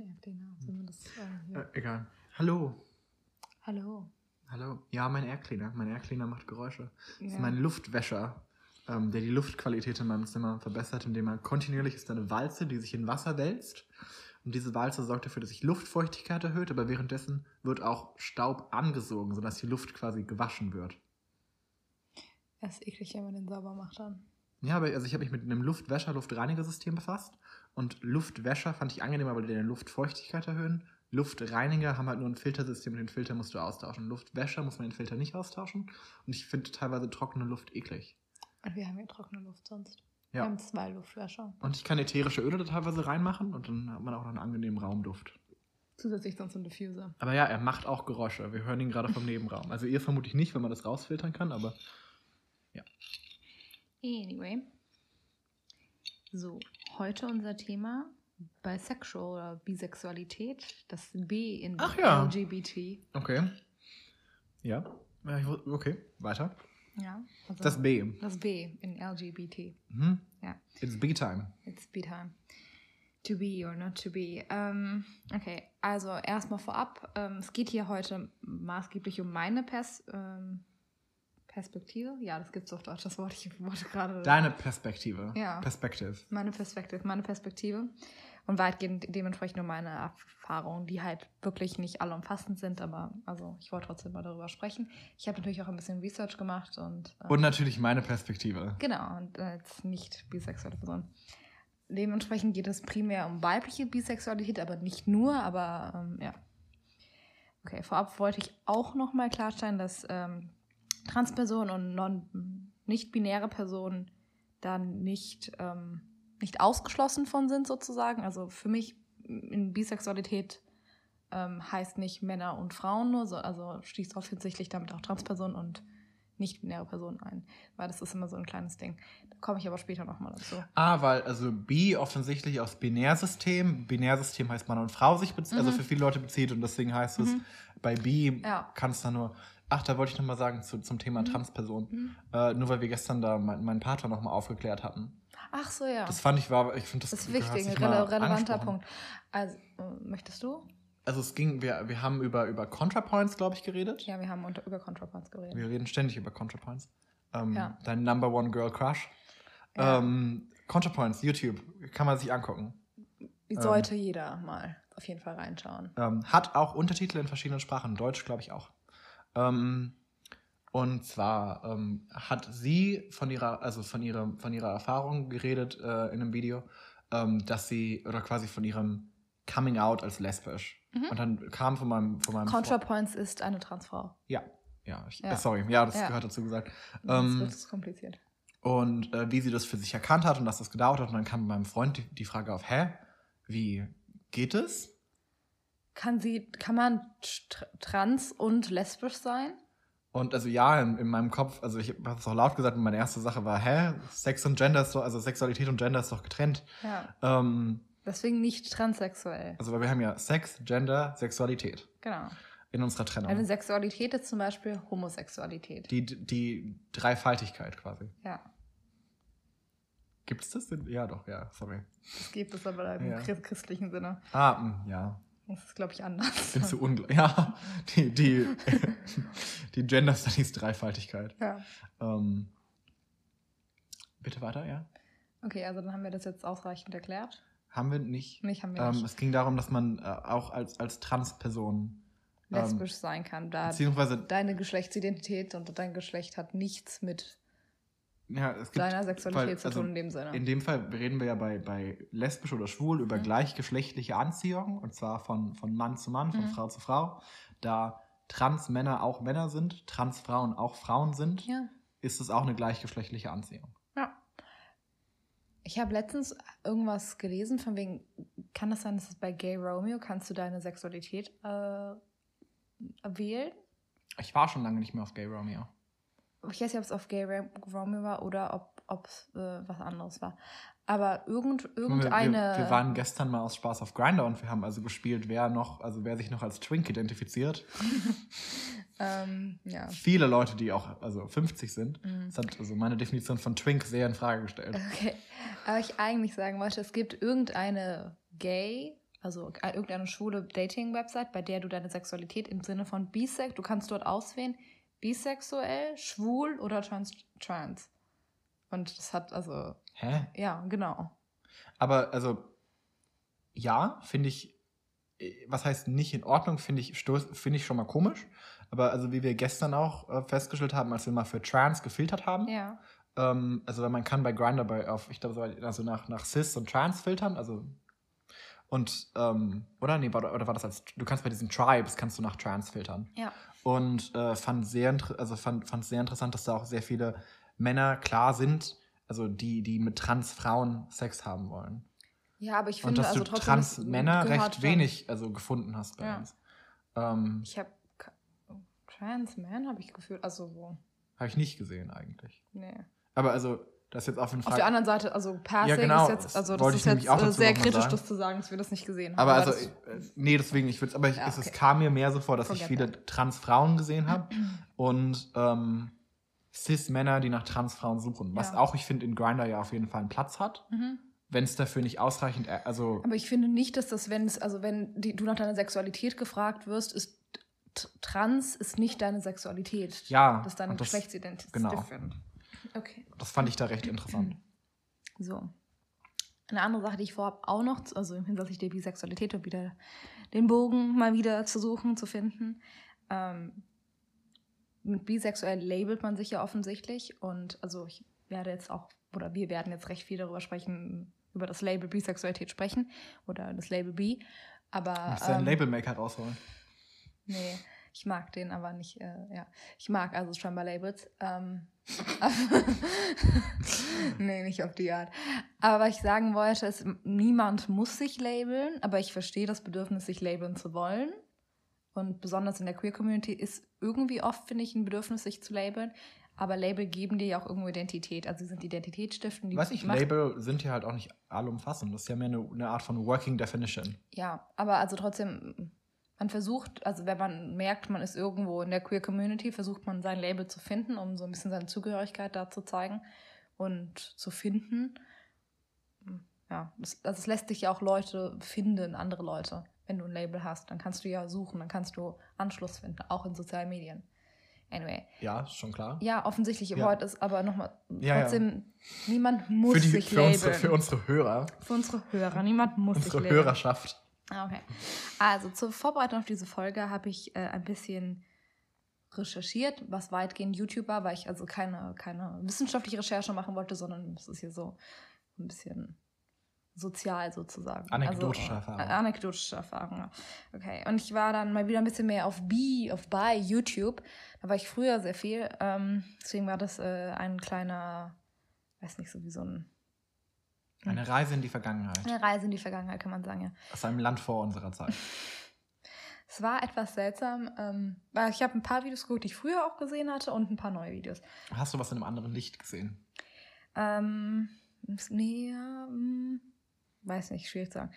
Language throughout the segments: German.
Aircleaner? Sollen wir das, äh? Äh, egal. Hallo. Hallo. Hallo. Ja, mein Aircleaner. Mein Aircleaner macht Geräusche. Das ist Ja. mein Luftwäscher, ähm, der die Luftqualität in meinem Zimmer verbessert, indem er kontinuierlich ist eine Walze, die sich in Wasser wälzt. Und diese Walze sorgt dafür, dass sich Luftfeuchtigkeit erhöht, aber währenddessen wird auch Staub angesogen, sodass die Luft quasi gewaschen wird. Er ist eklig, wenn man den sauber macht dann. Ja, aber also ich habe mich mit einem Luftwäscher, Luftreinigersystem befasst. Und Luftwäscher fand ich angenehmer, weil die deine Luftfeuchtigkeit erhöhen. Luftreiniger haben halt nur ein Filtersystem und den Filter musst du austauschen. Luftwäscher muss man den Filter nicht austauschen. Und ich finde teilweise trockene Luft eklig. Und wir haben ja trockene Luft sonst. Wir Ja. haben zwei Luftwäscher. Und ich kann ätherische Öle da teilweise reinmachen und dann hat man auch noch einen angenehmen Raumduft. Zusätzlich sonst ein Diffuser. Aber ja, er macht auch Geräusche. Wir hören ihn gerade vom Nebenraum. Also ihr vermutlich nicht, wenn man das rausfiltern kann, aber Anyway. So, heute unser Thema Bisexual oder Bisexualität. Das B in Ach ja. LGBT. okay. Ja, ja ich, okay, weiter. Ja. Also Das B. Das B in LGBT. Mhm. Ja. It's B-Time. It's B-Time. To be or not to be. Ähm, okay, also erstmal vorab. Ähm, es geht hier heute maßgeblich um meine Pers ähm, Perspektive. Ja, das gibt's auf Deutsch. Das Wort, ich wollte gerade. Deine Perspektive. Ja. Perspective. Meine Perspektive, meine Perspektive. Und weitgehend dementsprechend nur meine Erfahrungen, die halt wirklich nicht allumfassend sind, aber also ich wollte trotzdem mal darüber sprechen. Ich habe natürlich auch ein bisschen Research gemacht und äh, Und natürlich meine Perspektive. genau, und als nicht bisexuelle Person. Dementsprechend geht es primär um weibliche Bisexualität, aber nicht nur, aber ähm, ja. Okay, vorab wollte ich auch nochmal klarstellen, dass ähm, Transpersonen und non nicht-binäre Personen dann nicht, ähm, nicht ausgeschlossen von sind, sozusagen. Also für mich in Bisexualität ähm, heißt nicht Männer und Frauen nur, so, also schließt offensichtlich damit auch Transpersonen und nicht-binäre Personen ein. Weil das ist immer so ein kleines Ding. Da komme ich aber später nochmal dazu. Ah, weil also B offensichtlich aufs Binärsystem. Binärsystem heißt Mann und Frau sich bezieht, also Mhm. für viele Leute bezieht und deswegen heißt es Mhm. bei B Ja. kann es da nur. Ach, da wollte ich nochmal sagen zu, zum Thema Mhm. Transperson. Mhm. Äh, nur weil wir gestern da mein, meinen Partner nochmal aufgeklärt hatten. Ach so, ja. Das fand ich war, ich finde das, Das ist wichtig, ein rele relevanter. Punkt. Also, äh, möchtest du? Also es ging, wir, wir haben über, über ContraPoints, glaube ich, geredet. Ja, wir haben unter, über ContraPoints geredet. Wir reden ständig über ContraPoints. Ähm, Ja. Dein Number One Girl Crush. Ja. Ähm, ContraPoints, YouTube, kann man sich angucken. Sollte jeder mal auf jeden Fall reinschauen. Ähm, hat auch Untertitel in verschiedenen Sprachen, Deutsch glaube ich auch. Ähm, und zwar ähm, hat sie von ihrer, also von ihrer, von ihrer Erfahrung geredet äh, in einem Video, ähm, dass sie, oder quasi von ihrem Coming Out als lesbisch. Mhm. Und dann kam von meinem, von meinem ContraPoints ist eine Transfrau. Ja, ja, ich, Ja. Äh, sorry, ja, das Ja. gehört dazu gesagt. Das Ähm, wird es kompliziert. und äh, wie sie das für sich erkannt hat und dass das gedauert hat. Und dann kam meinem Freund die, die Frage auf, hä, wie geht es? Kann sie, kann man tr trans und lesbisch sein? Und also ja, in, in meinem Kopf, also ich habe es auch laut gesagt, und meine erste Sache war, hä, Sex und Gender ist doch, also Sexualität und Gender ist doch getrennt. Ja. Ähm, Deswegen nicht transsexuell. also weil wir haben ja Sex, Gender, Sexualität Genau. in unserer Trennung. Eine Sexualität ist zum Beispiel Homosexualität. die, die Dreifaltigkeit quasi. ja. Gibt es das? in- Ja, doch, ja, sorry. Das gibt es aber im Ja. christ- christlichen Sinne. Ah, mh, ja. Das ist, glaube ich, anders. Ich bin zu ungleich. Ja, die, die, die Gender Studies Dreifaltigkeit. ja. Ähm, bitte weiter, ja? Okay, also dann haben wir das jetzt ausreichend erklärt. Haben wir nicht. Nicht haben wir Ähm, nicht es ging darum, dass man äh, auch als, als Transperson ähm, lesbisch sein kann. Da beziehungsweise deine Geschlechtsidentität und dein Geschlecht hat nichts mit ja, es gibt, deiner Sexualität weil, zu also tun in dem Sinne. In dem Fall reden wir ja bei, bei lesbisch oder schwul über Mhm. gleichgeschlechtliche Anziehung und zwar von, von Mann zu Mann, von Mhm. Frau zu Frau. Da Transmänner auch Männer sind, Transfrauen auch Frauen sind, ja. ist es auch eine gleichgeschlechtliche Anziehung. ja. Ich habe letztens irgendwas gelesen, von wegen, kann das sein, dass es bei Gay Romeo, kannst du deine Sexualität äh, wählen? Ich war schon lange nicht mehr auf Gay Romeo. Ich weiß nicht, ob es auf Gay Ro- Romeo war oder ob es äh, was anderes war. Aber irgend, Wir, irgendeine. wir, wir waren gestern mal aus Spaß auf Grinder und wir haben also gespielt, wer noch, also wer sich noch als Twink identifiziert. ähm, ja. Viele Leute, die auch also 50 sind. Mhm. Das hat also meine Definition von Twink sehr in Frage gestellt. Okay. Aber ich eigentlich sagen wollte, es gibt irgendeine Gay also äh, irgendeine schwule Dating-Website, bei der du deine Sexualität im Sinne von bisex, du kannst dort auswählen, bisexuell, schwul oder trans. trans. Und das hat also. Hä? Ja, genau. Aber also, ja, finde ich, äh, was heißt nicht in Ordnung, finde ich, finde ich schon mal komisch. Aber also, wie wir gestern auch äh, festgestellt haben, als wir mal für Trans gefiltert haben, Ja. ähm, also man kann bei Grindr bei auf, ich glaube, so, also nach, nach Cis und Trans filtern, also und ähm, oder nee, war, oder war das als du kannst bei diesen Tribes kannst du nach Trans filtern Ja. Und äh, fand sehr also fand fand sehr interessant, dass da auch sehr viele Männer klar sind, also die die mit Transfrauen Sex haben wollen Ja, aber ich und finde dass also du trotzdem. Trans es Männer gehört recht schon- wenig also gefunden hast bei Ja. uns. Ähm, Ich habe Trans Man habe ich gefühlt, also so. Habe ich nicht gesehen eigentlich. Nee. Aber also das jetzt auf jeden Fall Auf der anderen Seite, also Passing Ja, genau, ist jetzt, also das ist ich jetzt auch äh, sehr kritisch, sagen. das zu sagen, dass wir das nicht gesehen haben. Aber also, das, äh, nee, deswegen, ich würde aber ich, Ja, es, es okay. kam mir mehr so vor, dass ich Forget viele Transfrauen gesehen habe und ähm, Cis-Männer, die nach Transfrauen suchen. Was Ja. auch, ich finde, in Grindr ja auf jeden Fall einen Platz hat, Mhm. wenn es dafür nicht ausreichend, äh, also Aber ich finde nicht, dass das, wenn es, also wenn die, du nach deiner Sexualität gefragt wirst, ist trans ist nicht deine Sexualität. ja, Das ist deine Geschlechtsidentität. genau. Different. Okay. das fand ich da recht interessant. So. Eine andere Sache, die ich vorhabe, auch noch, also hinsichtlich der Bisexualität, um wieder den Bogen mal wieder zu suchen, zu finden. Ähm, mit bisexuell labelt man sich ja offensichtlich und also ich werde jetzt auch, oder wir werden jetzt recht viel darüber sprechen, über das Label Bisexualität sprechen oder das Label B. Aber Musst du einen ähm, Labelmaker rausholen. Nee, ich mag den aber nicht, äh, ja. Ich mag also scheinbar Labels. Ähm, nee, nicht auf die Art. Aber was ich sagen wollte, ist, niemand muss sich labeln, aber ich verstehe das Bedürfnis, sich labeln zu wollen. Und besonders in der Queer-Community ist irgendwie oft, finde ich, ein Bedürfnis, sich zu labeln. Aber Label geben dir ja auch irgendwo Identität. Also sie sind Identitätsstiften. Die Weiß ich, Label sind ja halt auch nicht allumfassend. Das ist ja mehr eine, eine Art von Working Definition. Ja, aber also trotzdem, man versucht, also wenn man merkt, man ist irgendwo in der Queer Community, versucht man sein Label zu finden, um so ein bisschen seine Zugehörigkeit da zu zeigen und zu finden. Ja, das, also es lässt dich ja auch Leute finden, andere Leute. Wenn du ein Label hast, dann kannst du ja suchen, dann kannst du Anschluss finden, auch in sozialen Medien. Anyway. Ja, schon klar. Ja, offensichtlich Ja. Wort ist aber nochmal Ja, ja. trotzdem, niemand muss Für, die, sich für, labeln. unsere, für unsere Hörer, für unsere Hörer, niemand muss sich unsere labeln. Hörerschaft. Ah, Okay. Also zur Vorbereitung auf diese Folge habe ich äh, ein bisschen recherchiert, was weitgehend YouTube war, weil ich also keine, keine wissenschaftliche Recherche machen wollte, sondern es ist hier so ein bisschen sozial sozusagen. Anekdotische also, Erfahrung. Äh, anekdotische Erfahrung. ja. Okay. Und ich war dann mal wieder ein bisschen mehr auf B, auf bei YouTube. Da war ich früher sehr viel. Ähm, deswegen war das äh, ein kleiner, weiß nicht, so wie so ein, Eine Reise in die Vergangenheit. eine Reise in die Vergangenheit, kann man sagen, ja. Aus einem Land vor unserer Zeit. Es war etwas seltsam, ähm, weil ich habe ein paar Videos geguckt, die ich früher auch gesehen hatte und ein paar neue Videos. Hast du was in einem anderen Licht gesehen? Ähm, nee, ja, hm, weiß nicht, schwierig zu sagen.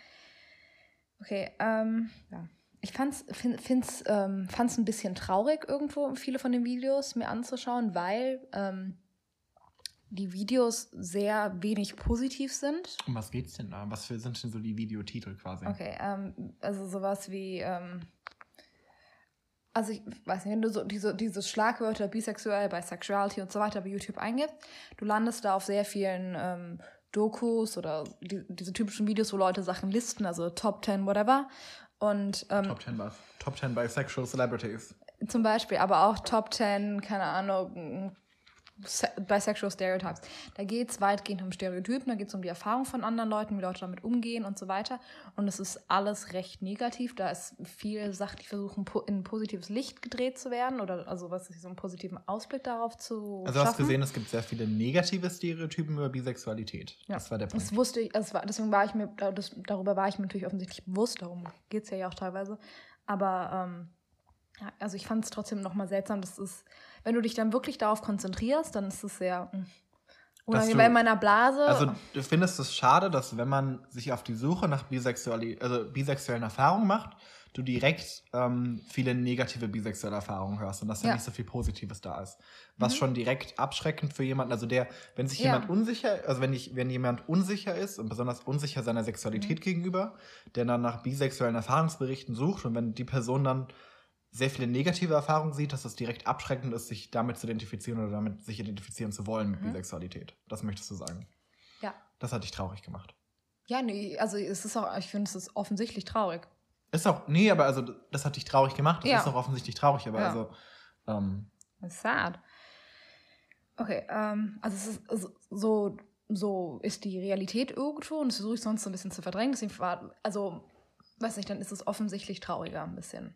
Okay, ähm, ja. Ich fand's, find, find's, ähm, fand's ein bisschen traurig irgendwo, viele von den Videos mir anzuschauen, weil ähm, die Videos sehr wenig positiv sind. Um was geht's denn da? Was für, sind denn so die Videotitel quasi? Okay, ähm, also sowas wie, ähm, also ich weiß nicht, wenn du so diese, diese Schlagwörter bisexuell, bisexuality und so weiter bei YouTube eingibst, du landest da auf sehr vielen ähm, Dokus oder die, diese typischen Videos, wo Leute Sachen listen, also Top 10, whatever. Und ähm, Top 10 bis- Top 10 Bisexual Celebrities. zum Beispiel, aber auch Top 10, keine Ahnung, Bisexual Stereotypes. Da geht es weitgehend um Stereotypen, da geht es um die Erfahrung von anderen Leuten, wie Leute damit umgehen und so weiter. Und es ist alles recht negativ. Da ist viel Sachen, die versuchen, in ein positives Licht gedreht zu werden oder also was ist so einen positiven Ausblick darauf zu Also du hast schaffen. gesehen, es gibt sehr viele negative Stereotypen über Bisexualität. Ja. Das war der Punkt. Das wusste ich, das war, deswegen war ich mir, das, darüber war ich mir natürlich offensichtlich bewusst, darum geht es ja, ja auch teilweise. Aber ähm, ja, also ich fand es trotzdem nochmal seltsam, dass es, wenn du dich dann wirklich darauf konzentrierst, dann ist es sehr, Oder dass wie du- bei meiner Blase. Also du findest es schade, dass wenn man sich auf die Suche nach also bisexuellen Erfahrungen macht, du direkt ähm, viele negative bisexuelle Erfahrungen hörst und dass da Ja. nicht so viel Positives da ist. Was Mhm. schon direkt abschreckend für jemanden, also der, wenn sich Ja. jemand unsicher, also wenn ich, wenn jemand unsicher ist und besonders unsicher seiner Sexualität Mhm. gegenüber, der dann nach bisexuellen Erfahrungsberichten sucht und wenn die Person dann sehr viele negative Erfahrungen sieht, dass es direkt abschreckend ist, sich damit zu identifizieren oder damit sich identifizieren zu wollen mit Mhm. Bisexualität. Das möchtest du sagen. ja. Das hat dich traurig gemacht. Ja, nee, also es ist auch, ich finde, es ist offensichtlich traurig. Ist auch, nee, aber also das hat dich traurig gemacht. Das Ja. ist auch offensichtlich traurig, aber Ja. also, ähm, sad. Okay, ähm, also es ist also so, so ist die Realität irgendwo und das versuche ich sonst so ein bisschen zu verdrängen. Deswegen war, also, weiß nicht, dann ist es offensichtlich trauriger ein bisschen.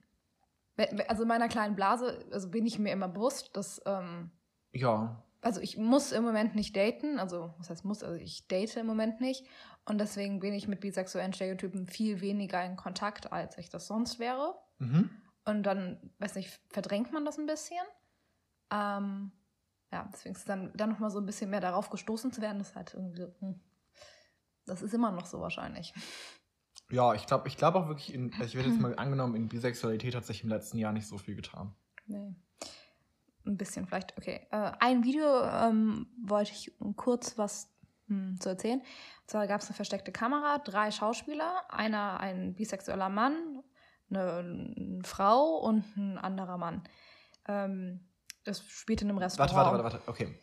Also in meiner kleinen Blase, also bin ich mir immer bewusst, dass, ähm, ja. also ich muss im Moment nicht daten, also was heißt muss, also ich date im Moment nicht und deswegen bin ich mit bisexuellen Stereotypen viel weniger in Kontakt, als ich das sonst wäre. Mhm. Und dann, weiß nicht, verdrängt man das ein bisschen. Ähm, ja, deswegen ist dann, dann nochmal so ein bisschen mehr darauf gestoßen zu werden, ist halt irgendwie, so, hm, das ist immer noch so wahrscheinlich. Ja, ich glaube ich glaub auch wirklich, in, ich werde jetzt mal angenommen, in Bisexualität hat sich im letzten Jahr nicht so viel getan. Nee. Ein bisschen vielleicht, okay. Äh, ein Video ähm, wollte ich kurz was hm, zu erzählen. Und zwar gab es eine versteckte Kamera, drei Schauspieler, einer ein bisexueller Mann, eine, eine Frau und ein anderer Mann. Ähm, das spielte in einem Restaurant. Warte, warte, warte, warte, okay.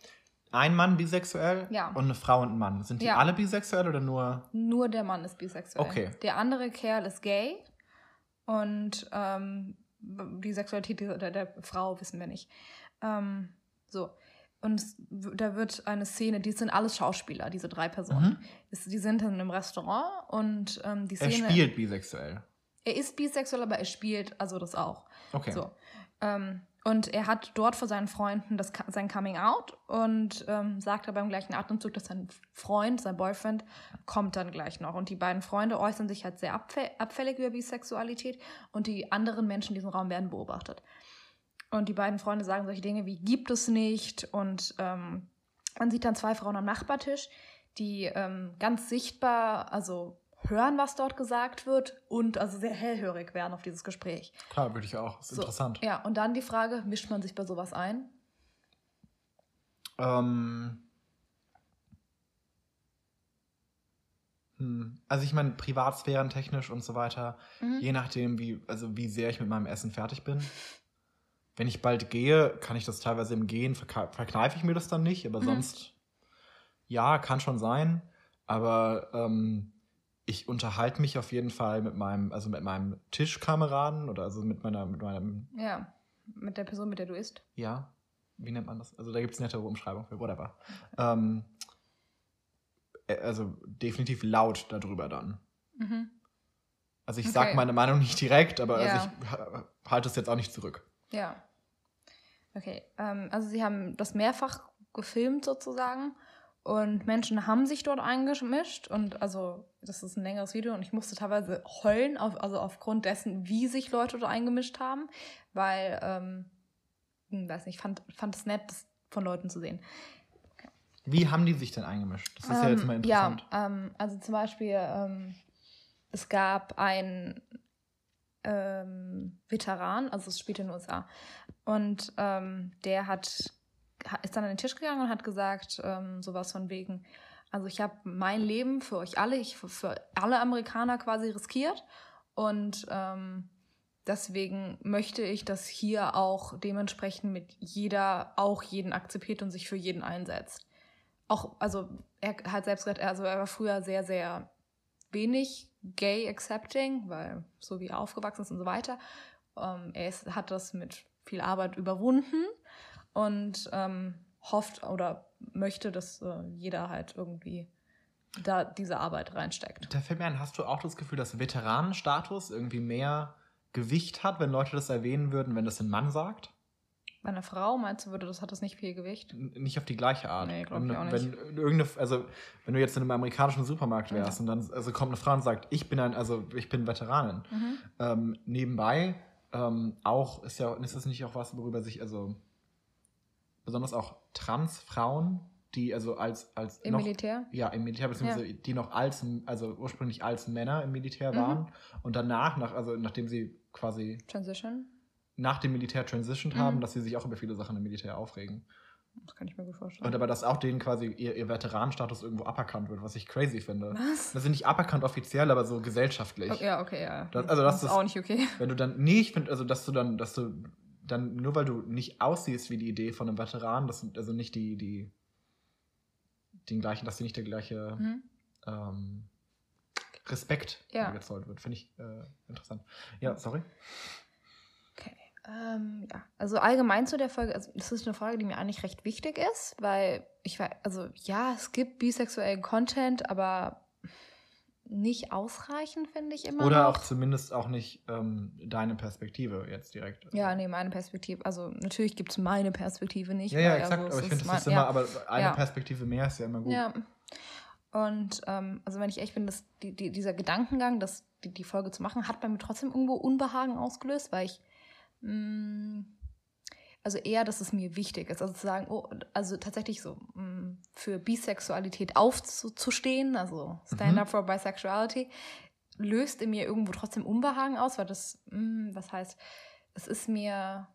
Ein Mann bisexuell Ja. und eine Frau und ein Mann. Sind die Ja. alle bisexuell oder nur? Nur der Mann ist bisexuell. Okay. Der andere Kerl ist gay und ähm, die Sexualität der, der Frau wissen wir nicht. Ähm, so. Und es, da wird eine Szene, die sind alles Schauspieler, diese drei Personen. Mhm. Es, die sind in einem Restaurant und ähm, die Er Szene. spielt bisexuell. Er ist bisexuell, aber er spielt also das auch. Okay. So. Ähm, und er hat dort vor seinen Freunden das, sein Coming Out und ähm, sagt aber im gleichen Atemzug, dass sein Freund, sein Boyfriend, kommt dann gleich noch. Und die beiden Freunde äußern sich halt sehr abfä abfällig über Bisexualität und die anderen Menschen in diesem Raum werden beobachtet. Und die beiden Freunde sagen solche Dinge wie gibt es nicht und ähm, man sieht dann zwei Frauen am Nachbartisch, die ähm, ganz sichtbar, also hören, was dort gesagt wird und also sehr hellhörig werden auf dieses Gespräch. Klar, würde ich auch. Ist So, interessant. Ja, und dann die Frage, mischt man sich bei sowas ein? Ähm, hm. Also ich meine, Privatsphären technisch und so weiter, Mhm. je nachdem, wie, also wie sehr ich mit meinem Essen fertig bin. Wenn ich bald gehe, kann ich das teilweise im Gehen, verkne- verkneife ich mir das dann nicht, aber Mhm. sonst, ja, kann schon sein. Aber ähm, ich unterhalte mich auf jeden Fall mit meinem, also mit meinem Tischkameraden oder also mit meiner, mit meinem, Ja, mit der Person, mit der du isst. ja, wie nennt man das? Also da gibt es nettere Umschreibung für, whatever. Ähm, äh, also definitiv laut darüber dann. Mhm. Also ich Okay. sag meine Meinung nicht direkt, aber Ja. also ich ha- halte es jetzt auch nicht zurück. Ja. Okay, ähm, also sie haben das mehrfach gefilmt sozusagen und Menschen haben sich dort eingemischt und also das ist ein längeres Video und ich musste teilweise heulen, auf, also aufgrund dessen, wie sich Leute dort eingemischt haben, weil, ähm, hm, weiß nicht, fand, fand es nett, das von Leuten zu sehen. Wie haben die sich denn eingemischt? Das ist ja jetzt Ähm, mal interessant. Ja, ähm, also zum Beispiel, ähm, es gab einen ähm, Veteran, also es spielt in den USA, und ähm, der hat, ha- ist dann an den Tisch gegangen und hat gesagt, ähm, sowas von wegen, also ich habe mein Leben für euch alle, ich für, alle Amerikaner quasi riskiert und ähm, deswegen möchte ich, dass hier auch dementsprechend mit jeder auch jeden akzeptiert und sich für jeden einsetzt auch, also er hat selbst gesagt, also er war früher sehr, sehr wenig gay accepting, weil so wie er aufgewachsen ist und so weiter. Ähm, er ist, hat das mit viel Arbeit überwunden und ähm, hofft oder möchte, dass äh, jeder halt irgendwie da diese Arbeit reinsteckt. Da fällt mir ein, hast du auch das Gefühl, dass Veteranenstatus irgendwie mehr Gewicht hat, wenn Leute das erwähnen würden, wenn das ein Mann sagt? Bei einer Frau meinst du, würde das hat das nicht viel Gewicht? N- Nicht auf die gleiche Art. Nee, glaub ich auch wenn irgendeine, also wenn du jetzt in einem amerikanischen Supermarkt wärst Ja. und dann also kommt eine Frau und sagt, ich bin ein, also ich bin Veteranin. Mhm. Ähm, nebenbei ähm, auch ist ja ist das nicht auch was, worüber sich also besonders auch Transfrauen, die also als als Im noch, Militär? ja im Militär beziehungsweise die noch als also ursprünglich als Männer im Militär Mhm. waren und danach nach also nachdem sie quasi Transition? nach dem Militär transitioned Mhm. haben, dass sie sich auch über viele Sachen im Militär aufregen. Das kann ich mir gut vorstellen. Und aber dass auch denen quasi ihr, ihr Veteranenstatus irgendwo aberkannt wird, was ich crazy finde. Was? Das sind nicht aberkannt offiziell, aber so gesellschaftlich. Okay, ja, okay, ja. Das- also das ist ist- auch nicht okay. Wenn du dann, nee, ich finde, also dass du dann, dass du dann, nur weil du nicht aussiehst wie die Idee von einem Veteran, das also nicht die, die, den gleichen, dass dir nicht der gleiche Mhm. ähm, Respekt Ja. gezollt wird, finde ich äh, interessant. Ja, sorry. Okay. Ähm, ja, also allgemein zu der Folge, also das ist eine Frage, die mir eigentlich recht wichtig ist, weil ich weiß, also ja, es gibt bisexuellen Content, aber nicht ausreichend, finde ich immer Oder noch. auch zumindest auch nicht ähm, deine Perspektive jetzt direkt. Ja, nee, meine Perspektive. Also natürlich gibt es meine Perspektive nicht. Ja, ja, weil, exakt. also, aber ich finde, das ist immer, ja. aber eine Ja. Perspektive mehr ist ja immer gut. Ja. Und ähm, also wenn ich echt bin, dass die, die, dieser Gedankengang, das, die, die Folge zu machen, hat bei mir trotzdem irgendwo Unbehagen ausgelöst, weil ich mh, also eher, dass es mir wichtig ist. Also zu sagen, oh, also tatsächlich so mh, für Bisexualität aufzustehen, also Stand Mhm. up for Bisexuality, löst in mir irgendwo trotzdem Unbehagen aus, weil das, mh, was heißt, es ist mir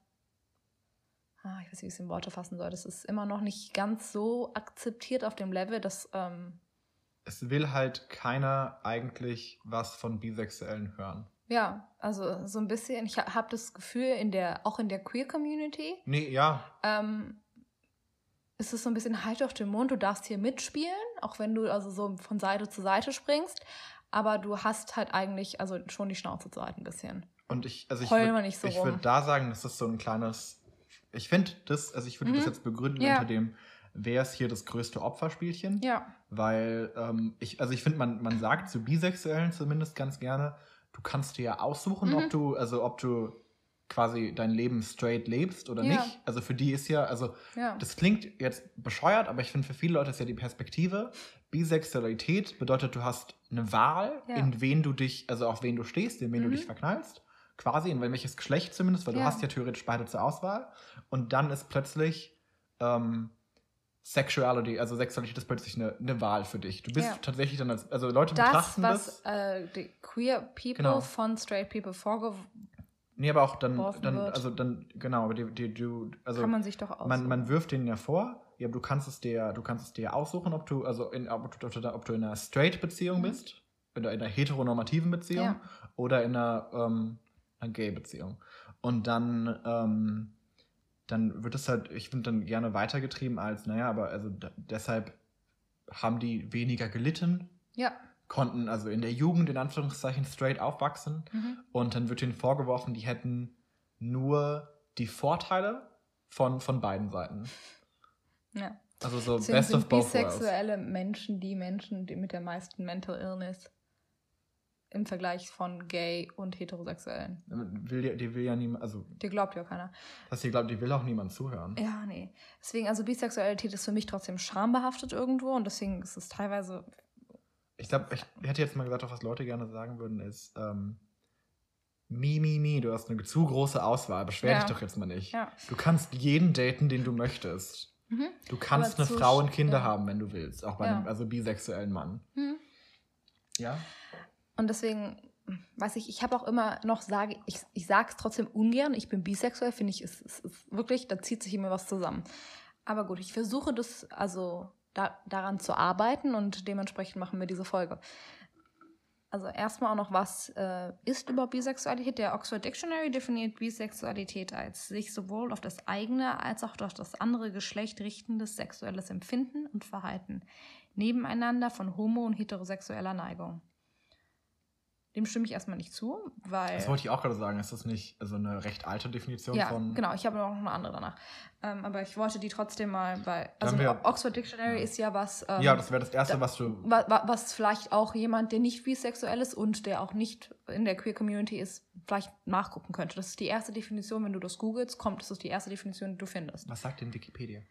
ah, ich weiß nicht, wie ich es in Worte fassen soll. Das ist immer noch nicht ganz so akzeptiert auf dem Level, dass ähm, Es will halt keiner eigentlich was von Bisexuellen hören. Ja, also so ein bisschen. Ich habe das Gefühl in der auch in der Queer Community Nee, ja. ähm, ist es so ein bisschen halt auf den Mund. Du darfst hier mitspielen, auch wenn du also so von Seite zu Seite springst. Aber du hast halt eigentlich also schon die Schnauze zu halten ein bisschen. Und ich, also ich würde so würd da sagen, das ist so ein kleines. Ich finde das, also ich würde Mhm. das jetzt begründen Ja. unter dem, wer ist hier das größte Opferspielchen? Ja. Weil ähm, ich, also ich finde, man, man sagt zu Bisexuellen zumindest ganz gerne, du kannst dir ja aussuchen, Mhm. ob du, also ob du quasi dein Leben straight lebst oder Ja. nicht. Also für die ist ja, also Ja. das klingt jetzt bescheuert, aber ich finde, für viele Leute ist ja die Perspektive, Bisexualität bedeutet, du hast eine Wahl, Ja. in wen du dich, also auf wen du stehst, in wen Mhm. du dich verknallst. Quasi, in welches Geschlecht zumindest, weil du hast ja theoretisch beide zur Auswahl. Und dann ist plötzlich ähm, Sexuality, also Sexualität ist plötzlich eine, eine Wahl für dich. Du bist Ja. tatsächlich dann als, also Leute das, betrachten was das. äh, die Queer People Genau. von Straight People vorgeworfen Nee, aber auch dann, dann wird. also dann, genau, aber die, die, du, also kann man sich doch aussuchen. man, man wirft denen ja vor, ja, du kannst es dir, du kannst es dir aussuchen, ob du, also in, ob, du, ob du in einer Straight-Beziehung Mhm. bist, oder in einer heteronormativen Beziehung, Ja. oder in einer, ähm, einer Gay-Beziehung. Und dann, ähm, dann wird es halt, ich finde dann gerne weitergetrieben als, naja, aber also deshalb haben die weniger gelitten, ja. konnten also in der Jugend in Anführungszeichen straight aufwachsen Mhm. und dann wird ihnen vorgeworfen, die hätten nur die Vorteile von, von beiden Seiten. ja. Also so Deswegen best of sind both worlds. bisexuelle Menschen die Menschen die mit der meisten Mental Illness im Vergleich von gay und heterosexuellen. Will, die, die will ja niemand, also Dir glaubt ja keiner. das hier glaubt, die will auch niemand zuhören. Ja, nee. Deswegen, also Bisexualität ist für mich trotzdem schambehaftet irgendwo und deswegen ist es teilweise. Ich glaube, ich hätte jetzt mal gesagt, auch was Leute gerne sagen würden, ist ähm, Mi, mi, mi, du hast eine zu große Auswahl, beschwer Ja. dich doch jetzt mal nicht. Ja. Du kannst jeden daten, den du möchtest. Mhm. Du kannst eine Frau und Kinder ja. haben, wenn du willst, auch bei einem also bisexuellen Mann. Mhm. Ja? Und deswegen, weiß ich, ich habe auch immer noch sage, ich, ich sage es trotzdem ungern, ich bin bisexuell, finde ich, es ist, ist wirklich, da zieht sich immer was zusammen. Aber gut, ich versuche das, also da, daran zu arbeiten und dementsprechend machen wir diese Folge. Also erstmal auch noch, was äh, ist überhaupt Bisexualität? Der Oxford Dictionary definiert Bisexualität als sich sowohl auf das eigene als auch auf das andere Geschlecht richtendes sexuelles Empfinden und Verhalten nebeneinander von homo- und heterosexueller Neigung. Dem stimme ich erstmal nicht zu, weil. Das wollte ich auch gerade sagen. Ist das nicht also eine recht alte Definition ja, von. genau, ich habe noch eine andere danach. Ähm, aber ich wollte die trotzdem mal, weil. Also wir- Oxford Dictionary ist ja was. Ähm, Ja, das wäre das Erste, da- was du. wa- wa- was vielleicht auch jemand, der nicht bisexuell ist und der auch nicht in der Queer Community ist, vielleicht nachgucken könnte. Das ist die erste Definition, wenn du das googelst, kommt, das ist die erste Definition, die du findest. Was sagt denn Wikipedia?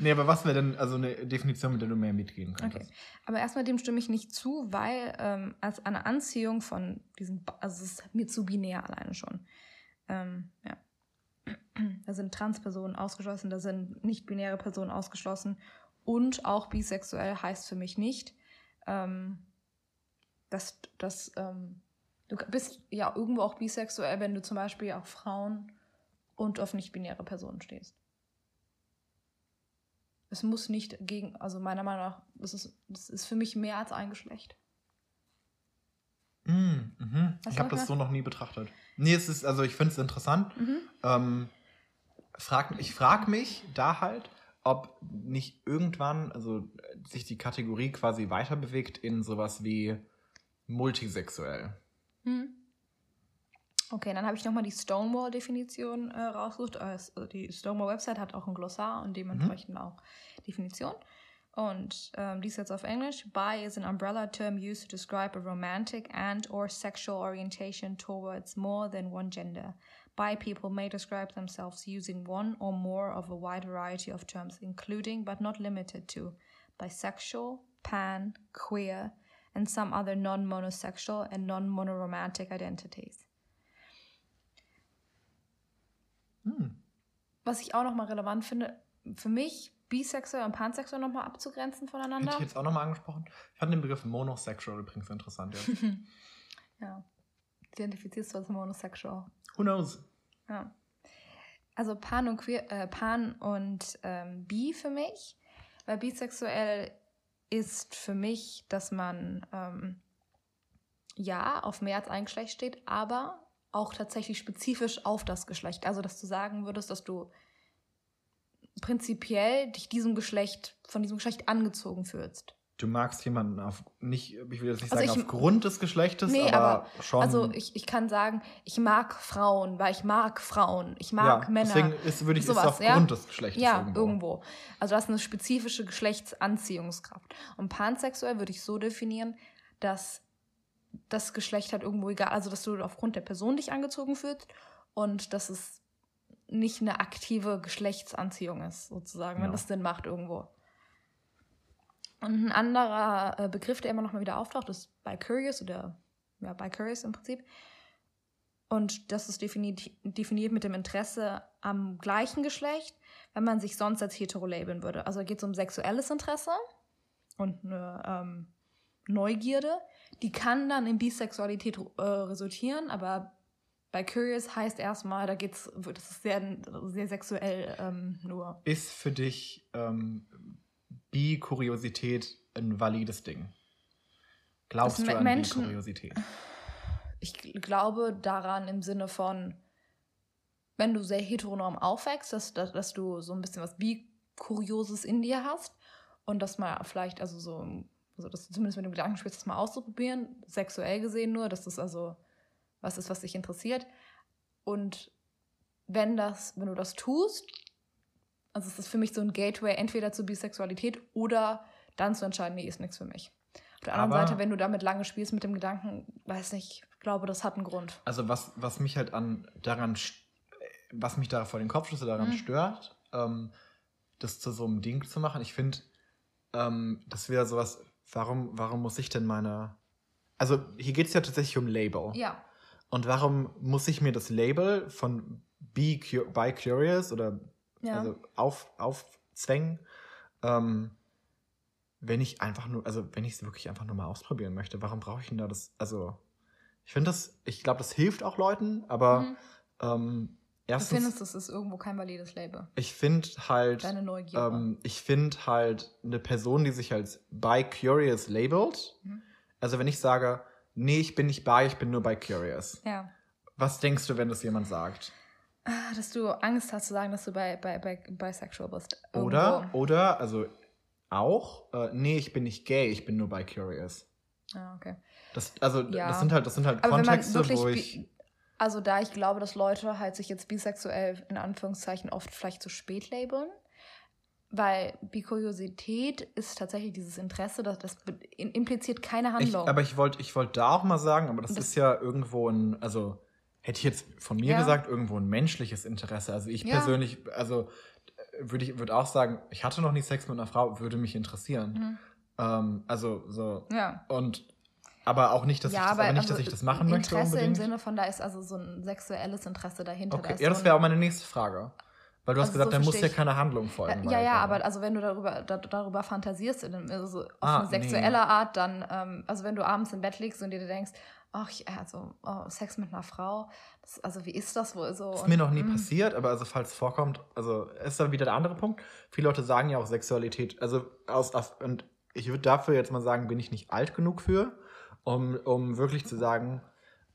Nee, aber was wäre denn also eine Definition, mit der du mehr mitgehen Okay. könntest? Aber erstmal dem stimme ich nicht zu, weil ähm, als eine Anziehung von diesem, Ba- also es ist mir zu binär alleine schon. Ähm, ja. Da sind Transpersonen ausgeschlossen, da sind nicht-binäre Personen ausgeschlossen. Und auch bisexuell heißt für mich nicht, ähm, dass, dass ähm, du bist ja irgendwo auch bisexuell, wenn du zum Beispiel auf Frauen und auf nicht-binäre Personen stehst. Es muss nicht gegen, also meiner Meinung nach, das ist, das ist für mich mehr als ein Geschlecht. Mm, mhm. Ich habe das so noch nie betrachtet. Nee, es ist, also ich finde es interessant. Mhm. Ähm, frag, ich frage mich da halt, ob nicht irgendwann, also sich die Kategorie quasi weiter bewegt in sowas wie multisexuell. Mhm. Okay, dann habe ich nochmal die Stonewall-Definition äh, rausgesucht. Also die Stonewall-Website hat auch ein Glossar und dementsprechend mhm. auch Definition. Und um, die ist jetzt auf Englisch. Bi is an umbrella term used to describe a romantic and or sexual orientation towards more than one gender. Bi people may describe themselves using one or more of a wide variety of terms, including but not limited to bisexual, pan, queer, and some other non-monosexual and non-monoromantic identities. Hm. Was ich auch nochmal relevant finde, für mich bisexuell und pansexuell nochmal abzugrenzen voneinander. Hätte ich jetzt auch nochmal angesprochen. Ich fand den Begriff monosexual übrigens interessant. Ja. ja. Identifizierst du als monosexual? Who knows? Ja. Also pan und, queer, äh, pan und ähm, bi für mich. Weil bisexuell ist für mich, dass man ähm, ja auf mehr als ein Geschlecht steht, aber auch tatsächlich spezifisch auf das Geschlecht. Also, dass du sagen würdest, dass du prinzipiell dich diesem Geschlecht, von diesem Geschlecht angezogen fühlst. Du magst jemanden auf, nicht, ich will jetzt nicht also sagen ich, aufgrund des Geschlechtes, nee, aber, aber, schon. Also ich, ich kann sagen, ich mag Frauen, weil ich mag Frauen, ich mag ja, Männer. Deswegen ist, würde ich sowas, ist aufgrund ja? des Geschlechtes Ja, irgendwo. irgendwo. Also das ist eine spezifische Geschlechtsanziehungskraft. Und pansexuell würde ich so definieren, dass das Geschlecht halt irgendwo egal, also dass du aufgrund der Person dich angezogen fühlst und dass es nicht eine aktive Geschlechtsanziehung ist, sozusagen, ja. wenn das Sinn macht irgendwo. Und ein anderer äh, Begriff, der immer noch mal wieder auftaucht, ist Bicurious oder ja, Bicurious im Prinzip. Und das ist definiert, definiert mit dem Interesse am gleichen Geschlecht, wenn man sich sonst als hetero labeln würde. Also geht es um sexuelles Interesse und eine ähm, Neugierde. Die kann dann in Bisexualität äh, resultieren, aber bei Curious heißt erstmal, da geht's, das ist sehr, sehr sexuell ähm, nur. Ist für dich ähm, Bi-Kuriosität ein valides Ding? Glaubst das du an Menschen, Bi-Kuriosität? Ich glaube daran im Sinne von, wenn du sehr heteronorm aufwächst, dass, dass, dass du so ein bisschen was Bi-Kurioses in dir hast und dass mal vielleicht, also so, also dass du zumindest mit dem Gedanken spielst, das mal auszuprobieren, sexuell gesehen nur, dass das also was ist, was dich interessiert. Und wenn das, wenn du das tust, also es ist für mich so ein Gateway entweder zur Bisexualität oder dann zu entscheiden, nee, ist nichts für mich. Auf der anderen Aber Seite, wenn du damit lange spielst mit dem Gedanken, weiß nicht, ich glaube, das hat einen Grund. Also was, was mich halt an daran, was mich da vor den Kopfschüsse daran mhm. stört, ähm, das zu so einem Ding zu machen, ich finde, ähm, das wäre sowas, warum, warum muss ich denn meine. Also hier geht es ja tatsächlich um Label. Ja. Und warum muss ich mir das Label von Be, By Curious oder ja. also auf, aufzwängen, ähm, wenn ich einfach nur, also wenn ich es wirklich einfach nur mal ausprobieren möchte, warum brauche ich denn da das? Also, ich finde das, ich glaube, das hilft auch Leuten, aber mhm. ähm, erstens. Du findest, das ist irgendwo kein valides Label. Ich finde halt. Deine Neugier. Ähm, ich finde halt eine Person, die sich als By Curious labelt. Mhm. Also, wenn ich sage, nee, ich bin nicht bei, ich bin nur bei Curious. Ja. Was denkst du, wenn das jemand sagt? Ah, dass du Angst hast zu sagen, dass du bei, bei, bei bisexual bist. Irgendwo. Oder, oder, also auch, äh, nee, ich bin nicht gay, ich bin nur bei Curious. Ah, okay. Das, also, ja. das sind halt, das sind halt Aber Kontexte, wo ich. Also, da ich glaube, dass Leute halt sich jetzt bisexuell in Anführungszeichen oft vielleicht zu spät labeln, weil Bikuriosität ist tatsächlich dieses Interesse, das, das impliziert keine Handlung. Ich, aber ich wollte ich wollt da auch mal sagen, aber das, das, ist ja irgendwo ein, also hätte ich jetzt von mir ja. gesagt, irgendwo ein menschliches Interesse. Also ich ja. persönlich, also würde ich würde auch sagen, ich hatte noch nie Sex mit einer Frau, würde mich interessieren. Mhm. Ähm, also so. Ja. Und Aber auch nicht, dass, ja, ich, das, aber aber nicht, also dass ich das machen möchte. Interesse im. Sinne von, da ist also so ein sexuelles Interesse dahinter. da Okay, ist ja, so das wäre auch meine nächste Frage. Weil du hast Also gesagt, so da muss ja keine Handlung folgen. Ja, weil- ja, aber also wenn du darüber, da, darüber fantasierst, also auf Ah, eine sexuelle Art, dann, ähm, also wenn du abends im Bett liegst und dir denkst, ach, ich, also oh, Sex mit einer Frau, das, also wie ist das wohl so? ist Und, mir noch nie mm, passiert, aber also falls es vorkommt, also ist dann wieder der andere Punkt. Viele Leute sagen ja auch Sexualität, also aus, aus und ich würde dafür jetzt mal sagen, bin ich nicht alt genug für, um, um wirklich zu sagen,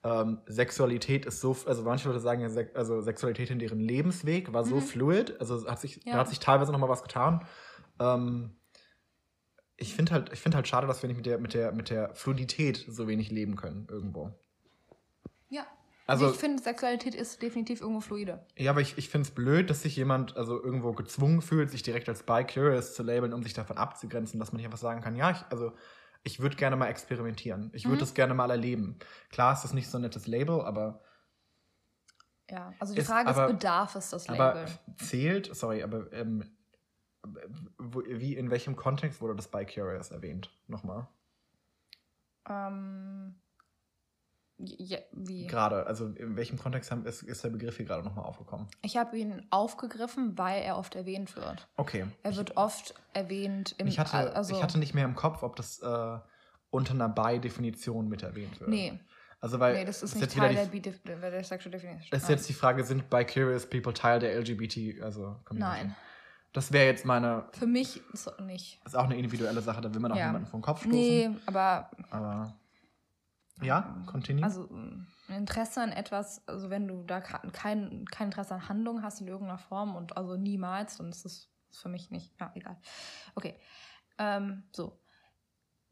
ähm, Sexualität ist so, also manche Leute sagen ja, Sek also Sexualität in deren Lebensweg war so Mhm. fluid, also hat sich, Ja. da hat sich teilweise noch mal was getan. Ähm, ich finde halt, ich finde halt schade, dass wir nicht mit der, mit der, mit der Fluidität so wenig leben können irgendwo. Ja. Also- Also ich finde, Sexualität ist definitiv irgendwo fluide. Ja, aber ich, ich finde es blöd, dass sich jemand also irgendwo gezwungen fühlt, sich direkt als bi-curious zu labeln, um sich davon abzugrenzen, dass man nicht einfach sagen kann, ja, ich, also ich würde gerne mal experimentieren. Ich würde Mhm. das gerne mal erleben. Klar ist das nicht so ein nettes Label, aber, Ja. Also die Ist Frage aber- ist, bedarf es das aber Label? zählt, sorry, aber ähm, wie, in welchem Kontext wurde das bi-curious erwähnt? Nochmal. Ähm, ja? Gerade, also in welchem Kontext haben, ist, ist der Begriff hier gerade nochmal aufgekommen? Ich habe ihn aufgegriffen, weil er oft erwähnt wird. Okay. Er wird oft erwähnt im Ich hatte, also ich hatte nicht mehr im Kopf, ob das äh, unter einer bi-Definition mit erwähnt wird. nee, Also, weil nee, das ist es nicht jetzt wieder Teil die, der, der, Sexual Definition. Es ist jetzt die Frage, sind bi-curious people Teil der LGBT, also Community? Nein, Das wäre jetzt meine, für mich nicht. ist auch eine individuelle Sache, da will man auch Ja. niemanden vom Kopf stoßen. Nee, aber Aber, ja, continue. also ein Interesse an etwas, also wenn du da kein, kein Interesse an Handlung hast in irgendeiner Form und also niemals, dann ist das für mich nicht. Ja, egal. Okay. Ähm, so.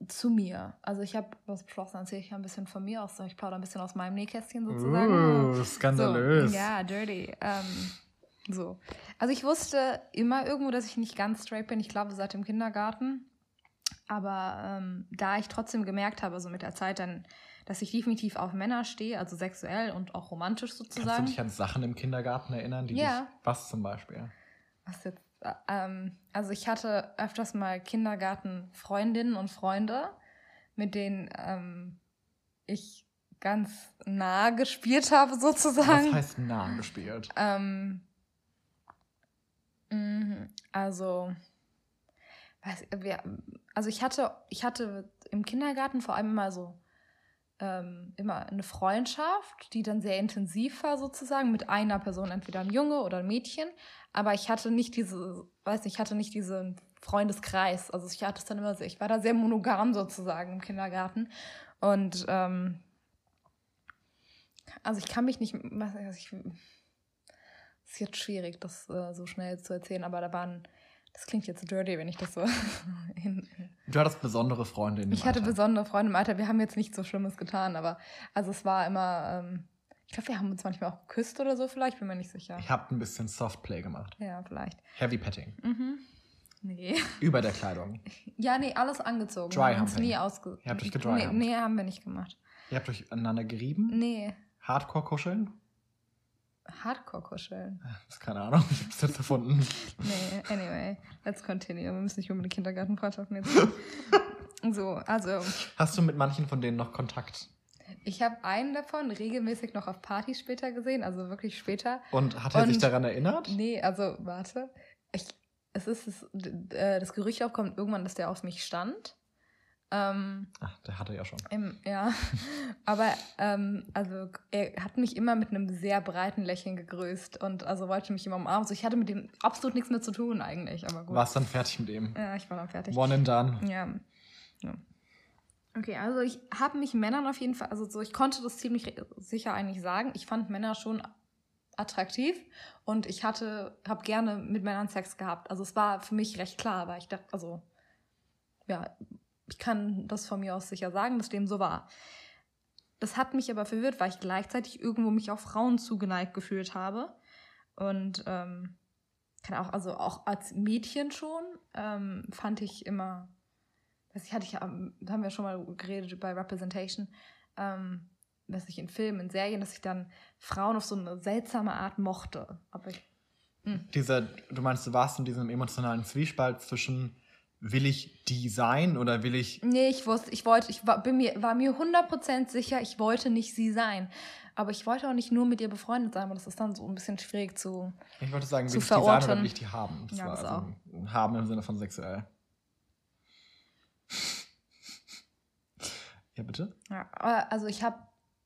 Zu mir. Also ich habe was beschlossen, erzähle ich ja ein bisschen von mir aus. Ich plaudere ein bisschen aus meinem Nähkästchen sozusagen. Uh, skandalös. So, ja, dirty. Ähm, so. Also ich wusste immer irgendwo, dass ich nicht ganz straight bin. Ich glaube, seit dem Kindergarten. Aber ähm, da ich trotzdem gemerkt habe, so mit der Zeit dann, dass ich definitiv auf Männer stehe, also sexuell und auch romantisch Kannst sozusagen. du dich an Sachen im Kindergarten erinnern, die Ja. dich, was zum Beispiel? Was jetzt? Äh, Ähm, also ich hatte öfters mal Kindergartenfreundinnen und Freunde, mit denen ähm, ich ganz nah gespielt habe sozusagen. Was heißt nah gespielt? Ähm, mhm, also, also ich hatte, ich hatte im Kindergarten vor allem immer so ähm, immer eine Freundschaft, die dann sehr intensiv war sozusagen mit einer Person, entweder ein Junge oder ein Mädchen. Aber ich hatte nicht diese, weiß nicht, ich hatte nicht diesen Freundeskreis. Also ich hatte es dann immer ich war da sehr monogam sozusagen im Kindergarten. Und ähm, also ich kann mich nicht, also es ist jetzt schwierig, das äh, so schnell zu erzählen, aber da waren, das klingt jetzt dirty, wenn ich das so. in, Du hattest besondere Freunde in dem ich hatte Alter. besondere Freunde im Alter. Wir haben jetzt nichts so Schlimmes getan, aber also es war immer. Ähm, ich glaube, wir haben uns manchmal auch geküsst oder so. Vielleicht bin mir nicht sicher. Ich habe ein bisschen Softplay gemacht. Ja, vielleicht. Heavy Petting. Mhm. Nee. Über der Kleidung. Ja, nee, alles angezogen. Dry wir haben uns nie ausge. Ihr habt euch nee, gedryhumped. nee, haben wir nicht gemacht. Ihr habt euch aneinander gerieben? Nee. Hardcore-kuscheln? Hardcore-Kuscheln. Das ist keine Ahnung. Ich hab's jetzt erfunden. Nee, anyway. Let's continue. Wir müssen nicht unbedingt Kindergartenfreundschaften jetzt. so, also. Hast du mit manchen von denen noch Kontakt? Ich habe einen davon regelmäßig noch auf Partys später gesehen, also wirklich später. Und hat er sich Und- daran erinnert? Nee, also warte. Ich, es ist das, d- äh, das Gerücht aufkommt irgendwann, dass der auf mich stand. Ähm, Ach, der hatte ja schon. im, ja, aber ähm, also er hat mich immer mit einem sehr breiten Lächeln gegrüßt und also wollte mich immer umarmen. Also ich hatte mit dem absolut nichts mehr zu tun eigentlich, aber gut. Warst dann fertig mit ihm? Ja, ich war dann fertig. One and done. Ja. ja. Okay, also ich habe mich Männern auf jeden Fall, also so, ich konnte das ziemlich sicher eigentlich sagen. Ich fand Männer schon attraktiv und ich hatte, habe gerne mit Männern Sex gehabt. Also es war für mich recht klar, aber ich dachte, also ja, ich kann das von mir aus sicher sagen, dass dem so war. Das hat mich aber verwirrt, weil ich gleichzeitig irgendwo mich auch Frauen zugeneigt gefühlt habe. Und ähm, kann auch, also auch als Mädchen schon, ähm, fand ich immer, weiß ich, hatte ich, ähm, da haben wir schon mal geredet bei Representation, ähm, dass ich in Filmen, in Serien, dass ich dann Frauen auf so eine seltsame Art mochte. Aber ich, Dieser, du meinst, du warst in diesem emotionalen Zwiespalt zwischen will ich die sein oder will ich. Nee, ich wusste, ich wollte, ich war, bin mir, war mir 100% sicher, ich wollte nicht sie sein. Aber ich wollte auch nicht nur mit ihr befreundet sein, aber das ist dann so ein bisschen schwierig zu. Ich wollte sagen, zu will ich die sein oder will ich die haben? Das Ja, war das also ein haben im Sinne von sexuell. Ja, bitte? Ja, also ich habe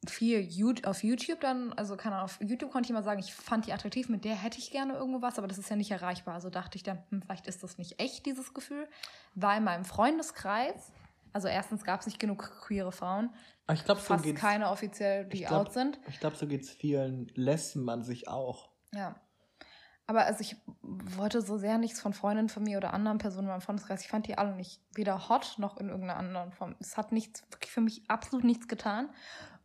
viel auf YouTube dann, also Ahnung, auf YouTube konnte ich mal sagen, ich fand die attraktiv, mit der hätte ich gerne irgendwo was, aber das ist ja nicht erreichbar. Also dachte ich dann, hm, vielleicht ist das nicht echt, dieses Gefühl, weil in meinem Freundeskreis, also erstens gab es nicht genug queere Frauen, Aber ich glaube, fast keine offiziell, die glaub- out sind. Ich glaube, so geht es vielen. Lässt man sich auch. Ja. Aber also ich wollte so sehr nichts von Freundinnen von mir oder anderen Personen in meinem Freundeskreis. Ich fand die alle nicht weder hot noch in irgendeiner anderen Form. Es hat nichts, wirklich für mich absolut nichts getan.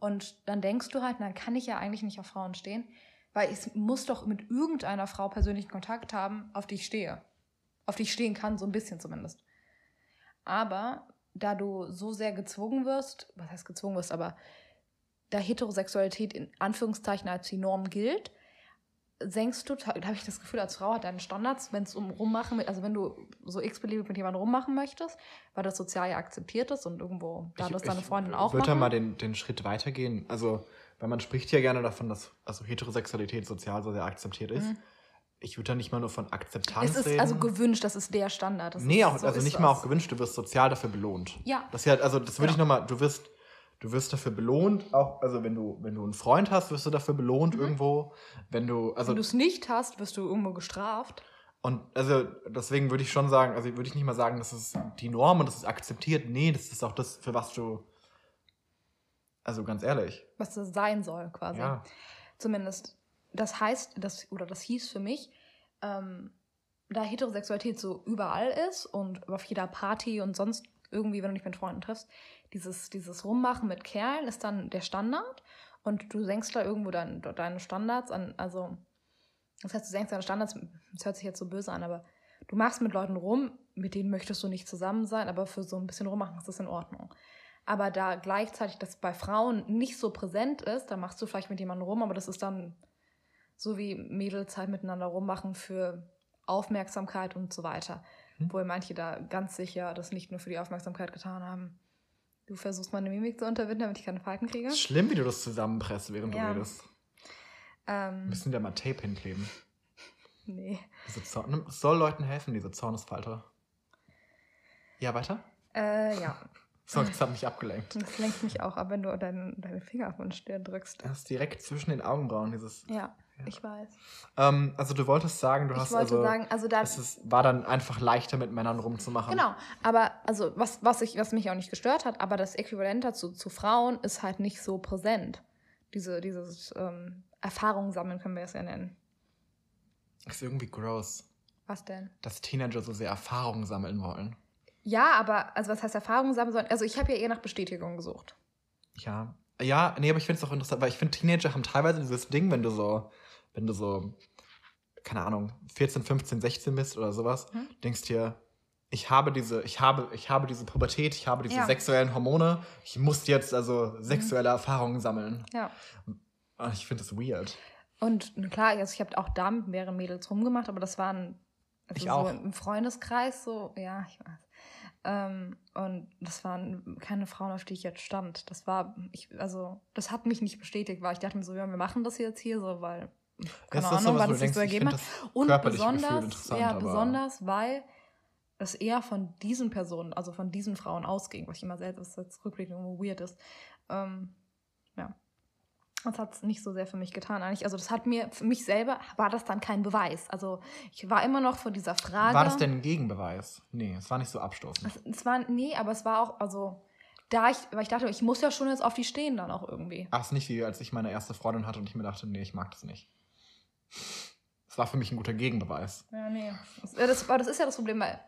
Und dann denkst du halt, dann kann ich ja eigentlich nicht auf Frauen stehen, weil ich muss doch mit irgendeiner Frau persönlichen Kontakt haben, auf die ich stehe. Auf die ich stehen kann, so ein bisschen zumindest. Aber da du so sehr gezwungen wirst, was heißt gezwungen wirst, aber da Heterosexualität in Anführungszeichen als die Norm gilt, senkst du, da habe ich das Gefühl, als Frau hat deine Standards, wenn es um Rummachen, also wenn du so x-beliebig mit jemandem rummachen möchtest, weil das sozial ja akzeptiert ist und irgendwo, da das deine Freundin auch würde da mal den, den Schritt weitergehen. Also, weil man spricht ja gerne davon, dass also Heterosexualität sozial so sehr akzeptiert ist. Mhm. Ich würde da nicht mal nur von Akzeptanz es ist reden. also gewünscht, das ist der Standard. Das nee, ist, auch, so also nicht mal auch gewünscht, du wirst sozial dafür belohnt. Ja. Das ja, also das würde ich Genau. nochmal, du wirst, du wirst dafür belohnt, auch, also wenn du, wenn du einen Freund hast, wirst du dafür belohnt irgendwo. Wenn du, also Mhm. Wenn du es nicht hast, wirst du irgendwo gestraft. Und also deswegen würde ich schon sagen, also würde ich nicht mal sagen, das ist die Norm und das ist akzeptiert. Nee, das ist auch das, für was du. Also ganz ehrlich. was das sein soll, quasi. Ja. Zumindest. Das heißt, das, oder das hieß für mich, ähm, da Heterosexualität so überall ist und auf jeder Party und sonst irgendwie, wenn du dich mit Freunden triffst, dieses, dieses Rummachen mit Kerlen ist dann der Standard und du senkst da irgendwo dein, deine Standards an, also das heißt, du senkst deine Standards, das hört sich jetzt so böse an, aber du machst mit Leuten rum, mit denen möchtest du nicht zusammen sein, aber für so ein bisschen rummachen ist das in Ordnung. Aber da gleichzeitig das bei Frauen nicht so präsent ist, da machst du vielleicht mit jemandem rum, aber das ist dann so wie Mädels halt miteinander rummachen für Aufmerksamkeit und so weiter. Hm. Obwohl manche da ganz sicher das nicht nur für die Aufmerksamkeit getan haben. Du versuchst meine Mimik zu unterbinden, damit ich keine Falten kriege. Schlimm, wie du das zusammenpresst, während Ja. du redest. Ähm, Müssen wir mal Tape hinkleben. nee. Es soll Leuten helfen, diese Zornesfalte. Ja, weiter? Äh, ja. So, das hat mich abgelenkt. Das lenkt mich auch ab, wenn du deinen deine Finger auf den Stirn drückst. Das ist direkt zwischen den Augenbrauen, dieses. Ja, Ja. ich weiß. Ähm, also du wolltest sagen, du Ich hast wollte also. sagen, also da. es ist, war dann einfach leichter mit Männern rumzumachen. Genau, aber also was, was, ich, was mich auch nicht gestört hat, aber das Äquivalent dazu zu Frauen ist halt nicht so präsent. Diese, dieses ähm, Erfahrung sammeln können wir es ja nennen. Ist irgendwie gross, Was denn? dass Teenager so sehr Erfahrungen sammeln wollen. Ja, aber, also was heißt Erfahrung sammeln sollen? Also ich habe ja eher nach Bestätigung gesucht. Ja. Ja, nee, aber ich finde es auch interessant, weil ich finde, Teenager haben teilweise dieses Ding, wenn du so, wenn du so, keine Ahnung, 14, 15, 16 bist oder sowas, Mhm. denkst dir, ich habe diese, ich habe, ich habe diese Pubertät, ich habe diese Ja. Mhm. sexuellen Hormone, ich muss jetzt also sexuelle Erfahrungen sammeln. Ja. Und ich finde das weird. Und klar, also ich habe auch da mit mehreren Mädels rumgemacht, aber das waren also Ich so auch. im Freundeskreis so, ja, ich weiß. Ähm, und das waren keine Frauen, auf die ich jetzt stand. Das war, ich, also, das hat mich nicht bestätigt, weil ich dachte mir so, ja, wir machen das jetzt hier so, weil, keine Ahnung, sowas, wann es sich so ergeben hat. Und besonders, ja, besonders, weil es eher von diesen Personen, also von diesen Frauen ausging, was ich immer selbst, jetzt rückblickend irgendwo weird ist. Ähm, ja. Das hat es nicht so sehr für mich getan eigentlich. Also das hat mir, für mich selber war das dann kein Beweis. Also ich war immer noch vor dieser Frage. War das denn ein Gegenbeweis? Nee, es war nicht so abstoßend. Es, es war, nee, aber es war auch, also da ich, weil ich dachte, ich muss ja schon jetzt auf die stehen dann auch irgendwie. Ach, es ist nicht wie als ich meine erste Freundin hatte und ich mir dachte, nee, ich mag das nicht. Es war für mich ein guter Gegenbeweis. Ja, nee. Das, ja, das, aber das ist ja das Problem, weil.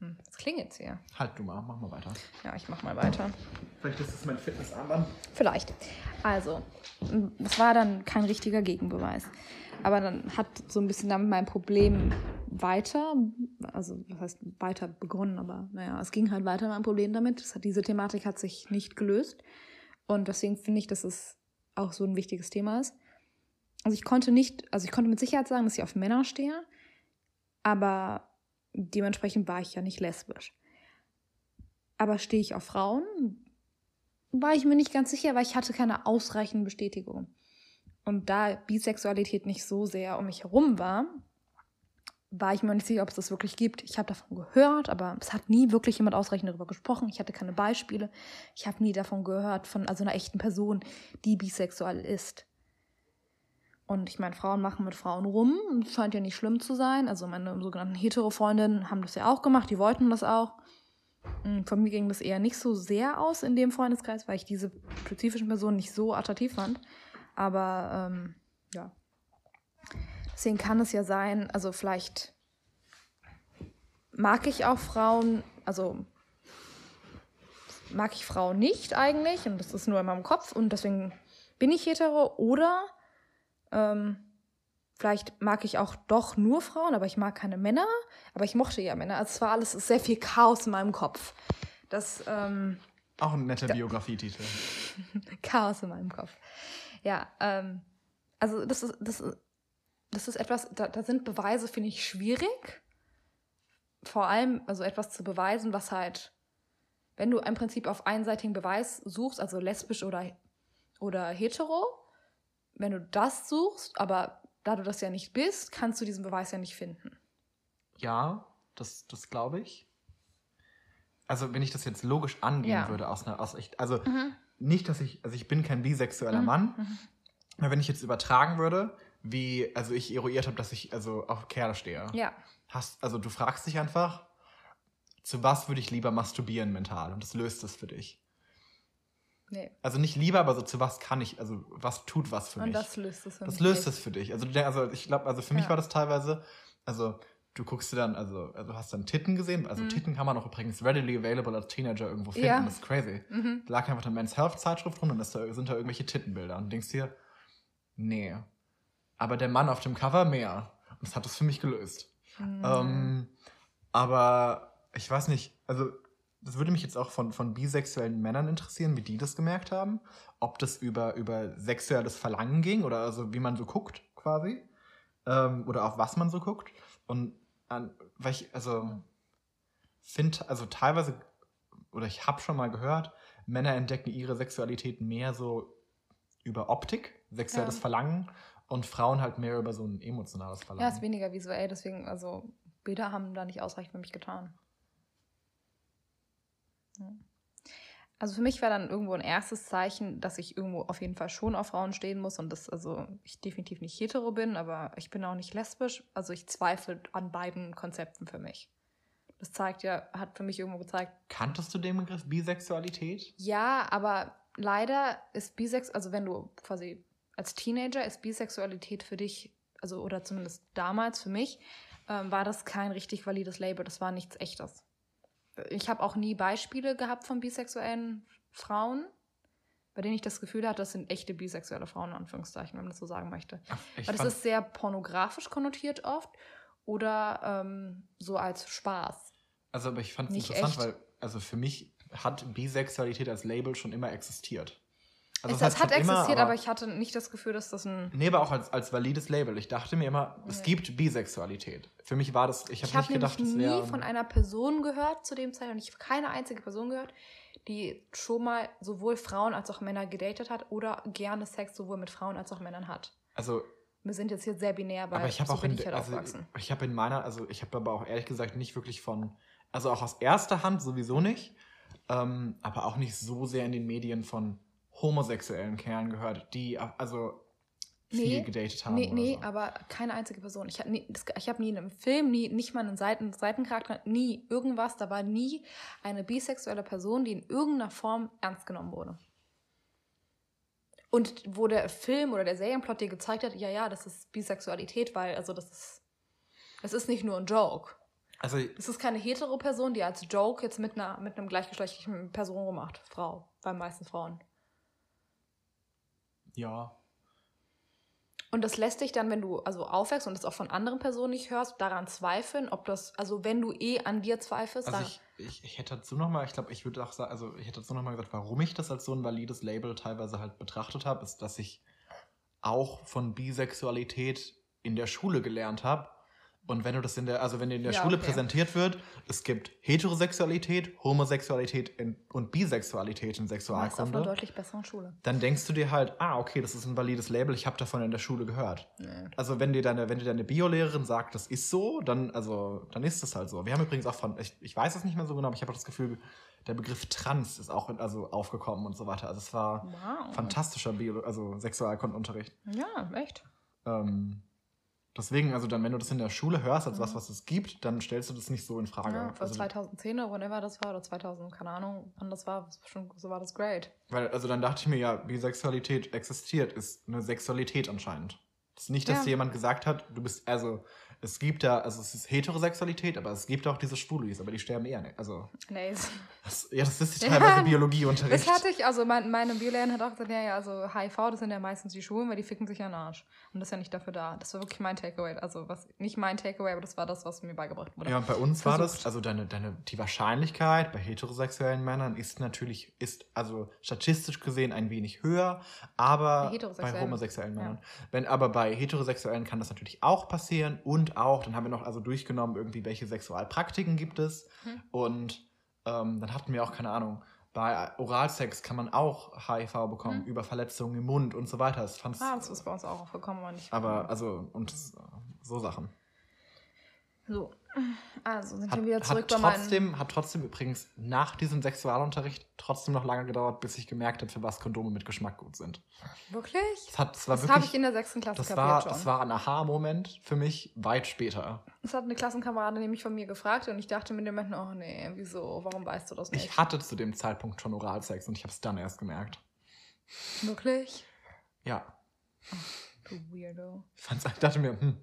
Hm, das klingt jetzt hier. Halt du mal, mach mal weiter. Ja, ich mach mal weiter. Vielleicht ist das mein Fitnessarmband. Vielleicht. Also, es war dann kein richtiger Gegenbeweis. Aber dann hat so ein bisschen damit mein Problem weiter, also was heißt weiter begonnen, aber naja, es ging halt weiter mein Problem damit. Das hat, diese Thematik hat sich nicht gelöst. Und deswegen finde ich, dass es auch so ein wichtiges Thema ist. Also ich konnte nicht, also ich konnte mit Sicherheit sagen, dass ich auf Männer stehe, aber Dementsprechend war ich ja nicht lesbisch. Aber stehe ich auf Frauen? War ich mir nicht ganz sicher, weil ich hatte keine ausreichende Bestätigung. Und da Bisexualität nicht so sehr um mich herum war, war ich mir nicht sicher, ob es das wirklich gibt. Ich habe davon gehört, aber es hat nie wirklich jemand ausreichend darüber gesprochen. Ich hatte keine Beispiele. Ich habe nie davon gehört, von also einer echten Person, die bisexuell ist. Und ich meine, Frauen machen mit Frauen rum. Das scheint ja nicht schlimm zu sein. Also meine sogenannten Hetero-Freundinnen haben das ja auch gemacht. Die wollten das auch. Hm, von mir ging das eher nicht so sehr aus in dem Freundeskreis, weil ich diese spezifischen Personen nicht so attraktiv fand. Aber ähm, ja. Deswegen kann es ja sein, also vielleicht mag ich auch Frauen, also mag ich Frauen nicht eigentlich und das ist nur in meinem Kopf und deswegen bin ich hetero oder ähm, vielleicht mag ich auch doch nur Frauen, aber ich mag keine Männer, aber ich mochte ja Männer. Also es war alles sehr viel Chaos in meinem Kopf. Das, ähm, auch ein netter Biografietitel. Chaos in meinem Kopf. Ja, ähm, also das ist, das das ist etwas, da, da sind Beweise, finde ich, schwierig. Vor allem, also etwas zu beweisen, was halt, wenn du im Prinzip auf einseitigen Beweis suchst, also lesbisch oder, oder hetero, wenn du das suchst, aber da du das ja nicht bist, kannst du diesen Beweis ja nicht finden. Ja, das, das glaube ich. Also, wenn ich das jetzt logisch angehen ja. würde, aus einer, aus echt, also mhm. nicht, dass ich, also ich bin kein bisexueller mhm. Mann, mhm. aber wenn ich jetzt übertragen würde, wie, also ich eruiert habe, dass ich also auf Kerle stehe. Ja. Hast, also du fragst dich einfach, zu was würde ich lieber masturbieren mental und das löst es für dich. Nee. Also nicht lieber, aber so zu was kann ich, also was tut was für und mich. Und das löst es für das mich. Das löst es für dich. Also, also ich glaube, also für ja. mich war das teilweise, also du guckst dir dann, also, also hast dann Titten gesehen. Also mhm. Titten kann man auch übrigens readily available als Teenager irgendwo finden. Ja. Das ist crazy. Mhm. Da lag einfach eine Men's Health Zeitschrift drin und ist da, sind da irgendwelche Tittenbilder. Und denkst dir, nee. Aber der Mann auf dem Cover mehr. Und das hat das für mich gelöst. Mhm. Ähm, aber ich weiß nicht, also das würde mich jetzt auch von, von bisexuellen Männern interessieren, wie die das gemerkt haben. Ob das über, über sexuelles Verlangen ging oder also wie man so guckt quasi. Ähm, oder auf was man so guckt. Und an, weil ich, also finde, also teilweise, oder ich habe schon mal gehört, Männer entdecken ihre Sexualität mehr so über Optik, sexuelles ja. Verlangen und Frauen halt mehr über so ein emotionales Verlangen. Ja, ist weniger visuell, deswegen, also Bilder haben da nicht ausreichend für mich getan. Also für mich war dann irgendwo ein erstes Zeichen, dass ich irgendwo auf jeden Fall schon auf Frauen stehen muss und dass also ich definitiv nicht hetero bin, aber ich bin auch nicht lesbisch. Also ich zweifle an beiden Konzepten für mich. Das zeigt ja, hat für mich irgendwo gezeigt. Kanntest du den Begriff Bisexualität? Ja, aber leider ist Bisex, also wenn du quasi als Teenager ist Bisexualität für dich, also oder zumindest damals für mich, ähm, war das kein richtig valides Label. Das war nichts Echtes ich habe auch nie Beispiele gehabt von bisexuellen Frauen, bei denen ich das Gefühl hatte, das sind echte bisexuelle Frauen, in Anführungszeichen, wenn man das so sagen möchte. Ach, Weil das ist sehr pornografisch konnotiert oft oder ähm, so als Spaß. Also, aber ich fand es interessant, echt. weil, also für mich hat Bisexualität als Label schon immer existiert. Also es, das hat existiert, immer, aber, aber, ich hatte nicht das Gefühl, dass das ein. Nee, aber auch als, als valides Label. Ich dachte mir immer, nee. es gibt Bisexualität. Für mich war das, ich habe hab nicht gedacht, das wäre. Ich habe nie von einer Person gehört zu dem Zeitpunkt. Ich habe keine einzige Person gehört, die schon mal sowohl Frauen als auch Männer gedatet hat oder gerne Sex sowohl mit Frauen als auch Männern hat. Also. Wir sind jetzt hier sehr binär, weil aber ich habe so auch in, ich halt also, aufgewachsen. Ich habe in meiner, also ich habe aber auch ehrlich gesagt nicht wirklich von, also auch aus erster Hand sowieso nicht, ähm, aber auch nicht so sehr in den Medien von homosexuellen Kerlen gehört, die also viel nee, gedatet haben. Nee, nee, so. aber keine einzige Person. Ich habe nie, hab nie in einem Film, nie, nicht mal einen Seiten, Seitencharakter, nie irgendwas. Da war nie eine bisexuelle Person, die in irgendeiner Form ernst genommen wurde. Und wo der Film oder der Serienplot dir gezeigt hat, ja, ja, das ist Bisexualität, weil, also das ist, das ist nicht nur ein Joke. Also, es ist keine hetero Person, die als Joke jetzt mit einer, mit einem gleichgeschlechtlichen Person rummacht. Frau, bei meisten Frauen. Ja. Und das lässt dich dann, wenn du also aufwächst und das auch von anderen Personen nicht hörst, daran zweifeln, ob das, also wenn du eh an dir zweifelst. Also ich, ich, ich, hätte dazu nochmal, ich glaube, ich würde auch sagen, also ich hätte dazu nochmal gesagt, warum ich das als so ein valides Label teilweise halt betrachtet habe, ist, dass ich auch von Bisexualität in der Schule gelernt habe, Und wenn du das in der, also wenn dir in der Ja, Schule okay. präsentiert wird, es gibt Heterosexualität, Homosexualität und Bisexualität in Du warst auf einer Sexualkunde, deutlich besseren Schule. dann denkst du dir halt, ah, okay, das ist ein valides Label, ich habe davon in der Schule gehört. Nee. Also wenn dir deine, wenn dir deine Biolehrerin sagt, das ist so, dann, also, dann ist das halt so. Wir haben übrigens auch von, ich, ich weiß es nicht mehr so genau, aber ich habe auch das Gefühl, der Begriff Trans ist auch in, also aufgekommen und so weiter. Also es war Wow. fantastischer Bio, also Sexualkundenunterricht. Ja, echt. Ähm, deswegen, also dann, wenn du das in der Schule hörst als was, was es gibt, dann stellst du das nicht so in Frage. Mhm. Ja, also, 2010 oder whenever das war, oder 2000, keine Ahnung, wann das war, schon, so war das great. weil, also dann dachte ich mir ja, Bisexualität existiert, ist eine Sexualität anscheinend. Das ist nicht, dass Ja. dir jemand gesagt hat, du bist, also es gibt da, also es ist Heterosexualität, aber es gibt auch diese Schwulis, aber die sterben eher nicht. Also, Nee, das, ja, das ist Ja. teilweise Biologieunterricht. Das hatte ich, also mein, meine Biolehrerin hat auch gesagt, ja, ja, also HIV, das sind ja meistens die Schulen, weil die ficken sich ja den Arsch. Und das ist ja nicht dafür da. Das war wirklich mein Takeaway. Also was, nicht mein Takeaway, aber das war das, was mir beigebracht wurde. Ja, und bei uns war das, Versucht. also deine, deine, die Wahrscheinlichkeit bei heterosexuellen Männern ist natürlich, ist also statistisch gesehen ein wenig höher, aber Bei bei, homosexuellen ja. Männern. Wenn aber bei heterosexuellen kann das natürlich auch passieren und auch, dann haben wir noch also durchgenommen, irgendwie, welche Sexualpraktiken gibt es Hm. und ähm, dann hatten wir auch, keine Ahnung, bei Oralsex kann man auch HIV bekommen, Hm. über Verletzungen im Mund und so weiter. Das fand's, Ah, das ist bei uns auch aufgekommen, aber nicht. aber also, und so Sachen. So. Also sind Hat, wir wieder hat, zurück bei meinen. trotzdem, hat trotzdem übrigens nach diesem Sexualunterricht trotzdem noch lange gedauert, bis ich gemerkt habe, für was Kondome mit Geschmack gut sind. Wirklich? Das, hat, das war Das habe ich in der sechsten Klasse das kapiert war, schon. das war ein Aha-Moment für mich weit später. Das hat eine Klassenkameradin nämlich von mir gefragt und ich dachte mir dem Moment, oh nee, wieso, warum weißt du das nicht? Ich hatte zu dem Zeitpunkt schon Oralsex und ich habe es dann erst gemerkt. Wirklich? Ja, Du Weirdo. ich, ich dachte mir, hm,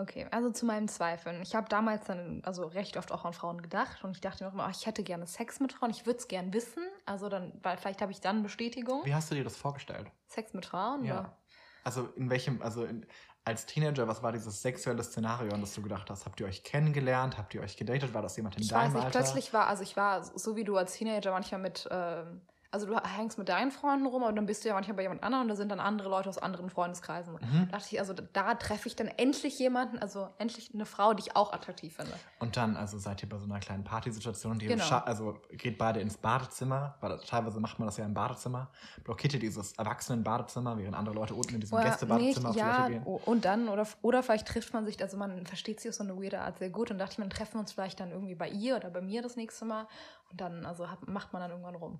Okay, also zu meinen Zweifeln. Ich habe damals dann also recht oft auch an Frauen gedacht und ich dachte mir auch immer, ach, ich hätte gerne Sex mit Frauen, ich würde es gern wissen. Also dann, weil vielleicht habe ich dann Bestätigung. wie hast du dir das vorgestellt? Sex mit Frauen? Ja. Oder? Also in welchem, also in, als Teenager, was war dieses sexuelle Szenario, an das du gedacht hast? Habt ihr euch kennengelernt? Habt ihr euch gedatet? War das jemand in Ich deinem weiß Alter? plötzlich war, also ich war so wie du als Teenager manchmal mit, ähm, also du hängst mit deinen Freunden rum, aber dann bist du ja manchmal bei jemand anderem und da sind dann andere Leute aus anderen Freundeskreisen. Mhm. Da dachte ich, also da treffe ich dann endlich jemanden, also endlich eine Frau, die ich auch attraktiv finde. Und dann, also seid ihr bei so einer kleinen Partysituation, die Genau. also geht beide ins Badezimmer, weil teilweise macht man das ja im Badezimmer, blockiert ihr dieses Erwachsenen-Badezimmer, während andere Leute unten in diesem Oder Gästebadezimmer auf ja, gehen. und dann, oder, oder vielleicht trifft man sich, also man versteht sich auf so eine weirde Art sehr gut und dachte ich, man treffen wir uns vielleicht dann irgendwie bei ihr oder bei mir das nächste Mal und dann, also hat, macht man dann irgendwann rum.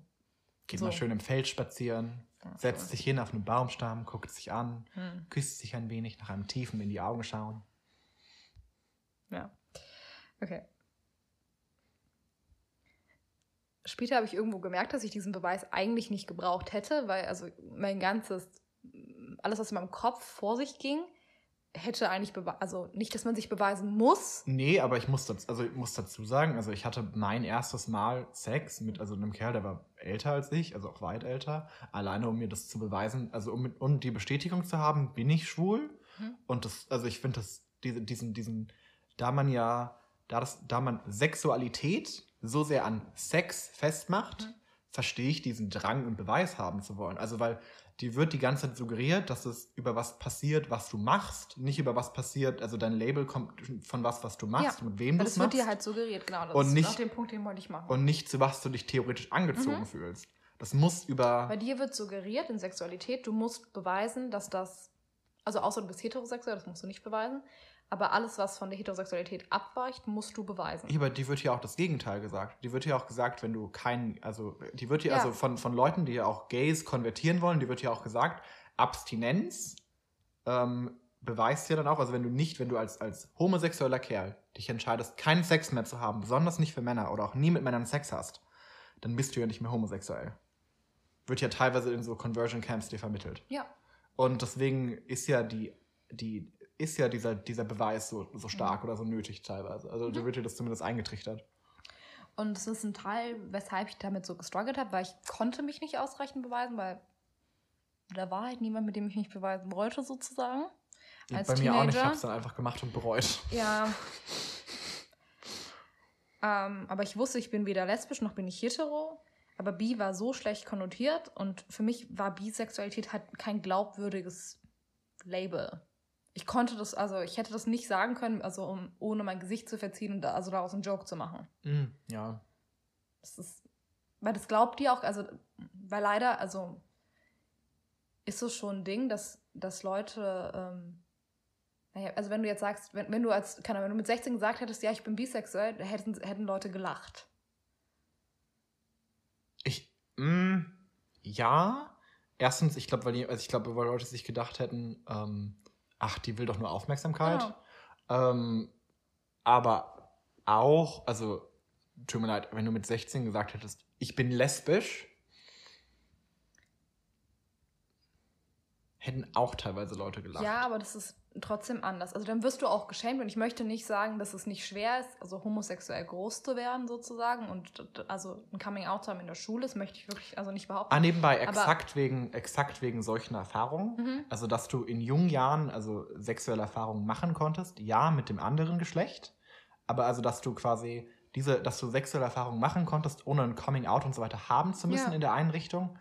Geht so. mal schön im Feld spazieren, Ja, setzt sich hin auf einen Baumstamm, guckt sich an, Hm. küsst sich ein wenig, nach einem tiefen in die Augen schauen. Ja. Okay. Später habe ich irgendwo gemerkt, dass ich diesen Beweis eigentlich nicht gebraucht hätte, weil also mein ganzes, alles, was in meinem Kopf vor sich ging, hätte eigentlich, also nicht, dass man sich beweisen muss. Nee, aber ich muss, dazu, also ich muss dazu sagen, also ich hatte mein erstes Mal Sex mit also einem Kerl, der war älter als ich, also auch weit älter, alleine um mir das zu beweisen, also um, um die Bestätigung zu haben, bin ich schwul. Mhm. Und das, also ich finde das, diese, diesen, diesen, da man ja, da, das, da man Sexualität so sehr an Sex festmacht, Mhm. verstehe ich diesen Drang, einen Beweis haben zu wollen. Also weil die wird die ganze Zeit suggeriert, dass es über was passiert, was du machst, nicht über was passiert, also dein Label kommt von was, was du machst, Ja, mit wem du es das wird machst dir halt suggeriert, genau. Das Und ist nicht- auf den Punkt, den wollte ich machen. und nicht zu was du dich theoretisch angezogen Mhm. fühlst. Das muss über... Bei dir wird suggeriert in Sexualität, du musst beweisen, dass das, also außer du bist heterosexuell, das musst du nicht beweisen, aber alles, was von der Heterosexualität abweicht, musst du beweisen. Ja, aber die wird ja auch das Gegenteil gesagt. Die wird ja auch gesagt, wenn du kein, also die wird ja, Ja. also von, von Leuten, die ja auch Gays konvertieren wollen, die wird ja auch gesagt, Abstinenz ähm, beweist ja dann auch, also wenn du nicht, wenn du als, als homosexueller Kerl dich entscheidest, keinen Sex mehr zu haben, besonders nicht für Männer oder auch nie mit Männern Sex hast, dann bist du ja nicht mehr homosexuell. Wird ja teilweise in so Conversion Camps dir vermittelt. Ja. Und deswegen ist ja die, die ist ja dieser, dieser Beweis so, so stark oder so nötig teilweise. Also da Mhm. wird dir das zumindest eingetrichtert. Und es ist ein Teil, weshalb ich damit so gestruggelt habe, weil ich konnte mich nicht ausreichend beweisen, weil da war halt niemand, mit dem ich mich beweisen wollte, sozusagen. Als Bei mir auch nicht, ich Teenager. habe es dann einfach gemacht und bereut. Ja. ähm, aber ich wusste, ich bin weder lesbisch noch bin ich hetero. Aber bi war so schlecht konnotiert und für mich war Bisexualität halt kein glaubwürdiges Label. Ich konnte das, also ich hätte das nicht sagen können, also um, ohne mein Gesicht zu verziehen und da, also daraus einen Joke zu machen. Mm, ja. Das ist, weil das glaubt die auch, also, weil leider, also ist es schon ein Ding, dass, dass Leute, ähm, naja, also wenn du jetzt sagst, wenn, wenn du als, keine Ahnung, wenn du mit 16 gesagt hättest, ja, ich bin bisexuell, hätten, hätten Leute gelacht. Ich, mm, ja. Erstens, ich glaube, weil, die- also ich glaube, weil Leute sich gedacht hätten, ähm, ach, die will doch nur Aufmerksamkeit. Genau. Ähm, aber auch, also, tut mir leid, wenn du mit 16 gesagt hättest, ich bin lesbisch, hätten auch teilweise Leute gelacht. Ja, aber das ist trotzdem anders. Also dann wirst du auch geschämt und ich möchte nicht sagen, dass es nicht schwer ist, also homosexuell groß zu werden sozusagen und also ein Coming Out zu haben in der Schule, das möchte ich wirklich also nicht behaupten. Ah, nebenbei, Aber- exakt wegen, exakt wegen solchen Erfahrungen. Mhm. Also, dass du in jungen Jahren also sexuelle Erfahrungen machen konntest, ja, mit dem anderen Geschlecht, aber also, dass du quasi diese, dass du sexuelle Erfahrungen machen konntest, ohne ein Coming Out und so weiter haben zu müssen Ja. in der Einrichtung.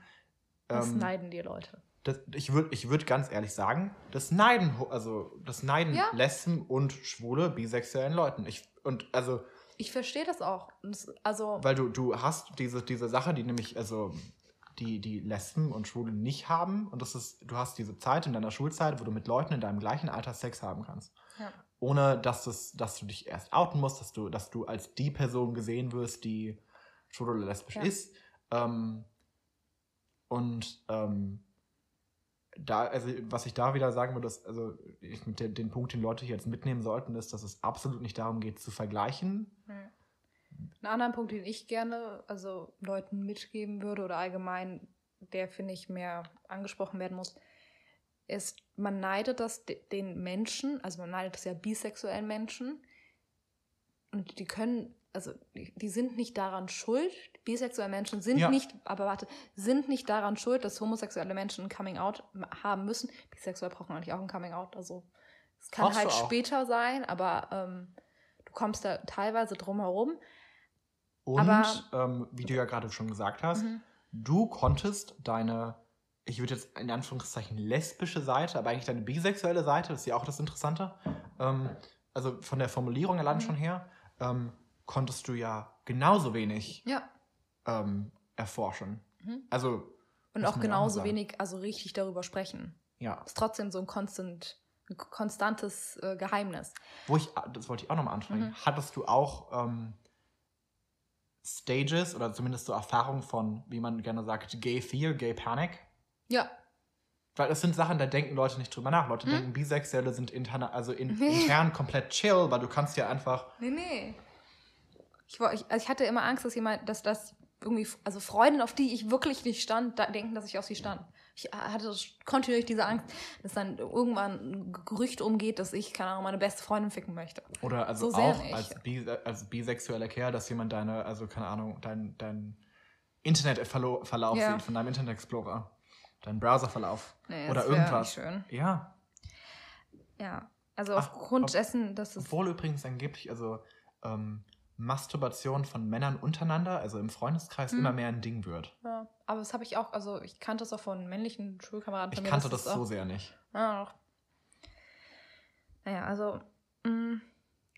Das ähm, neiden die Leute. Das, ich würde ich würd ganz ehrlich sagen, das neiden, also das neiden Ja. Lesben und schwule, bisexuellen Leuten. Ich, und also, Ich verstehe das auch. Das, also weil du, du hast diese, diese Sache, die nämlich, also die, die Lesben und Schwule nicht haben. Und das ist, du hast diese Zeit in deiner Schulzeit, wo du mit Leuten in deinem gleichen Alter Sex haben kannst. ja. Ohne dass, das, dass du dich erst outen musst, dass du, dass du als die Person gesehen wirst, die schwul oder lesbisch Ja. ist. Ähm, und ähm, da, also was ich da wieder sagen würde, ist, also ich, den, den Punkt, den Leute hier jetzt mitnehmen sollten, ist, dass es absolut nicht darum geht, zu vergleichen. Ja. Einen anderen Punkt, den ich gerne also Leuten mitgeben würde oder allgemein, der finde ich mehr angesprochen werden muss, ist, man neidet das de- den Menschen, also man neidet das ja bisexuellen Menschen und die können, also die, sind nicht daran schuld, bisexuelle Menschen sind Ja. nicht, aber warte, sind nicht daran schuld, dass homosexuelle Menschen ein Coming Out haben müssen. Bisexuell brauchen eigentlich auch ein Coming Out, also es kann Brauchst halt später sein, aber ähm, du kommst da teilweise drum herum. Und Aber- ähm, wie du ja gerade schon gesagt hast, Mhm. du konntest deine, ich würde jetzt in Anführungszeichen lesbische Seite, aber eigentlich deine bisexuelle Seite, das ist ja auch das Interessante, ähm, also von der Formulierung allein Mhm. schon her, ähm, konntest du ja genauso wenig Ja. ähm, erforschen. Mhm. Also, Und auch auch genauso sagen. wenig, also richtig darüber sprechen. ja. Ist trotzdem so ein, konstant, ein konstantes äh, Geheimnis. Wo ich, das wollte ich auch nochmal ansprechen, Mhm. hattest du auch ähm, Stages oder zumindest so Erfahrungen von, wie man gerne sagt, Gay Fear, Gay Panic? Ja. Weil das sind Sachen, da denken Leute nicht drüber nach. Leute Hm? denken, Bisexuelle sind interne, also in, intern komplett chill, weil du kannst ja einfach. Nee, nee. Ich, war- ich, also ich hatte immer Angst, dass jemand, dass das irgendwie, also Freundinnen, auf die ich wirklich nicht stand, da denken, dass ich auf sie stand. Ich hatte kontinuierlich diese Angst, dass dann irgendwann ein Gerücht umgeht, dass ich, keine Ahnung, meine beste Freundin ficken möchte. Oder also So auch als, bi als bisexueller Kerl, dass jemand deine, also keine Ahnung, dein, dein Internetverlauf Ja. sieht von deinem Internet Explorer. Dein Browserverlauf. Nee, Oder irgendwas. Nicht schön. Ja. Ja. Also Ach, aufgrund ob- dessen, dass es. Obwohl übrigens angeblich, also ähm, Masturbation von Männern untereinander, also im Freundeskreis, Hm. immer mehr ein Ding wird. Ja, aber das habe ich auch, also ich kannte es auch von männlichen Schulkameraden Ich von mir. kannte das es so auch, sehr nicht. Ja, doch. Naja, also, mh,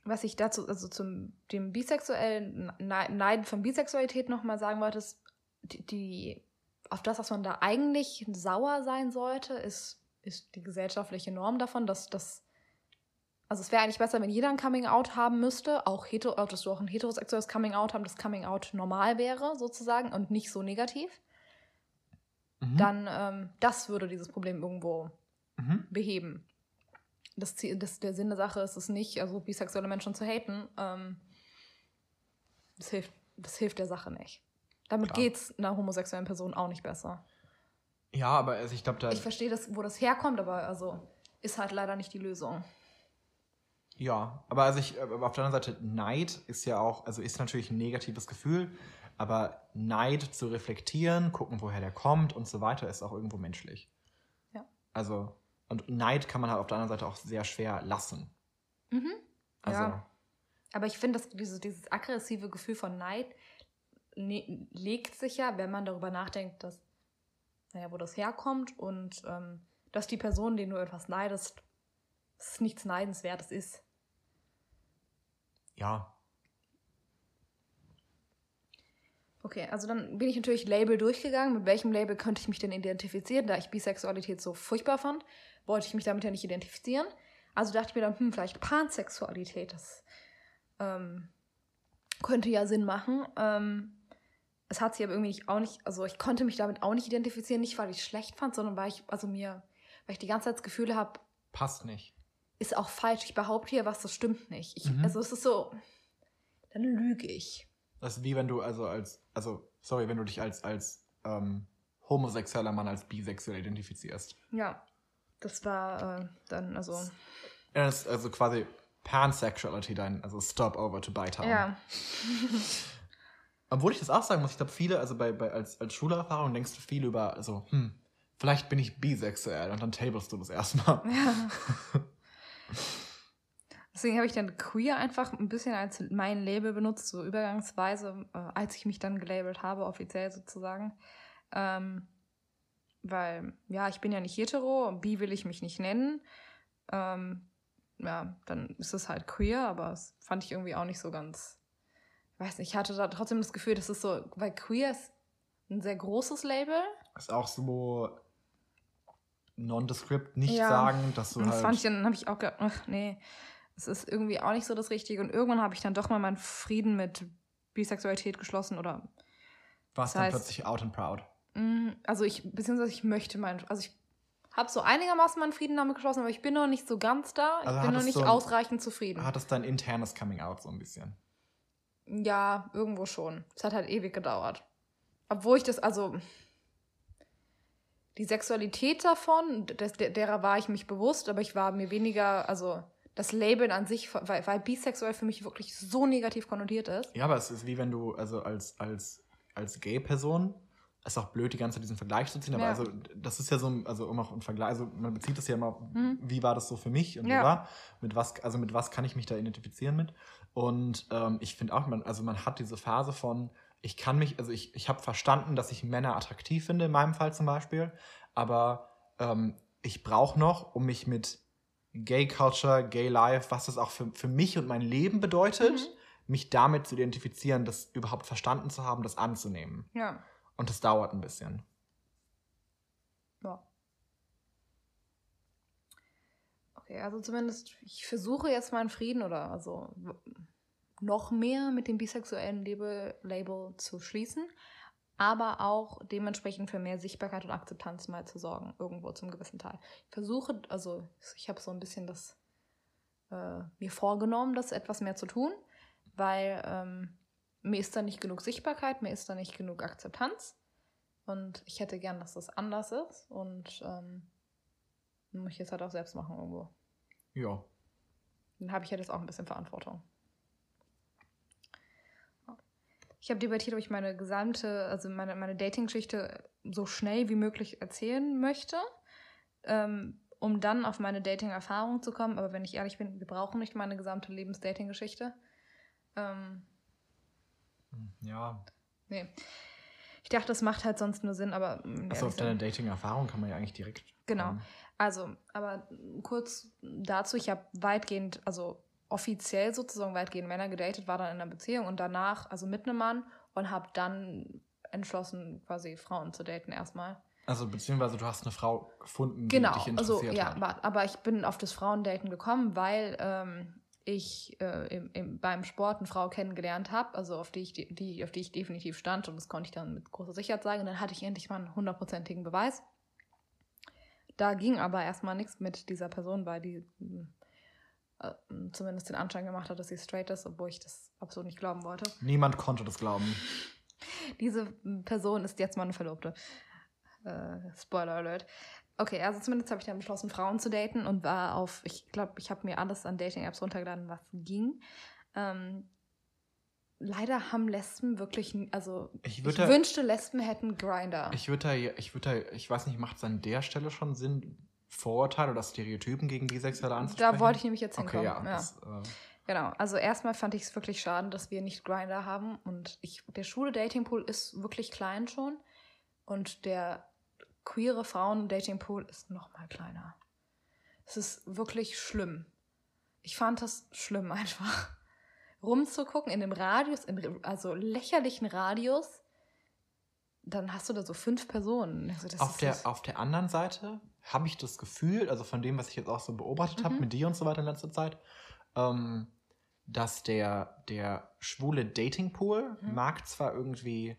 was ich dazu, also zum dem bisexuellen Ne- Neiden von Bisexualität nochmal sagen wollte, ist, die, die, auf das, was man da eigentlich sauer sein sollte, ist, ist die gesellschaftliche Norm davon, dass das, also es wäre eigentlich besser, wenn jeder ein Coming-out haben müsste, auch, hetero, auch dass du auch ein heterosexuelles Coming-out haben, das Coming-out normal wäre, sozusagen, und nicht so negativ. Mhm. Dann, ähm, das würde dieses Problem irgendwo Mhm. beheben. Das, Ziel- das, der Sinn der Sache ist es nicht, also bisexuelle Menschen zu haten. Ähm, das, hilft, das hilft der Sache nicht. Damit Klar. geht es einer homosexuellen Person auch nicht besser. Ja, aber also ich glaube, da. Ich verstehe, das, wo das herkommt, aber also ist halt leider nicht die Lösung. Ja, aber also ich, aber auf der anderen Seite, Neid ist ja auch, also ist natürlich ein negatives Gefühl, aber Neid zu reflektieren, gucken, woher der kommt und so weiter, ist auch irgendwo menschlich. Ja. Also, und Neid kann man halt auf der anderen Seite auch sehr schwer lassen. Mhm. Also, Ja. Aber ich finde, dass dieses, dieses aggressive Gefühl von Neid ne, legt sich ja, wenn man darüber nachdenkt, dass, naja, wo das herkommt und ähm, dass die Person, denen du etwas neidest, es nichts Neidenswertes ist. Ja. Okay, also dann bin ich natürlich Label durchgegangen. Mit welchem Label könnte ich mich denn identifizieren? Da ich Bisexualität so furchtbar fand, wollte ich mich damit ja nicht identifizieren. Also dachte ich mir dann, hm, vielleicht Pansexualität, das ähm, könnte ja Sinn machen. Ähm, es hat sich aber irgendwie nicht, auch nicht, also ich konnte mich damit auch nicht identifizieren, nicht weil ich es schlecht fand, sondern weil ich, also mir, weil ich die ganze Zeit das Gefühl habe, Passt nicht. Ist auch falsch. Ich behaupte hier was, das stimmt nicht. Ich, Mhm. Also es ist so, dann lüge ich. Das ist wie wenn du also als, also, sorry, wenn du dich als, als ähm, homosexueller Mann als bisexuell identifizierst. Ja, das war äh, dann, also, Ja, das ist also quasi Pansexuality dein, also Stop over to Bytown. ja. Obwohl ich das auch sagen muss, ich glaube, viele, also bei, bei als, als Schulerfahrung denkst du viel über, also, hm, vielleicht bin ich bisexuell und dann tablest du das erstmal. Ja. Deswegen habe ich dann queer einfach ein bisschen als mein Label benutzt, so übergangsweise, äh, als ich mich dann gelabelt habe, offiziell sozusagen. Ähm, weil, ja, ich bin ja nicht hetero, bi will ich mich nicht nennen. Ähm, ja, dann ist es halt queer, aber das fand ich irgendwie auch nicht so ganz. Ich weiß nicht, ich hatte da trotzdem das Gefühl, das ist so, weil queer ist ein sehr großes Label. Ist auch so nondescript nicht Ja. sagen, dass du Und das halt. fand ich, dann habe ich auch gedacht, ach nee, es ist irgendwie auch nicht so das Richtige. Und irgendwann habe ich dann doch mal meinen Frieden mit Bisexualität geschlossen oder, warst dann heißt- plötzlich out and proud. mh, also ich, beziehungsweise ich möchte meinen, also ich habe so einigermaßen meinen Frieden damit geschlossen, aber ich bin noch nicht so ganz da. Ich Also bin noch hattest nicht ein- ausreichend zufrieden. Hat es dein internes Coming out so ein bisschen? Ja, irgendwo schon. Es hat halt ewig gedauert. Obwohl ich das, also die Sexualität davon, des, der, derer war ich mich bewusst, aber ich war mir weniger, also das Labeln an sich, weil, weil bisexuell für mich wirklich so negativ konnotiert ist. Ja, aber es ist wie wenn du, also als, als, als Gay-Person, ist auch blöd, die ganze Zeit diesen Vergleich zu ziehen, aber Ja. also das ist ja so, also um auch ein Vergleich, also man bezieht das ja immer, Mhm. wie war das so für mich und Ja. wie war, mit was, also mit was kann ich mich da identifizieren mit? Und ähm, ich finde auch, man, also man hat diese Phase von, ich kann mich, also ich, ich habe verstanden, dass ich Männer attraktiv finde, in meinem Fall zum Beispiel, aber ähm, ich brauche noch, um mich mit Gay Culture, Gay Life, was das auch für, für mich und mein Leben bedeutet, Mhm. mich damit zu identifizieren, das überhaupt verstanden zu haben, das anzunehmen. Ja. Und das dauert ein bisschen. Ja. Okay, also zumindest, ich versuche jetzt meinen Frieden oder also noch mehr mit dem bisexuellen Label, Label zu schließen, aber auch dementsprechend für mehr Sichtbarkeit und Akzeptanz mal zu sorgen, irgendwo zum gewissen Teil. Ich versuche, also ich habe so ein bisschen das äh, mir vorgenommen, das etwas mehr zu tun, weil ähm, mir ist da nicht genug Sichtbarkeit, mir ist da nicht genug Akzeptanz. Und ich hätte gern, dass das anders ist. Und ähm, muss ich jetzt halt auch selbst machen irgendwo. Ja. Dann habe ich ja jetzt auch ein bisschen Verantwortung. Ich habe debattiert, ob ich meine gesamte, also meine, meine Dating-Geschichte so schnell wie möglich erzählen möchte, ähm, um dann auf meine Dating-Erfahrung zu kommen. Aber wenn ich ehrlich bin, wir brauchen nicht meine gesamte Lebens-Dating-Geschichte. Ähm, Ja. nee. Ich dachte, das macht halt sonst nur Sinn, aber. Also auf deine Dating-Erfahrung kann man ja eigentlich direkt. Genau. ähm, Also, aber kurz dazu, ich habe weitgehend, also offiziell sozusagen weitgehend Männer gedatet, war dann in einer Beziehung und danach, also mit einem Mann und habe dann entschlossen, quasi Frauen zu daten erstmal. Also beziehungsweise du hast eine Frau gefunden, die Genau, dich also interessiert ja, hat. aber, aber ich bin auf das Frauendaten gekommen, weil ähm, ich äh, im, im, beim Sport eine Frau kennengelernt habe, also auf die, ich, die- die, auf die ich definitiv stand und das konnte ich dann mit großer Sicherheit sagen. Und dann hatte ich endlich mal einen hundertprozentigen Beweis. Da ging aber erstmal nichts mit dieser Person, weil die äh, zumindest den Anschein gemacht hat, dass sie straight ist, obwohl ich das absolut nicht glauben wollte. Niemand konnte das glauben. Diese Person ist jetzt meine Verlobte. Äh, Spoiler Alert. Okay, also zumindest habe ich dann beschlossen, Frauen zu daten und war auf, ich glaube, ich habe mir alles an Dating-Apps runtergeladen, was ging. Ähm, leider haben Lesben wirklich, also Ich ich, da- wünschte, Lesben hätten Grinder. Ich würde da, ich würde da, ich weiß nicht, macht es an der Stelle schon Sinn, Vorurteile oder Stereotypen gegen Bisexuelle anzusprechen? Da wollte ich nämlich jetzt Okay, hinkommen. ja. Das, äh, Genau, also erstmal fand ich es wirklich schade, dass wir nicht Grinder haben und ich, der schwule Datingpool ist wirklich klein schon und der queere Frauen Datingpool ist noch mal kleiner. Es ist wirklich schlimm. Ich fand das schlimm einfach. Rumzugucken in dem Radius, in, also lächerlichen Radius, dann hast du da so fünf Personen. Also das Auf ist der, auf der anderen Seite habe ich das Gefühl, also von dem, was ich jetzt auch so beobachtet habe Mhm. mit dir und so weiter in letzter Zeit, ähm, dass der, der schwule Datingpool Mhm. mag zwar irgendwie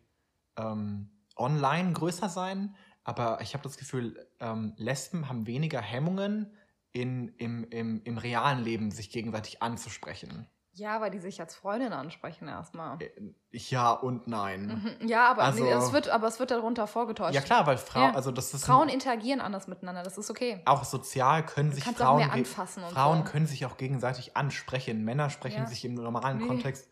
ähm, online größer sein, aber ich habe das Gefühl, ähm, Lesben haben weniger Hemmungen, in, im, im, im realen Leben sich gegenseitig anzusprechen. Ja, weil die sich als Freundin ansprechen erstmal. Äh, Ja und nein. Mhm. Ja, aber, Also- nee, es wird, aber es wird darunter vorgetäuscht. Ja klar, weil Frau, Ja. also das ist Frauen interagieren anders miteinander, das ist okay. auch sozial können Du sich Frauen Frauen so. können sich auch gegenseitig ansprechen. Männer sprechen Ja. sich im normalen Nee. Kontext.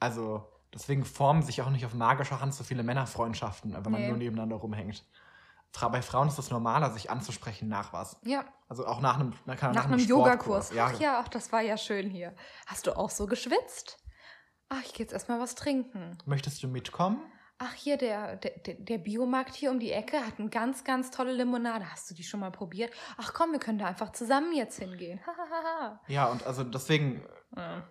Also deswegen formen sich auch nicht auf magischer Hand so viele Männerfreundschaften, wenn man Nee. nur nebeneinander rumhängt. Bei Frauen ist es normaler, sich anzusprechen nach was. Ja, Also auch nach einem, nach, nach einem Sportkurs. Yogakurs. Ja, Ach ja, ach, das war ja schön hier. Hast du auch so geschwitzt? Ach, ich gehe jetzt erstmal was trinken. Möchtest du mitkommen? Ach, hier, der, der, der- Biomarkt hier um die Ecke hat eine ganz, ganz tolle Limonade. Hast du die schon mal probiert? Ach komm, wir können da einfach zusammen jetzt hingehen. Ja, und also deswegen, Ja.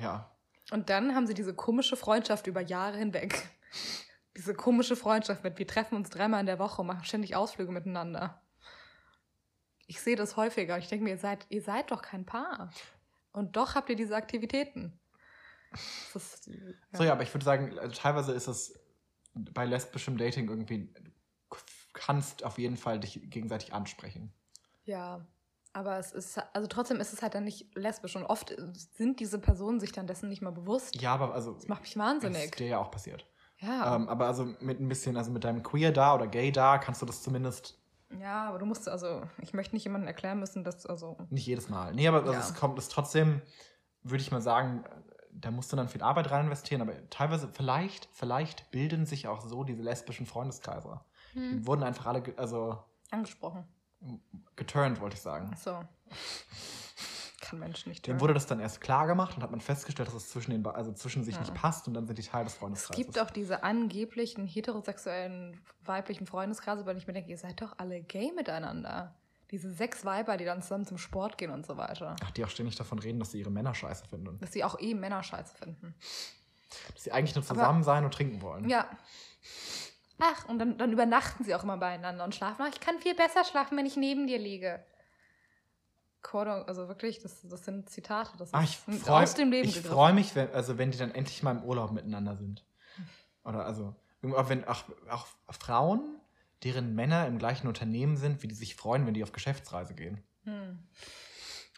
ja. Und dann haben sie diese komische Freundschaft über Jahre hinweg. Diese komische Freundschaft mit, wir treffen uns dreimal in der Woche und machen ständig Ausflüge miteinander. Ich sehe das häufiger. Ich denke mir, ihr seid, ihr seid doch kein Paar. Und doch habt ihr diese Aktivitäten. Das ist, So, ja, aber ich würde sagen, also teilweise ist es bei lesbischem Dating irgendwie, du kannst auf jeden Fall dich gegenseitig ansprechen. Ja, aber es ist, also trotzdem ist es halt dann nicht lesbisch. Und oft sind diese Personen sich dann dessen nicht mal bewusst. Ja, aber also. Das macht mich Das wahnsinnig. ist dir ja auch passiert. Ja. Ähm, aber also mit ein bisschen, also mit deinem Queer da oder Gay da kannst du das zumindest ja, aber du musst, also, ich möchte nicht jemandem erklären müssen, dass, also, nicht jedes Mal. Nee, aber also Ja. es kommt es trotzdem, würde ich mal sagen, da musst du dann viel Arbeit rein investieren, aber teilweise, vielleicht, vielleicht bilden sich auch so diese lesbischen Freundeskreise. hm, Die wurden einfach alle, also angesprochen. geturnt, wollte ich sagen. Ach so. Kann Menschen nicht Dem hören. wurde das dann erst klar gemacht und hat man festgestellt, dass es zwischen, den, also zwischen sich Ja. nicht passt und dann sind die Teil des Es Freundeskreises. gibt auch diese angeblichen heterosexuellen weiblichen Freundeskreise, bei denen ich mir denke, ihr seid doch alle gay miteinander. Diese sechs Weiber, die dann zusammen zum Sport gehen und so weiter. Ach, die auch ständig davon reden, dass sie ihre Männer scheiße finden. Dass sie auch eh Männer scheiße finden. Dass sie eigentlich nur Aber- zusammen sein und trinken wollen. Ja. Ach, und dann, dann übernachten sie auch immer beieinander und schlafen. Ach, ich kann viel besser schlafen, wenn ich neben dir liege. Cordon, also wirklich, das, das sind Zitate. Das Ah, ich ist freue aus dem Leben ich gegriffen. freu mich, wenn, also wenn die dann endlich mal im Urlaub miteinander sind. Oder also, auch wenn auch, auch Frauen, deren Männer im gleichen Unternehmen sind, wie die sich freuen, wenn die auf Geschäftsreise gehen. Hm.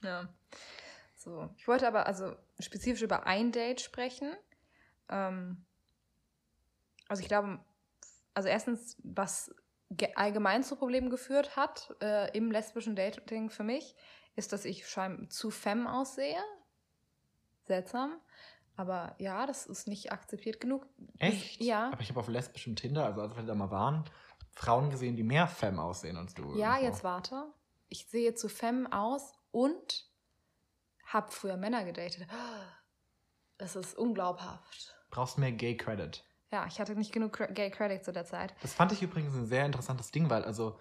Ja. So. Ich wollte aber also spezifisch über ein Date sprechen. Ähm, also ich glaube, also erstens, was ge- allgemein zu Problemen geführt hat äh, im lesbischen Dating für mich, ist, dass ich scheinbar zu femme aussehe. Seltsam. Aber ja, das ist nicht akzeptiert genug. Echt? Ja. Aber ich habe auf lesbischem Tinder, also als wir da mal waren, Frauen gesehen, die mehr Femme aussehen als du. Ja, so. jetzt warte. Ich sehe zu femme aus und habe früher Männer gedatet. Das ist unglaubhaft. Brauchst mehr Gay Credit. Ja, ich hatte nicht genug Gay Credit zu der Zeit. Das fand ich übrigens ein sehr interessantes Ding, weil also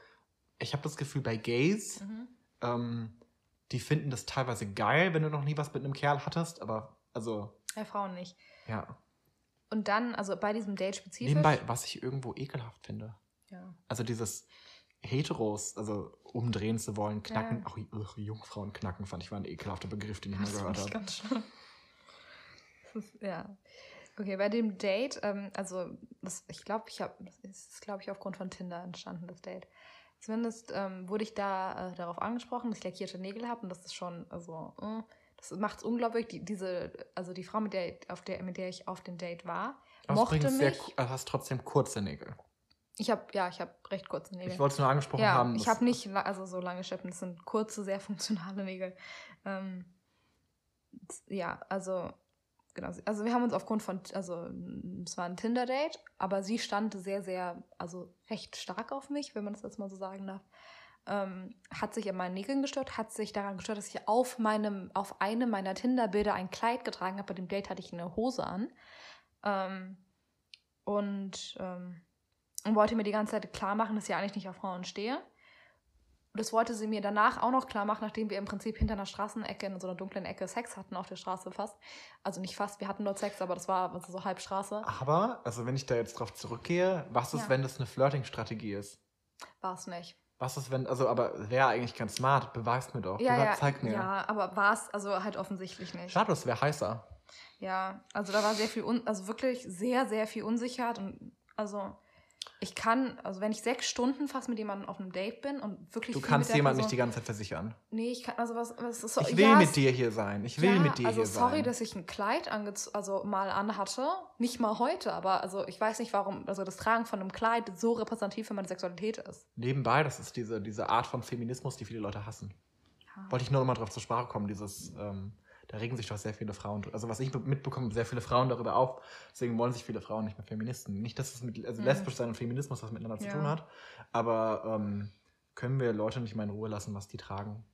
ich habe das Gefühl, bei Gays, Mhm. ähm, die finden das teilweise geil, wenn du noch nie was mit einem Kerl hattest, aber also, Ja, Frauen nicht. ja. Und dann, also bei diesem Date spezifisch. Nebenbei, was ich irgendwo ekelhaft finde. Ja. Also dieses Heteros, also umdrehen zu wollen, knacken, Ja. auch ugh, Jungfrauen knacken, fand ich war ein ekelhafter Begriff, den ich mal gehört habe. ganz ist, ja. Okay, bei dem Date, ähm, also das, ich glaube, ich habe, das ist, glaube ich, aufgrund von Tinder entstanden, das Date. Zumindest ähm, wurde ich da äh, darauf angesprochen, dass ich lackierte Nägel habe und das ist schon, also, äh, das macht es unglaublich. Die, diese, also die Frau, mit der, auf der, mit der ich auf dem Date war, Aber mochte mich. sehr, also hast trotzdem kurze Nägel. ich habe, ja, ich habe recht kurze Nägel. Ich wollte es nur angesprochen Ja, haben. ich habe nicht also so lange Scheppen, das sind kurze, sehr funktionale Nägel. Ähm, ja, also genau. Also wir haben uns aufgrund von, also es war ein Tinder-Date, aber sie stand sehr, sehr, also recht stark auf mich, wenn man das jetzt mal so sagen darf. Ähm, hat sich an meinen Nägeln gestört, hat sich daran gestört, dass ich auf meinem, auf einem meiner Tinder-Bilder ein Kleid getragen habe. Bei dem Date hatte ich eine Hose an. Ähm, und, ähm, und wollte mir die ganze Zeit klar machen, dass ich eigentlich nicht auf Frauen stehe. Das wollte sie mir danach auch noch klar machen, nachdem wir im Prinzip hinter einer Straßenecke in so einer dunklen Ecke Sex hatten auf der Straße fast. Also nicht fast, wir hatten dort Sex, aber das war also so halb Straße. Aber, also wenn ich da jetzt drauf zurückgehe, was ist, Ja. wenn das eine Flirting-Strategie ist? War es nicht. Was ist, wenn, also, aber wäre eigentlich ganz smart, beweis mir doch. Ja, Beweis- ja, zeig mir. ja, aber war es also halt offensichtlich nicht. Schade, das wäre heißer. Ja, also da war sehr viel, un also wirklich sehr, sehr viel Unsicherheit und also ich kann, also wenn ich sechs Stunden fast mit jemandem auf einem Date bin und wirklich Du kannst Person, nicht die ganze Zeit versichern. Nee, ich kann, also was, was ist so, Ich will ja, mit dir hier sein. Ich will ja, mit dir also hier sorry, sein. dass ich ein Kleid also mal anhatte. Nicht mal heute, aber also ich weiß nicht, warum, also das Tragen von einem Kleid so repräsentativ für meine Sexualität ist. Nebenbei, das ist diese, diese Art von Feminismus, die viele Leute hassen. Ja. Wollte ich nur noch mal drauf zur Sprache kommen, dieses, ähm, da regen sich doch sehr viele Frauen, also was ich mitbekomme, sehr viele Frauen darüber auf, deswegen wollen sich viele Frauen nicht mehr Feministen. Nicht, dass es mit, also Mhm. lesbisch sein und Feminismus was miteinander zu Ja. tun hat, aber ähm, können wir Leute nicht mal in Ruhe lassen, was die tragen.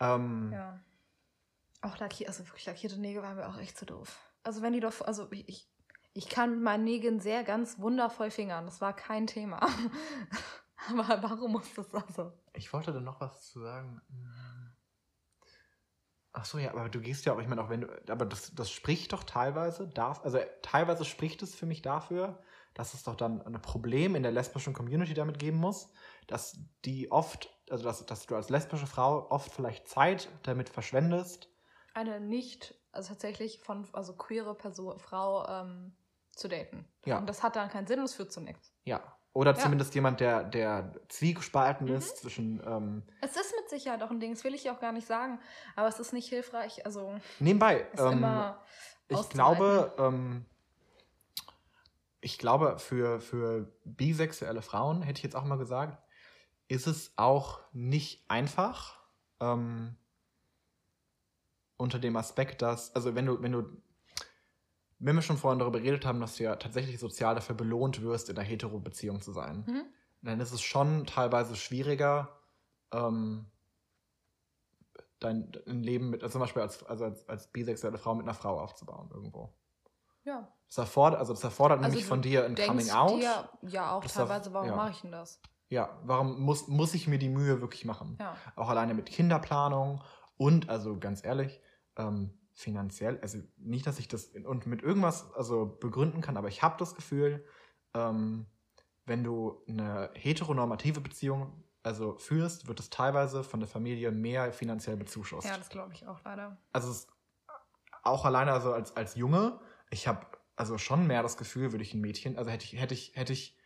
Ähm, Ja. Auch lackiert, also wirklich lackierte Nägel waren mir auch echt zu doof. Also wenn die doch, also ich, ich, ich kann mit meinen Nägeln sehr ganz wundervoll fingern. Das war kein Thema. aber warum muss das also? Ich wollte da noch was zu sagen. Ach so, ja, aber du gehst ja auch, ich meine, auch wenn du, aber das, das spricht doch teilweise, darf, also teilweise spricht es für mich dafür, dass es doch dann ein Problem in der lesbischen Community damit geben muss, dass die oft, also dass, dass du als lesbische Frau oft vielleicht Zeit damit verschwendest. Eine nicht, also tatsächlich von, also queere Person, Frau ähm, zu daten. Ja. Und das hat dann keinen Sinn und es führt zu nichts. Ja. Oder Ja. zumindest jemand, der, der zwiegespalten Mhm. ist zwischen, ähm, Es ist mit Sicherheit auch ein Ding, das will ich auch gar nicht sagen. Aber es ist nicht hilfreich, also nebenbei, ähm, immer Ich glaube, ähm, ich glaube, für, für bisexuelle Frauen, hätte ich jetzt auch mal gesagt, ist es auch nicht einfach, ähm, unter dem Aspekt, dass, also wenn du, wenn du, wenn wir schon vorhin darüber geredet haben, dass du ja tatsächlich sozial dafür belohnt wirst, in einer Hetero-Beziehung zu sein, Mhm. dann ist es schon teilweise schwieriger, ähm, dein, dein Leben mit, also zum Beispiel als, also als, als bisexuelle Frau mit einer Frau aufzubauen irgendwo. Ja. Das erfordert, also das erfordert Also nämlich von dir ein Coming Out. Dir, ja, auch Das teilweise, warum ja. mache ich denn das? Ja, warum muss, muss ich mir die Mühe wirklich machen? Ja. Auch alleine mit Kinderplanung und, also ganz ehrlich, ähm, finanziell, also nicht, dass ich das in, und mit irgendwas also begründen kann, aber ich habe das Gefühl, ähm, wenn du eine heteronormative Beziehung also führst, wird es teilweise von der Familie mehr finanziell bezuschusst. Ja, das glaube ich auch leider. also es, auch alleine also als, als Junge, ich habe also schon mehr das Gefühl, würde ich ein Mädchen, also hätte ich, hätte ich, hätte ich,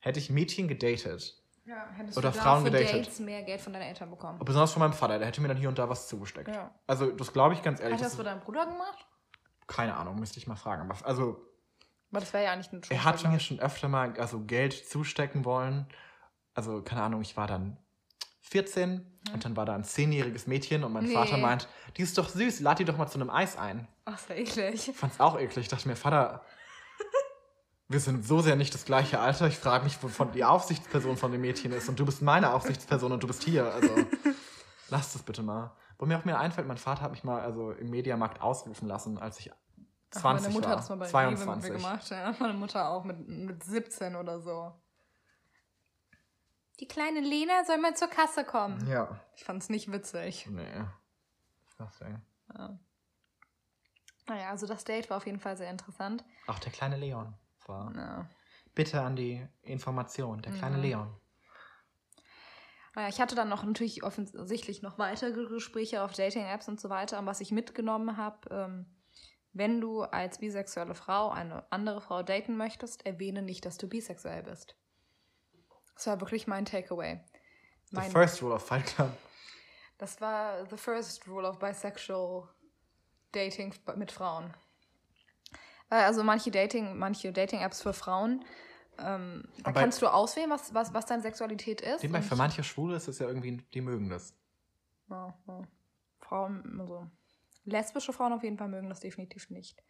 hätte ich Mädchen gedatet, Ja, hättest Oder du Frauen für gedatet. Dates mehr Geld von deinen Eltern bekommen. besonders von meinem Vater, der hätte mir dann hier und da was zugesteckt. Ja. Also das glaube ich ganz ehrlich. Hat das das für deinen Bruder gemacht? keine Ahnung, müsste ich mal fragen. Aber also Aber das wäre ja eigentlich ein er hat mir schon öfter mal also Geld zustecken wollen. Also keine Ahnung, ich war dann 14 und dann war da ein zehnjähriges Mädchen und mein Nee. Vater meint, die ist doch süß, lad die doch mal zu einem Eis ein. Ach, ist ja eklig. Ich fand's auch eklig. Ich dachte mir, Vater, wir sind so sehr nicht das gleiche Alter. Ich frage mich, wovon die Aufsichtsperson von dem Mädchen ist. Und du bist meine Aufsichtsperson und du bist hier. Also, lass das bitte mal. Wo mir auch mir einfällt, mein Vater hat mich mal also im Mediamarkt ausrufen lassen, als ich 20 Ach, meine Mutter war. hat das mal bei 22. Rewe mit mir gemacht. Ja. Meine Mutter auch mit, mit 17 oder so. Die kleine Lena soll mal zur Kasse kommen. Ja. Ich fand's nicht witzig. Nee. Was denn? Ja. Naja, also das Date war auf jeden Fall sehr interessant. Auch der kleine Leon war. Ja. Bitte an die Information. Der kleine Mhm. Leon. Naja, ich hatte dann noch natürlich offensichtlich noch weitere Gespräche auf Dating-Apps und so weiter. Und was ich mitgenommen habe, ähm, wenn du als bisexuelle Frau eine andere Frau daten möchtest, erwähne nicht, dass du bisexuell bist. Das war wirklich mein Takeaway. The Mein, first rule of Fight Club. das war the first rule of bisexual dating mit Frauen. Also manche Dating, manche Dating-Apps für Frauen, ähm, da kannst du auswählen, was, was, was deine Sexualität ist. Nebenbei, für manche Schwule ist es ja irgendwie, die mögen das. Ja, ja. Frauen, also lesbische Frauen auf jeden Fall mögen das definitiv nicht.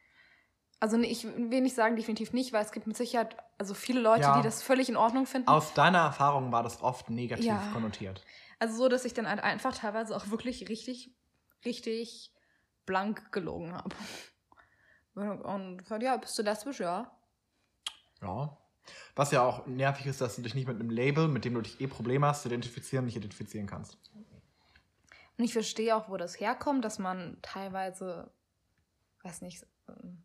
Also ich will nicht sagen definitiv nicht, weil es gibt mit Sicherheit also viele Leute, Ja. die das völlig in Ordnung finden. Aus deiner Erfahrung war das oft negativ Ja. konnotiert. Also so, dass ich dann halt einfach teilweise auch wirklich richtig, richtig blank gelogen habe. Und gesagt, ja, bist du lesbisch? Ja. Ja. Was ja auch nervig ist, dass du dich nicht mit einem Label, mit dem du dich eh Probleme hast, zu identifizieren, nicht identifizieren kannst. Und ich verstehe auch, wo das herkommt, dass man teilweise, weiß nicht, ähm,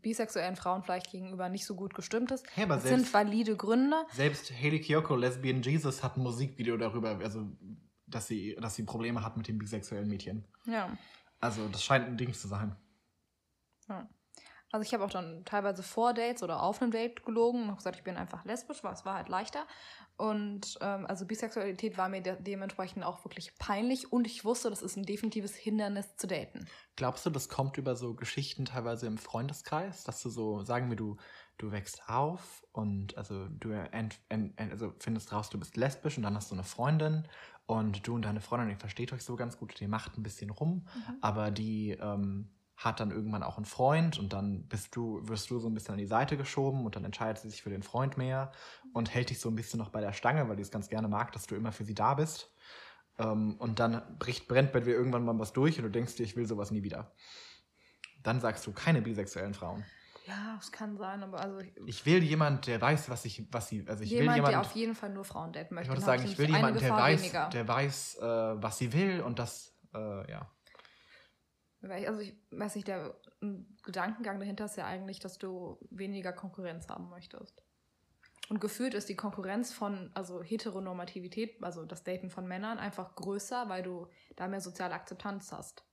bisexuellen Frauen vielleicht gegenüber nicht so gut gestimmt ist. Hey, aber das selbst- sind valide Gründe. Selbst Haley Kiyoko, Lesbian Jesus, hat ein Musikvideo darüber, also dass sie, dass sie Probleme hat mit dem bisexuellen Mädchen. Ja. Also das scheint ein Ding zu sein. Also ich habe auch dann teilweise vor Dates oder auf einem Date gelogen und habe gesagt, ich bin einfach lesbisch, weil es war halt leichter. Und ähm, also Bisexualität war mir de dementsprechend auch wirklich peinlich und ich wusste, das ist ein definitives Hindernis zu daten. Glaubst du, das kommt über so Geschichten teilweise im Freundeskreis, dass du so, sagen wir, du, du wächst auf und also du ent, ent, ent, also findest raus, du bist lesbisch und dann hast du eine Freundin und du und deine Freundin, ihr versteht euch so ganz gut, ihr macht ein bisschen rum, aber die ähm, hat dann irgendwann auch einen Freund und dann bist du, wirst du so ein bisschen an die Seite geschoben und dann entscheidet sie sich für den Freund mehr und hält dich so ein bisschen noch bei der Stange, weil die es ganz gerne mag, dass du immer für sie da bist. Ähm, und dann bricht, brennt bei dir irgendwann mal was durch und du denkst dir, ich will sowas nie wieder. Dann sagst du, keine bisexuellen Frauen. Ja, es kann sein, aber also ich, Ich will jemand, der weiß, was ich, was sie, also ich jemand, will der jemand, auf jeden Fall nur Frauen daten möchte. ich würde sagen, ich will jemanden, der weiß, weniger. der weiß, äh, was sie will und das, äh, ja. Also ich weiß nicht, der Gedankengang dahinter ist ja eigentlich, dass du weniger Konkurrenz haben möchtest. Und gefühlt ist die Konkurrenz von, also Heteronormativität, also das Daten von Männern, einfach größer, weil du da mehr soziale Akzeptanz hast.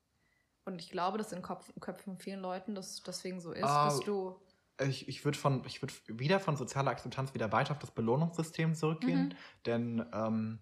Und ich glaube, dass in Kopf, Köpfen von vielen Leuten das deswegen so ist, Ah, dass du. Ich, ich würde von, ich würde wieder von sozialer Akzeptanz wieder weiter auf das Belohnungssystem zurückgehen, Mhm. denn ähm,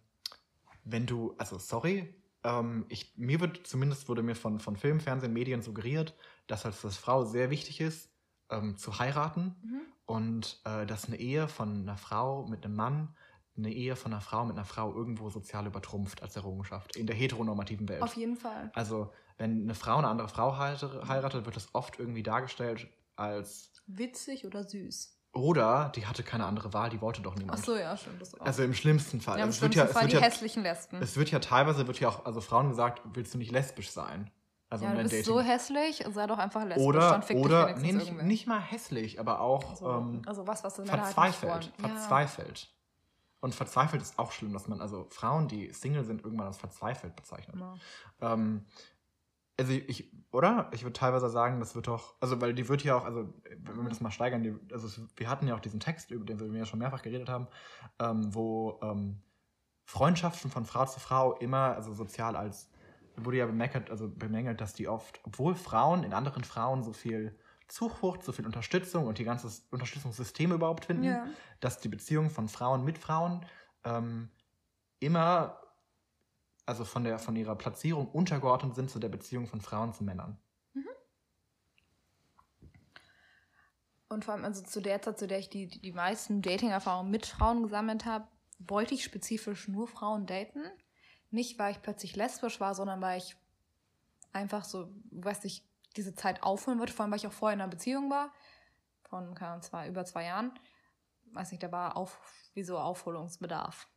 wenn du, also sorry, ähm, ich, mir wird zumindest wurde mir von, von Film, Fernsehen, Medien suggeriert, dass als das Frau sehr wichtig ist, ähm, zu heiraten Mhm. und äh, dass eine Ehe von einer Frau mit einem Mann eine Ehe von einer Frau mit einer Frau irgendwo sozial übertrumpft als Errungenschaft in der heteronormativen Welt. Auf jeden Fall. Also, wenn eine Frau eine andere Frau heirate- heiratet, wird das oft irgendwie dargestellt als Witzig oder süß. Oder die hatte keine andere Wahl, die wollte doch Ach niemand. so, ja, stimmt. Das auch. Also im schlimmsten Fall. ja, im Also es wird schlimmsten ja, Fall es die wird ja, hässlichen Lesben. es wird ja teilweise wird ja auch also Frauen gesagt, willst du nicht lesbisch sein? Also ja, du bist so hässlich, sei doch einfach lesbisch. oder dann fick dich oder nee, nicht, nicht mal hässlich, aber auch Also, ähm, also was, was halt verzweifelt. Ja. verzweifelt. Und verzweifelt ist auch schlimm, dass man also Frauen, die Single sind, irgendwann als verzweifelt bezeichnet. Ja. Ähm, also ich, oder? Ich würde teilweise sagen, das wird doch, also weil die wird ja auch, also wenn wir das mal steigern, die, also es, wir hatten ja auch diesen Text, über den wir ja schon mehrfach geredet haben, ähm, wo ähm, Freundschaften von Frau zu Frau immer, also sozial als, wurde ja bemängelt, also bemängelt, dass die oft, obwohl Frauen in anderen Frauen so viel Zuflucht, so viel Unterstützung und die ganze Unterstützungssysteme überhaupt finden, Ja. dass die Beziehungen von Frauen mit Frauen ähm, immer, also von, der, von ihrer Platzierung untergeordnet sind zu der Beziehung von Frauen zu Männern. Und vor allem, also zu der Zeit, zu der ich die, die, meisten Dating-Erfahrungen mit Frauen gesammelt habe, wollte ich spezifisch nur Frauen daten. Nicht, weil ich plötzlich lesbisch war, sondern weil ich einfach so, weiß nicht, diese Zeit aufholen wollte, vor allem, weil ich auch vorher in einer Beziehung war, von keine Ahnung, zwei, über zwei Jahren. Weiß nicht, da war auf, wie Aufholungsbedarf.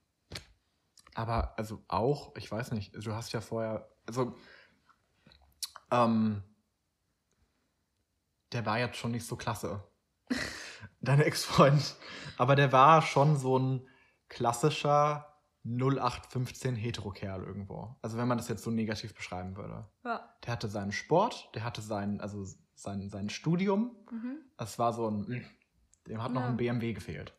Aber also auch, ich weiß nicht, du hast ja vorher, also ähm, der war jetzt schon nicht so klasse. Dein Ex-Freund. Aber der war schon so ein klassischer 0815 Hetero-Kerl irgendwo. Also wenn man das jetzt so negativ beschreiben würde. Ja. Der hatte seinen Sport, der hatte sein, also sein, sein Studium. Mhm. Es war so ein, dem hat noch Ja. ein BMW gefehlt.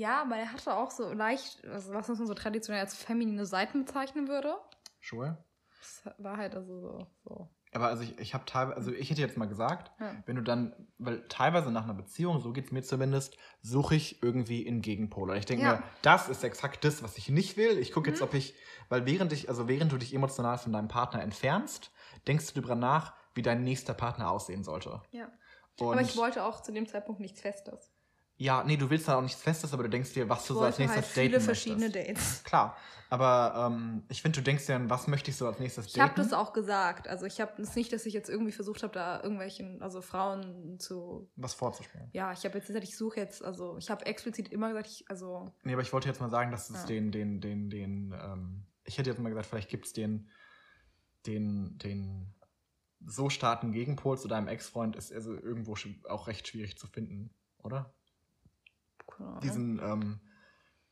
Ja, aber er hatte auch so leicht, also was man so traditionell als feminine Seiten bezeichnen würde. Schuhe. Das war halt also so. so. Aber also ich, ich habe teilweise, also ich hätte jetzt mal gesagt, Ja. wenn du dann, weil teilweise nach einer Beziehung, so geht es mir zumindest, suche ich irgendwie in Gegenpol. Und ich denke Ja. mir, das ist exakt das, was ich nicht will. Ich gucke jetzt, Mhm. ob ich, weil während ich, also während du dich emotional von deinem Partner entfernst, denkst du darüber nach, wie dein nächster Partner aussehen sollte. Ja. Und aber ich wollte auch zu dem Zeitpunkt nichts Festes. Ja, nee, du willst dann auch nichts Festes, aber du denkst dir, was Ich du so als nächstes halt daten viele verschiedene möchtest. Dates. Klar, aber ähm, ich finde, du denkst dir, was möchte ich so als nächstes Ich daten? habe das auch gesagt. Also ich habe es nicht, dass ich jetzt irgendwie versucht habe, da irgendwelchen, also Frauen zu. was vorzuspielen. Ja, ich habe jetzt gesagt, ich suche jetzt, also ich habe explizit immer gesagt, ich, also Nee, aber ich wollte jetzt mal sagen, dass es Ja. den, den, den, den, ähm, ich hätte jetzt mal gesagt, vielleicht gibt es den, den, den so starken Gegenpol zu deinem Ex-Freund ist also irgendwo auch recht schwierig zu finden, oder? Ahnung. diesen, ähm,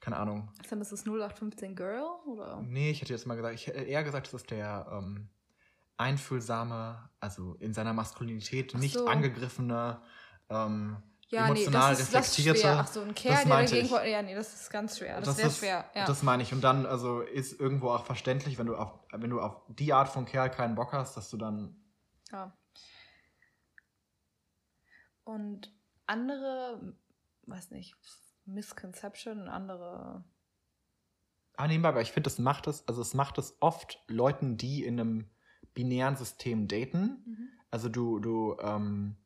keine Ahnung. Ist denn das das 0815 Girl? Oder? Nee, ich hätte jetzt mal gesagt, ich hätte eher gesagt, das ist der ähm, einfühlsame, also in seiner Maskulinität Ach nicht so. angegriffene, ähm, Ja, nee, emotional das ist, das ist reflektierte. schwer. Ach so, ein Kerl, der dagegen... ich. Ja, nee, das ist ganz schwer. Das, wäre ist, schwer, ja. Das meine ich. Und dann, also ist irgendwo auch verständlich, wenn du auf, wenn du auf die Art von Kerl keinen Bock hast, dass du dann. Ja. Und andere, weiß nicht, Misconception, andere. Ah, nebenbei, aber ich finde, es macht es, also es macht es oft Leuten, die in einem binären System daten. Also du, du, ähm,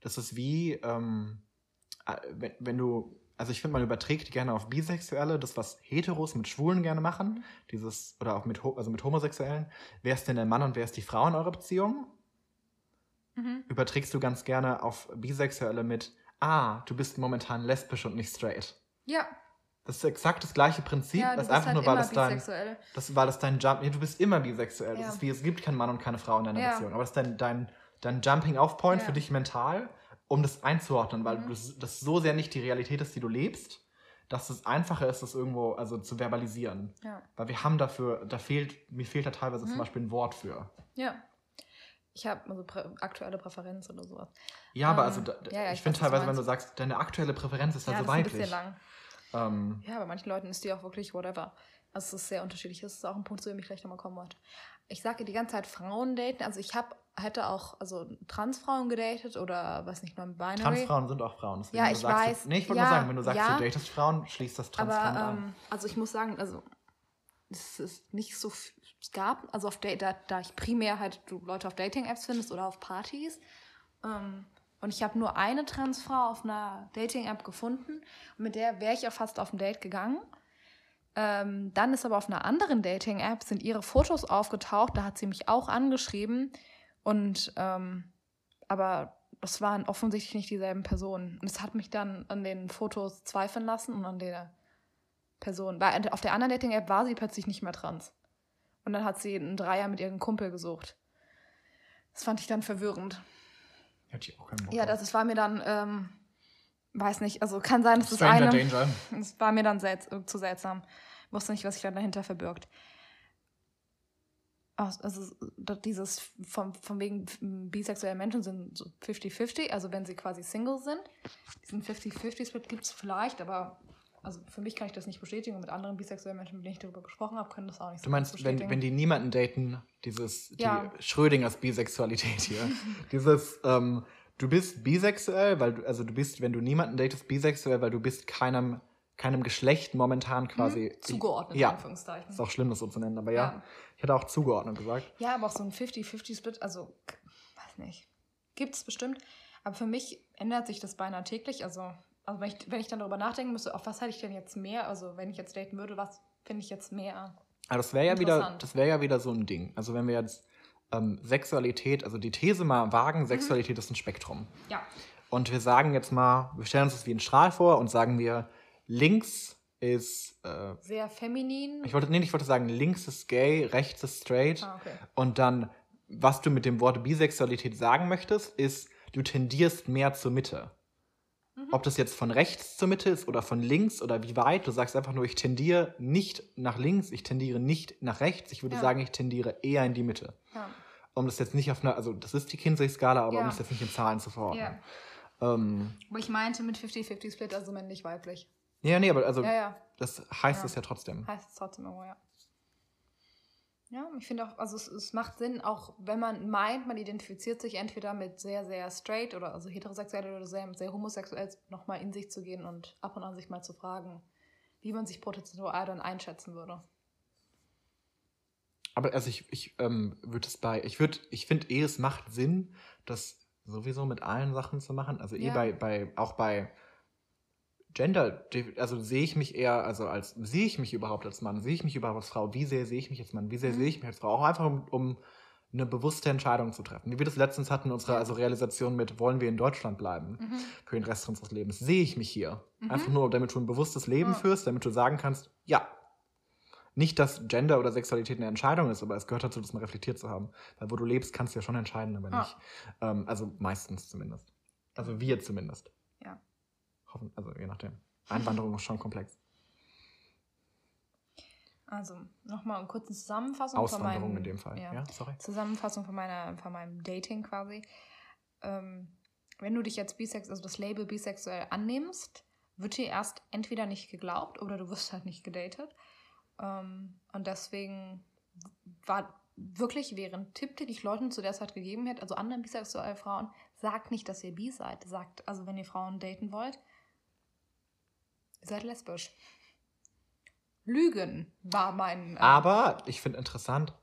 das ist wie, ähm, äh, wenn, wenn du, also ich finde, man überträgt gerne auf Bisexuelle, das, was Heteros mit Schwulen gerne machen, dieses, oder auch mit, also mit Homosexuellen. Wer ist denn der Mann und wer ist die Frau in eurer Beziehung? Mhm. Überträgst du ganz gerne auf Bisexuelle mit, ah, du bist momentan lesbisch und nicht straight. Ja, Das ist exakt das gleiche Prinzip, ja, du das einfach halt nur, weil immer es dein, bisexuell. das, weil das dein Jump, ja, du bist immer bisexuell. Ja. Das ist wie, es gibt keinen Mann und keine Frau in deiner Ja. Beziehung. Aber das ist dein, dein, dein Jumping-Off-Point Ja. für dich mental, um das einzuordnen, weil Mhm. das, das so sehr nicht die Realität ist, die du lebst, dass es einfacher ist, das irgendwo also zu verbalisieren. Ja. Weil wir haben dafür, da fehlt, mir fehlt da teilweise zum Mhm. Beispiel ein Wort für. Ja. Ich habe also prä aktuelle Präferenz oder sowas. Ja, aber Ähm, also da, ja, ja, ich, ich finde was teilweise, wenn du sagst, deine aktuelle Präferenz ist ja, also das ist ein weiblich. bisschen lang. Ähm, Ja, bei manchen Leuten ist die auch wirklich whatever. Also es ist sehr unterschiedlich. Das ist auch ein Punkt, zu dem ich gleich nochmal kommen wollte. Ich sage die ganze Zeit Frauen daten. Also ich habe hätte auch also Transfrauen gedatet oder weiß nicht, non-binary. Transfrauen sind auch Frauen. Deswegen, Ja, ich sagst, weiß. Du, nee, ich wollte Ja, nur sagen, wenn du sagst, ja. du datest Frauen, schließt das Transfrauen Aber an. ähm, also ich muss sagen, also es ist nicht so es gab, also auf da, da ich primär halt du Leute auf Dating-Apps findest oder auf Partys. Ähm, und ich habe nur eine Transfrau auf einer Dating-App gefunden. Und mit der wäre ich auch fast auf ein Date gegangen. Ähm, dann ist aber auf einer anderen Dating-App sind ihre Fotos aufgetaucht. Da hat sie mich auch angeschrieben. Und ähm, aber das waren offensichtlich nicht dieselben Personen. Und es hat mich dann an den Fotos zweifeln lassen und an der Person. Weil auf der anderen Dating-App war sie plötzlich nicht mehr trans. Und dann hat sie einen Dreier mit ihrem Kumpel gesucht. Das fand ich dann verwirrend. Hätte ich auch keinen Bock Ja, das, das war mir dann, ähm, weiß nicht, also kann sein, dass das eine. Danger. Das war mir dann selts äh, zu seltsam. Wusste nicht, was sich dann dahinter verbirgt. Also dieses von, von wegen bisexuelle Menschen sind so 50-50, also wenn sie quasi Single sind. Diesen 50-50-Split gibt es vielleicht, aber also für mich kann ich das nicht bestätigen und mit anderen bisexuellen Menschen, mit denen ich darüber gesprochen habe, können das auch nicht so Du meinst, wenn, wenn die niemanden daten, dieses die Ja. Schrödingers Bisexualität hier. dieses, ähm, du bist bisexuell, weil du, also du bist, wenn du niemanden datest, bisexuell, weil du bist keinem, keinem Geschlecht momentan quasi. Hm? zugeordnet, in Ja. Anführungszeichen. Ist auch schlimm, das so zu nennen, aber ja. Ja. Ich hätte auch zugeordnet gesagt. Ja, aber auch so ein 50-50-Split, also, weiß nicht. Gibt es bestimmt. Aber für mich ändert sich das beinahe täglich. Also, also wenn, ich, wenn ich dann darüber nachdenken müsste, auf was hätte ich denn jetzt mehr? Also, wenn ich jetzt daten würde, was finde ich jetzt mehr? Aber das wäre ja wieder, das wäre ja wieder so ein Ding. Also wenn wir jetzt ähm, Sexualität, also die These mal Mhm. wagen, Sexualität ist ein Spektrum. Ja. Und wir sagen jetzt mal, wir stellen uns das wie ein Strahl vor und sagen wir, links ist, äh, Sehr feminin. ich wollte, nee, ich wollte sagen, links ist gay, rechts ist straight. ah, okay. Und dann, was du mit dem Wort Bisexualität sagen möchtest, ist, du tendierst mehr zur Mitte. Mhm. Ob das jetzt von rechts zur Mitte ist oder von links oder wie weit, du sagst einfach nur, ich tendiere nicht nach links, ich tendiere nicht nach rechts, ich würde Ja. sagen, ich tendiere eher in die Mitte. Ja. Um das jetzt nicht auf einer, also das ist die Kinsey-Skala, aber um Ja. das jetzt nicht in Zahlen zu verordnen. ja. Ähm, Aber ich meinte mit 50-50-Split, also männlich-weiblich. ja, nee, aber also das heißt es ja trotzdem. Heißt es trotzdem irgendwo, ja. Ja, ich finde auch, also es, es macht Sinn, auch wenn man meint, man identifiziert sich entweder mit sehr, sehr straight oder also heterosexuell oder sehr, sehr homosexuell, nochmal in sich zu gehen und ab und an sich mal zu fragen, wie man sich prozentual dann einschätzen würde. Aber also ich, ich ähm, würde es bei, ich würde, ich finde eh, es macht Sinn, das sowieso mit allen Sachen zu machen. Also eh Ja. bei, bei, auch bei Gender, also sehe ich mich eher, also als, sehe ich mich überhaupt als Mann, sehe ich mich überhaupt als Frau, wie sehr sehe ich mich als Mann, wie sehr Mhm. sehe ich mich als Frau, auch einfach um, um eine bewusste Entscheidung zu treffen. Wie wir das letztens hatten, unsere also Realisation mit, wollen wir in Deutschland bleiben Mhm. für den Rest unseres Lebens? Sehe ich mich hier? Mhm. Einfach nur, damit du ein bewusstes Leben Ja. führst, damit du sagen kannst, ja. Nicht, dass Gender oder Sexualität eine Entscheidung ist, aber es gehört dazu, das mal reflektiert zu haben. Weil wo du lebst, kannst du ja schon entscheiden, aber Ja. nicht. Ähm, also meistens zumindest. Also wir zumindest. Also je nachdem. Einwanderung ist schon komplex. Also, nochmal eine kurze Zusammenfassung Auswanderung von meinem, in dem Fall. Ja, Ja, sorry. Zusammenfassung von, meiner, von meinem Dating quasi. Ähm, wenn du dich jetzt bisex, also das Label bisexuell annimmst, wird dir erst entweder nicht geglaubt oder du wirst halt nicht gedatet. Ähm, und deswegen war wirklich ein Tipp, den ich Leuten zu der Zeit gegeben hätte, also anderen bisexuellen Frauen, sagt nicht, dass ihr bi seid. Sagt, also wenn ihr Frauen daten wollt, ihr seid lesbisch. Lügen war mein. äh, Aber ich finde interessant,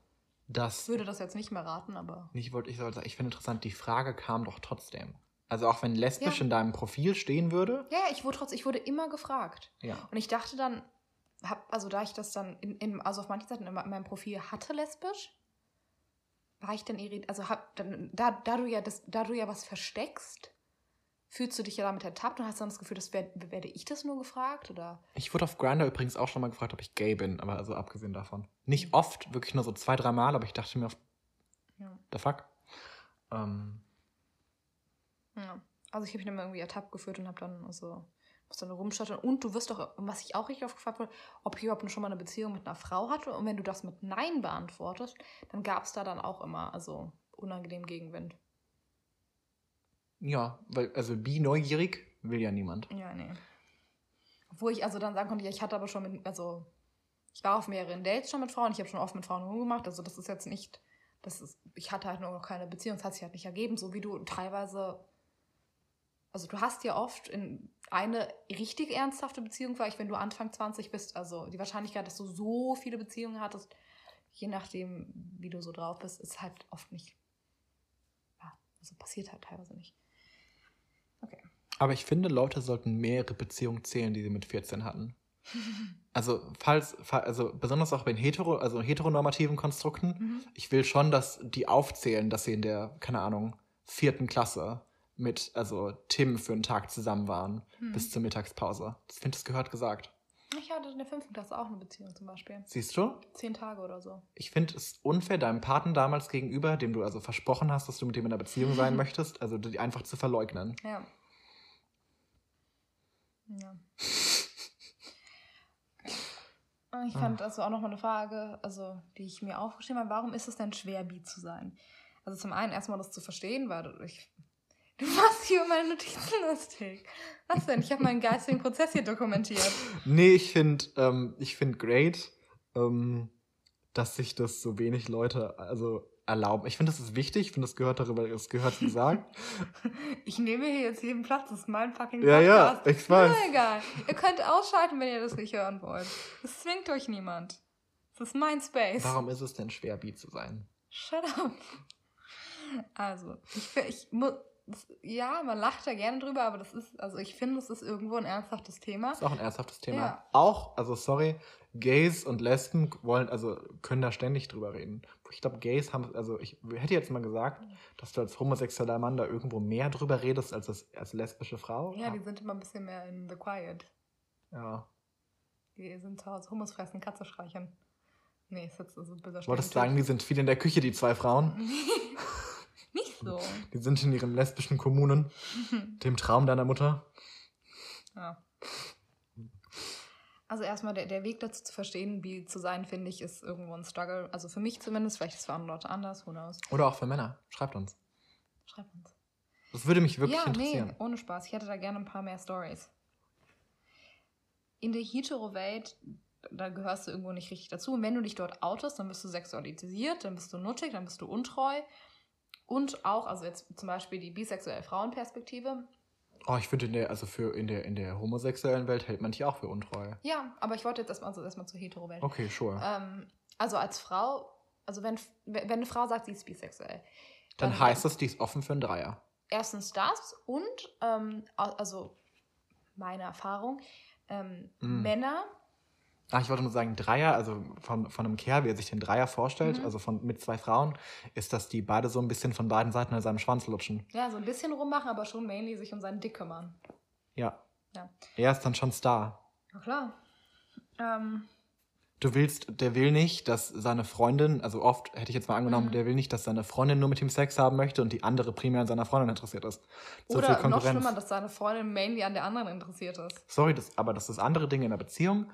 dass. Ich würde das jetzt nicht mehr raten, aber. Ich wollte, ich sollte sagen, ich finde interessant, die Frage kam doch trotzdem. Also auch wenn lesbisch Ja. in deinem Profil stehen würde. Ja, ja, ich wurde trotzdem, ich wurde immer gefragt. Ja. Und ich dachte dann, hab, also da ich das dann in, in, also auf manchen Seiten in meinem Profil hatte lesbisch, war ich dann irritiert, also hab dann, da, da du ja das, da du ja was versteckst, fühlst du dich ja damit ertappt und hast dann das Gefühl, das wär, werde ich das nur gefragt oder? Ich wurde auf Grindr übrigens auch schon mal gefragt, ob ich gay bin, aber also abgesehen davon. Nicht oft, wirklich nur so zwei, drei Mal, aber ich dachte mir, Ja. the fuck? Ähm, ja. Also ich habe mich dann irgendwie ertappt gefühlt und habe dann also muss dann rumschatten und du wirst doch, was ich auch richtig oft gefragt wurde, ob ich überhaupt schon mal eine Beziehung mit einer Frau hatte und wenn du das mit Nein beantwortest, dann gab es da dann auch immer also unangenehm Gegenwind. Ja, weil, also bi neugierig will ja niemand. Ja, nee. Obwohl ich also dann sagen konnte, ja, ich hatte aber schon mit, also ich war auf mehreren Dates schon mit Frauen, ich habe schon oft mit Frauen rumgemacht, also das ist jetzt nicht, das ist, ich hatte halt noch keine Beziehung, das hat sich halt nicht ergeben, so wie du teilweise, also du hast ja oft in eine richtig ernsthafte Beziehung, vielleicht wenn du Anfang 20 bist, also die Wahrscheinlichkeit, dass du so viele Beziehungen hattest, je nachdem, wie du so drauf bist, ist halt oft nicht, ja, also passiert halt teilweise nicht. Okay. Aber ich finde, Leute sollten mehrere Beziehungen zählen, die sie mit 14 hatten. Also, falls, fa- also besonders auch bei hetero, also heteronormativen Konstrukten, Mhm. ich will schon, dass die aufzählen, dass sie in der, keine Ahnung, vierten Klasse mit, also Tim für einen Tag zusammen waren, Mhm. bis zur Mittagspause. Ich finde, das gehört gesagt. Ich hatte in der fünften Klasse auch eine Beziehung zum Beispiel. Siehst du? Zehn Tage oder so. Ich finde es unfair deinem Partner damals gegenüber, dem du also versprochen hast, dass du mit ihm in einer Beziehung sein möchtest, also die einfach zu verleugnen. Ja. Ja. Ich fand das war auch nochmal eine Frage, also die ich mir aufgeschrieben habe. Warum ist es denn schwer, bi zu sein? Also zum einen erstmal das zu verstehen, weil du- ich. Du machst hier meine Notizen lustig. Was denn? Ich habe meinen geistigen Prozess hier dokumentiert. Nee, ich finde ähm, ich find great, ähm, dass sich das so wenig Leute also erlauben. Ich finde, das ist wichtig, ich finde, das gehört darüber, das gehört gesagt. Ich nehme hier jetzt jeden Platz, das ist mein fucking Ja, ja, Podcast. ich weiß. Mir egal. Ihr könnt ausschalten, wenn ihr das nicht hören wollt. Das zwingt euch niemand. Das ist mein Space. Warum ist es denn schwer, bi zu sein? Shut up. Also, ich, ich muss. Ja, man lacht da gerne drüber, aber das ist, also ich finde, es ist irgendwo ein ernsthaftes Thema. Das ist auch ein ernsthaftes Thema. Ja. Auch, also sorry, Gays und Lesben wollen, also können da ständig drüber reden. Ich glaube, Gays haben, also ich hätte jetzt mal gesagt, dass du als homosexueller Mann da irgendwo mehr drüber redest als als, als lesbische Frau. Ja, die sind immer ein bisschen mehr in the quiet. ja. Die sind zu Hause Hummus fressen, Katze streichen. Nee, ist jetzt so ein böser Ich wollte Stereotyp. sagen, die sind viel in der Küche, die zwei Frauen. Nicht so. Die sind in ihren lesbischen Kommunen. Dem Traum deiner Mutter. Ja. Also erstmal der, der Weg dazu zu verstehen, wie zu sein, finde ich, ist irgendwo ein Struggle. Also für mich zumindest, vielleicht ist es für andere Leute anders, who knows. Oder auch für Männer. Schreibt uns. Schreibt uns. Das würde mich wirklich ja, interessieren. nee, ohne Spaß. Ich hätte da gerne ein paar mehr Stories. In der Hetero-Welt, da gehörst du irgendwo nicht richtig dazu. Und wenn du dich dort outest, dann bist du sexualisiert, dann bist du nuttig, dann bist du untreu. Und auch, also jetzt zum Beispiel die bisexuelle Frauenperspektive. Oh, ich finde in der, also für in der, in der homosexuellen Welt hält man dich auch für untreu. Ja, aber ich wollte jetzt erstmal also erstmal zur Hetero-Welt. Okay, sure. Ähm, also als Frau, also wenn, wenn eine Frau sagt, sie ist bisexuell, Dann heißt das, die ist offen für einen Dreier. erstens das und ähm, also meine Erfahrung, ähm, Mm. Männer, Ah, ich wollte nur sagen, Dreier, also von, von einem Kerl, wie er sich den Dreier vorstellt, Mhm. also von, mit zwei Frauen, ist, dass die beide so ein bisschen von beiden Seiten an seinem Schwanz lutschen. ja, so ein bisschen rummachen, aber schon mainly sich um seinen Dick kümmern. Ja. Ja. Er ist dann schon Star. Ja, klar. Ähm, du willst, der will nicht, dass seine Freundin, also oft hätte ich jetzt mal angenommen, Mhm. der will nicht, dass seine Freundin nur mit ihm Sex haben möchte und die andere primär an seiner Freundin interessiert ist. So Oder noch schlimmer, dass seine Freundin mainly an der anderen interessiert ist. Sorry, das, aber das ist andere Dinge in der Beziehung.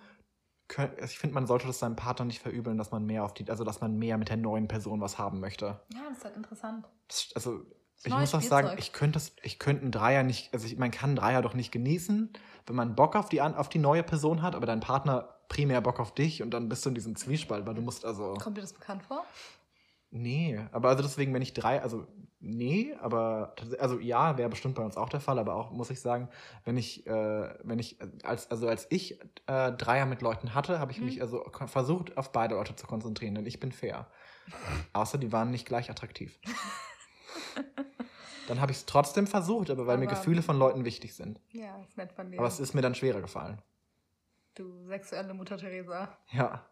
Also Ich finde, man sollte das seinem Partner nicht verübeln, dass man mehr auf die, also dass man mehr mit der neuen Person was haben möchte. Ja, das ist halt interessant. Das, also Das ich muss auch sagen, ich könnte das, ich könnte einen Dreier nicht, also ich, man kann einen Dreier doch nicht genießen, wenn man Bock auf die, auf die neue Person hat, aber dein Partner primär Bock auf dich und dann bist du in diesem Zwiespalt, weil du musst also. Kommt dir das bekannt vor? Nee, aber also deswegen, wenn ich drei, also nee, aber also ja, wäre bestimmt bei uns auch der Fall, aber auch muss ich sagen, wenn ich, äh, wenn ich, als, also als ich äh, Dreier mit Leuten hatte, habe ich Mhm. mich also versucht, auf beide Leute zu konzentrieren, denn ich bin fair. Außer die waren nicht gleich attraktiv. Dann habe ich es trotzdem versucht, aber weil mir Aber- Gefühle von Leuten wichtig sind. Ja, ist nett von dir. Aber es ist mir dann schwerer gefallen. du sexuelle Mutter Teresa. Ja.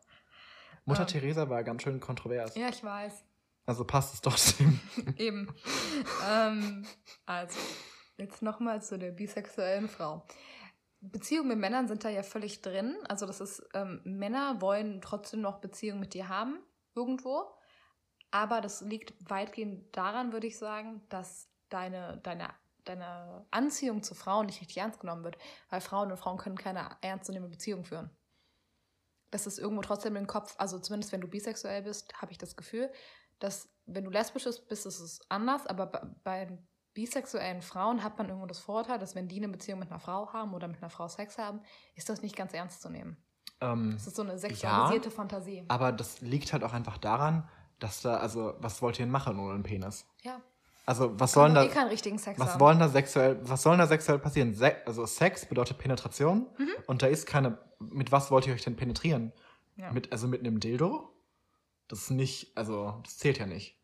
Mutter Ähm. Teresa war ganz schön kontrovers. Ja, ich weiß. Also passt es trotzdem. Eben. ähm, also, jetzt nochmal zu der bisexuellen Frau. Beziehungen mit Männern sind da ja völlig drin. Also, das ist, ähm, Männer wollen trotzdem noch Beziehungen mit dir haben, irgendwo. Aber das liegt weitgehend daran, würde ich sagen, dass deine, deine, deine Anziehung zu Frauen nicht richtig ernst genommen wird. Weil Frauen und Frauen können keine ernstzunehmende Beziehung führen. Das ist irgendwo trotzdem im Kopf, also zumindest wenn du bisexuell bist, habe ich das Gefühl, dass wenn du lesbisch bist, bist ist es anders, aber bei, bisexuellen Frauen hat man irgendwo das Vorurteil, dass wenn die eine Beziehung mit einer Frau haben oder mit einer Frau Sex haben, ist das nicht ganz ernst zu nehmen. ähm, Das ist so eine sexualisierte Fantasie. Aber das liegt halt auch einfach daran, dass da, also, was wollt ihr denn machen ohne einen Penis? Ja. Also, was Sollen sollen eh da, keinen richtigen Sex was haben. wollen da sexuell, was soll da sexuell passieren? Se also, Sex bedeutet Penetration Mhm. und da ist keine, mit was wollt ihr euch denn penetrieren? Ja. Mit, also mit einem Dildo? Das ist nicht, also, das zählt ja nicht.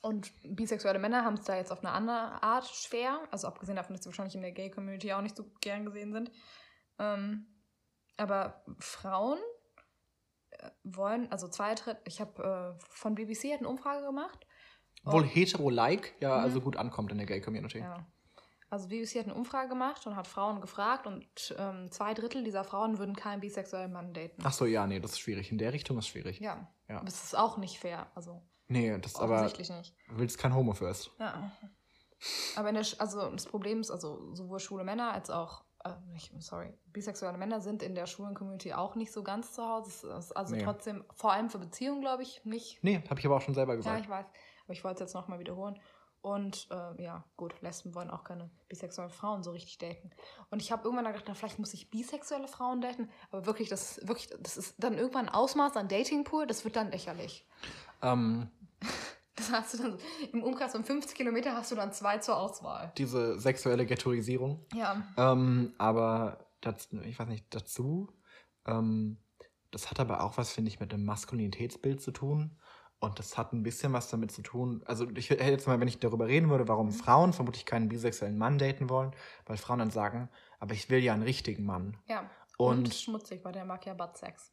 Und bisexuelle Männer haben es da jetzt auf eine andere Art schwer. Also abgesehen davon, dass sie wahrscheinlich in der Gay-Community auch nicht so gern gesehen sind. Ähm, aber Frauen äh, wollen, also zwei Drittel, ich habe äh, von BBC hat eine Umfrage gemacht. Obwohl Oh. hetero-like ja Mhm. also gut ankommt in der Gay-Community. Ja. Also BBC hat eine Umfrage gemacht und hat Frauen gefragt und ähm, zwei Drittel dieser Frauen würden keinen bisexuellen Mann daten. Ach so, ja, nee, das ist schwierig. In der Richtung ist schwierig. Ja. Ja. Es ist auch nicht fair. Also Nee, das ist aber, nicht. du willst kein Homo first. Ja. Aber in der, also das Problem ist, also sowohl schwule Männer als auch, äh, nicht, sorry, bisexuelle Männer sind in der schwulen Community auch nicht so ganz zu Hause. Es ist also Nee. trotzdem, vor allem für Beziehungen, glaube ich, nicht. Nee, habe ich aber auch schon selber Ja, gesagt. ich weiß. Aber ich wollte es jetzt nochmal wiederholen. Und äh, ja, gut, Lesben wollen auch keine bisexuellen Frauen so richtig daten. Und ich habe irgendwann gedacht, na, vielleicht muss ich bisexuelle Frauen daten. Aber wirklich, das ist wirklich, das ist dann irgendwann ein Ausmaß an Datingpool, das wird dann lächerlich. ähm, Das hast du dann im Umkreis von 50 Kilometer hast du dann zwei zur Auswahl. diese sexuelle Ghettoisierung. Ja. Ähm, aber das, ich weiß nicht, dazu, ähm, das hat aber auch was, finde ich, mit dem Maskulinitätsbild zu tun. Und das hat ein bisschen was damit zu tun. Also ich hätte jetzt mal, wenn ich darüber reden würde, warum Frauen vermutlich keinen bisexuellen Mann daten wollen, weil Frauen dann sagen, aber ich will ja einen richtigen Mann. Ja. Und, Und, schmutzig, weil der mag ja Buttsex.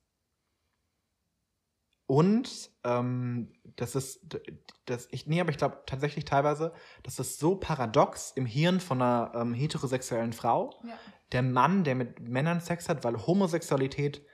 und ähm, das ist, das, ich, nee, aber ich glaube tatsächlich teilweise, das ist so paradox im Hirn von einer ähm, heterosexuellen Frau, Ja. der Mann, der mit Männern Sex hat, weil Homosexualität,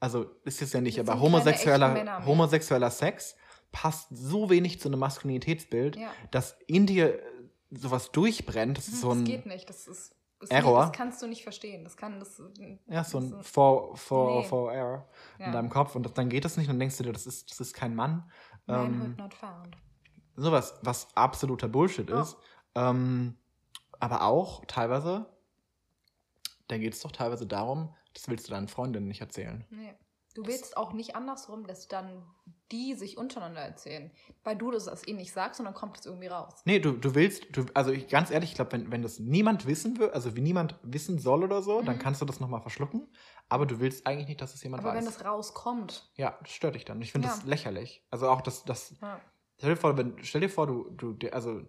also ist es ja nicht, Das aber homosexueller, homosexueller Sex passt so wenig zu einem Maskulinitätsbild, Ja. dass in dir äh, sowas durchbrennt. Das ist so das ein, geht nicht. Das ist. Das Error. Das kannst du nicht verstehen. Das kann das. ja, so ein das for, for, Nee. for error in Ja. deinem Kopf und das, dann geht das nicht und dann denkst du dir, das ist, das ist kein Mann. Ähm, Manhood not found. sowas, was absoluter Bullshit Ja. ist. Ähm, aber auch teilweise, da geht es doch teilweise darum, das willst du deinen Freundinnen nicht erzählen. Nee. Du willst auch nicht andersrum, dass dann die sich untereinander erzählen. Weil du das als ihnen nicht sagst und dann kommt es irgendwie raus. Nee, du, du willst, du, also ich, ganz ehrlich, ich glaube, wenn, wenn das niemand wissen will, also wie niemand wissen soll oder so, dann Mhm. kannst du das nochmal verschlucken. Aber du willst eigentlich nicht, dass es jemand Aber weiß. wenn das rauskommt. ja, das stört dich dann. Ich finde Ja. das lächerlich. Also auch das, das, Ja. stell dir vor, wenn, stell dir vor, du, du, also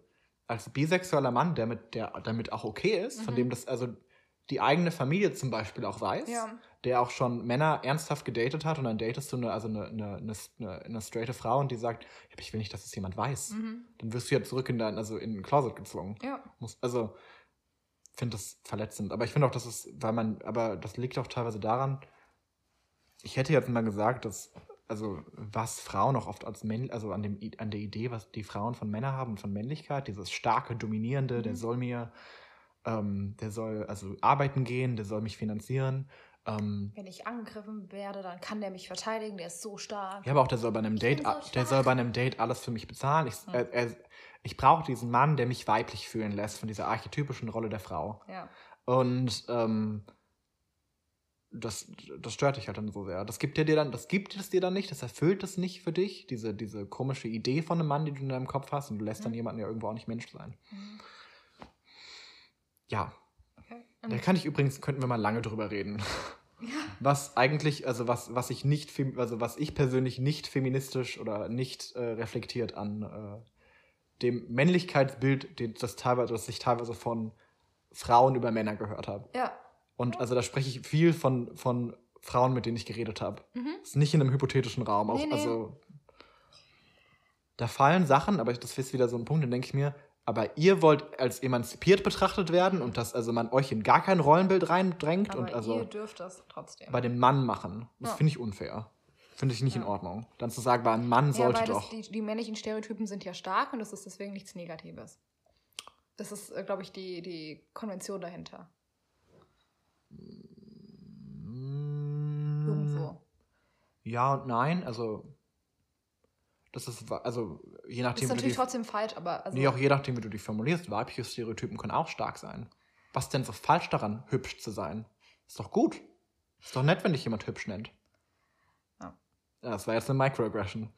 als bisexueller Mann, der mit, der damit auch okay ist, von Mhm. dem das, also die eigene Familie zum Beispiel auch weiß, Ja. der auch schon Männer ernsthaft gedatet hat und dann datest du eine, also eine, eine, eine, eine, straighte Frau und die sagt, ich will nicht, dass es jemand weiß. Mhm. Dann wirst du ja zurück in dein, also in ein Closet gezwungen. Ja. Muss, also, finde das verletzend. Aber ich finde auch, dass es, weil man, aber das liegt auch teilweise daran, ich hätte jetzt mal gesagt, dass, also was Frauen auch oft als Männ, also an, dem, an der Idee, was die Frauen von Männern haben, von Männlichkeit, dieses starke, dominierende, der soll mir, ähm, der soll also arbeiten gehen, der soll mich finanzieren. Ähm, Wenn ich angegriffen werde, dann kann der mich verteidigen, der ist so stark. ja, aber auch der soll bei einem Date, so der soll bei einem Date alles für mich bezahlen. Ich, äh, er, ich brauche diesen Mann, der mich weiblich fühlen lässt von dieser archetypischen Rolle der Frau. Ja. Und ähm, das, das stört dich halt dann so sehr. Das gibt dir, dir dann, das gibt es dir dann nicht, das erfüllt es nicht für dich, diese, diese komische Idee von einem Mann, die du in deinem Kopf hast, und du lässt dann jemanden ja irgendwo auch nicht Mensch sein. Mhm. Ja, Okay. da kann ich übrigens, könnten wir mal lange drüber reden. Was eigentlich, also was, was ich nicht, also was ich persönlich nicht feministisch oder nicht äh, reflektiert an äh, dem Männlichkeitsbild, den, das teilweise, das ich teilweise von Frauen über Männer gehört habe. Ja. Und also da spreche ich viel von, von Frauen, mit denen ich geredet habe. Ist nicht in einem hypothetischen Raum. Auch, Nee, nee. Also da fallen Sachen, aber das ist wieder so ein Punkt, dann denke ich mir, aber ihr wollt als emanzipiert betrachtet werden und dass also man euch in gar kein Rollenbild reindrängt Aber und also ihr dürft das trotzdem. bei dem Mann machen. Das Ja. finde ich unfair. Finde ich nicht in Ja. Ordnung. Dann zu sagen, bei einem Mann ja, sollte das, doch. die, die männlichen Stereotypen sind ja stark und das ist deswegen nichts Negatives. Das ist, äh, glaube ich, die, die Konvention dahinter. Mm, Irgendwo. Ja und nein. Also das ist also je nachdem, ist wie du natürlich die, trotzdem falsch, aber also, nee, auch je nachdem, wie du die formulierst, weibliche Stereotypen können auch stark sein. Was denn so falsch daran, hübsch zu sein? Ist doch gut. Ist doch nett, wenn dich jemand hübsch nennt. Ja. Ja, das war jetzt eine Microaggression.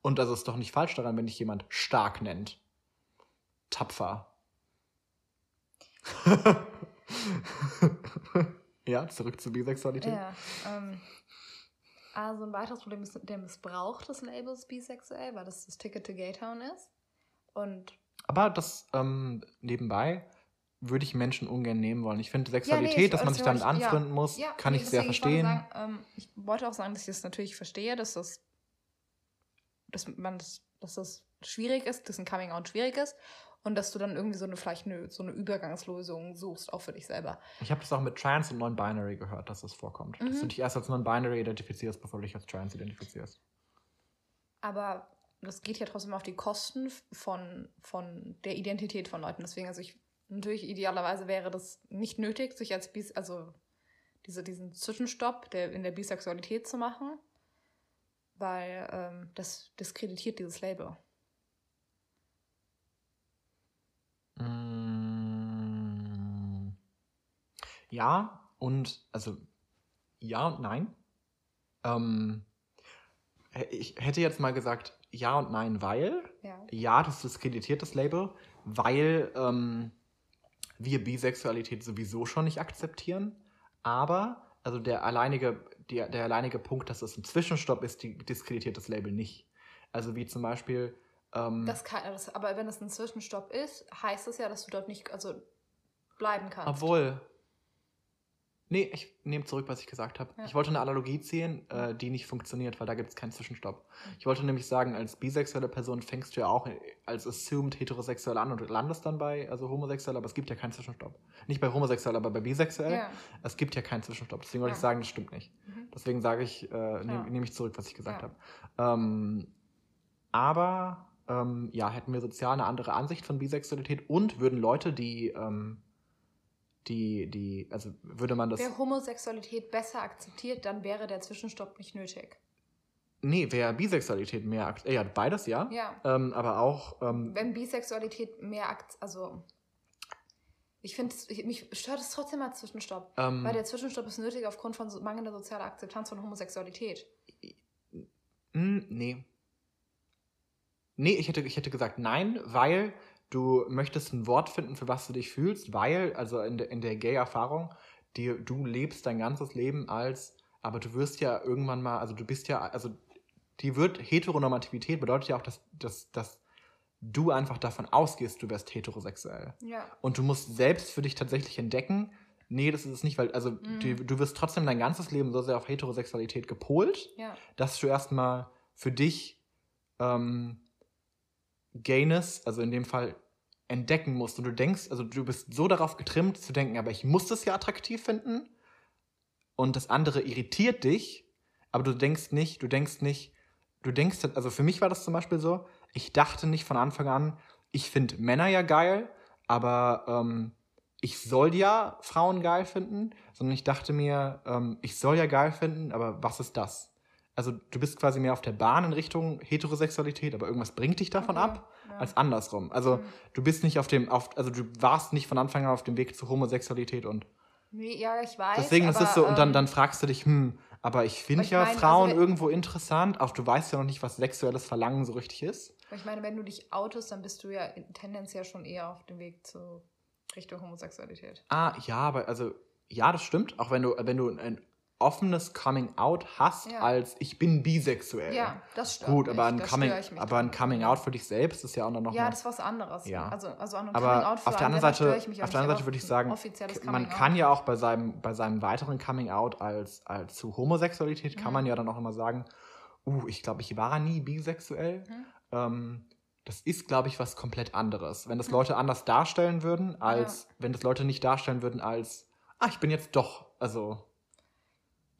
Und also ist doch nicht falsch daran, wenn dich jemand stark nennt. Tapfer. ja, zurück zur Bisexualität. Ja, ähm, also ein weiteres Problem ist der Missbrauch des Labels bisexuell, weil das das Ticket to Gaytown ist. Und Aber das ähm, nebenbei würde ich Menschen ungern nehmen wollen. Ich finde Sexualität, Ja, nee, ich- dass man sich damit anfreunden muss, ja, kann nee, ich sehr verstehen. Ich wollte, sagen, ähm, ich wollte auch sagen, dass ich das natürlich verstehe, dass das, dass man das, dass das schwierig ist, dass ein Coming Out schwierig ist und dass du dann irgendwie so eine vielleicht eine, so eine Übergangslösung suchst, auch für dich selber. Ich habe das auch mit Trans und Non-Binary gehört, dass das vorkommt. Dass Mhm. du dich erst als Non-Binary identifizierst, bevor du dich als Trans identifizierst. Aber das geht ja trotzdem auf die Kosten von, von der Identität von Leuten. Deswegen, also ich, natürlich idealerweise wäre das nicht nötig, sich als bis, also diese, diesen Zwischenstopp der, in der Bisexualität zu machen, weil ähm, das diskreditiert dieses Label. Mm. Ja, und also ja und nein. Ähm, ich hätte jetzt mal gesagt ja und nein, weil Ja. ja, das diskreditiert das Label, weil ähm, wir Bisexualität sowieso schon nicht akzeptieren. Aber, also der alleinige, der, der alleinige Punkt, dass es ein Zwischenstopp ist, die diskreditiert das Label nicht. Also wie zum Beispiel. Ähm, Das kann, das, aber wenn es ein Zwischenstopp ist, heißt das ja, dass du dort nicht also bleiben kannst. obwohl. Nee, ich nehme zurück, was ich gesagt habe. Ja. Ich wollte eine Analogie ziehen, äh, die nicht funktioniert, weil da gibt es keinen Zwischenstopp. Ich wollte nämlich sagen, als bisexuelle Person fängst du ja auch als assumed heterosexuell an und landest dann bei, also homosexuell, aber es gibt ja keinen Zwischenstopp. Nicht bei homosexuell, aber bei bisexuell. Ja. Es gibt ja keinen Zwischenstopp. Deswegen wollte Ja. ich sagen, das stimmt nicht. Mhm. Deswegen sage ich, äh, nehme nehm ich zurück, was ich gesagt habe. Ähm, aber ähm, ja, hätten wir sozial eine andere Ansicht von Bisexualität und würden Leute, die, ähm, die, die, also würde man das. Wäre Homosexualität besser akzeptiert, dann wäre der Zwischenstopp nicht nötig. Nee, wäre Bisexualität mehr. äh, Ja, beides ja. Ja. Ähm, aber auch. Ähm, Wenn Bisexualität mehr Akt, also ich finde, mich stört es trotzdem als Zwischenstopp. ähm, Weil der Zwischenstopp ist nötig aufgrund von mangelnder sozialer Akzeptanz von Homosexualität. hm, nee. Nee, ich hätte, ich hätte gesagt nein, weil du möchtest ein Wort finden, für was du dich fühlst, weil, also in der, in der Gay-Erfahrung, die, du lebst dein ganzes Leben als, aber du wirst ja irgendwann mal, also du bist ja, also die wird, Heteronormativität bedeutet ja auch, dass, dass, dass du einfach davon ausgehst, du wärst heterosexuell. Ja. Und du musst selbst für dich tatsächlich entdecken, nee, das ist es nicht, weil, also Mhm. du, du wirst trotzdem dein ganzes Leben so sehr auf Heterosexualität gepolt, Ja. dass du erstmal für dich ähm, Gayness, also in dem Fall, entdecken musst. Und du denkst, also du bist so darauf getrimmt zu denken, aber ich muss das ja attraktiv finden. und das andere irritiert dich, aber du denkst nicht, du denkst nicht, du denkst, also für mich war das zum Beispiel so, ich dachte nicht von Anfang an, ich finde Männer ja geil, aber ähm, ich soll ja Frauen geil finden, sondern ich dachte mir, ähm, ich soll ja geil finden, aber was ist das? Also du bist quasi mehr auf der Bahn in Richtung Heterosexualität, aber irgendwas bringt dich davon Okay, ab, ja. als andersrum. Also Mhm. du bist nicht auf dem, auf, also du warst nicht von Anfang an auf dem Weg zur Homosexualität und Nee, ja, ich weiß. deswegen ist aber, es so, und dann, dann fragst du dich, hm, aber ich finde ja meine, also Frauen wenn- irgendwo interessant, auch du weißt ja noch nicht, was sexuelles Verlangen so richtig ist. Ich meine, wenn du dich outest, dann bist du ja in- tendenziell schon eher auf dem Weg zu Richtung Homosexualität. Ah, ja, aber also, ja, das stimmt. Auch wenn du, wenn du ein offenes Coming Out hast, Ja. als ich bin bisexuell. Ja, das stimmt. Gut, aber ein, Coming, aber ein. Coming Out für dich selbst ist ja auch noch Ja, mal- das ist was anderes. Ja. Also, also an einem aber Coming Out für auf der anderen Seite, auch auf der anderen Seite würde ich ein sagen, man kann Out. ja auch bei seinem, bei seinem weiteren Coming Out als, als zu Homosexualität, kann Mhm. man ja dann auch immer sagen, uh, ich glaube, ich war nie bisexuell. Mhm. Ähm, das ist, glaube ich, was komplett anderes. Wenn das Mhm. Leute anders darstellen würden, als wenn das Leute nicht darstellen würden als, ah, ich bin jetzt doch, also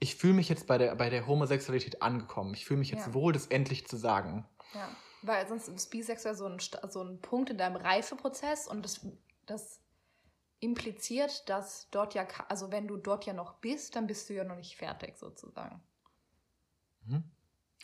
ich fühle mich jetzt bei der, bei der Homosexualität angekommen. Ich fühle mich jetzt Ja. wohl, das endlich zu sagen. Ja, weil sonst ist bisexuell so ein, so ein Punkt in deinem Reifeprozess und das, das impliziert, dass dort ja, also wenn du dort ja noch bist, dann bist du ja noch nicht fertig sozusagen. Mhm.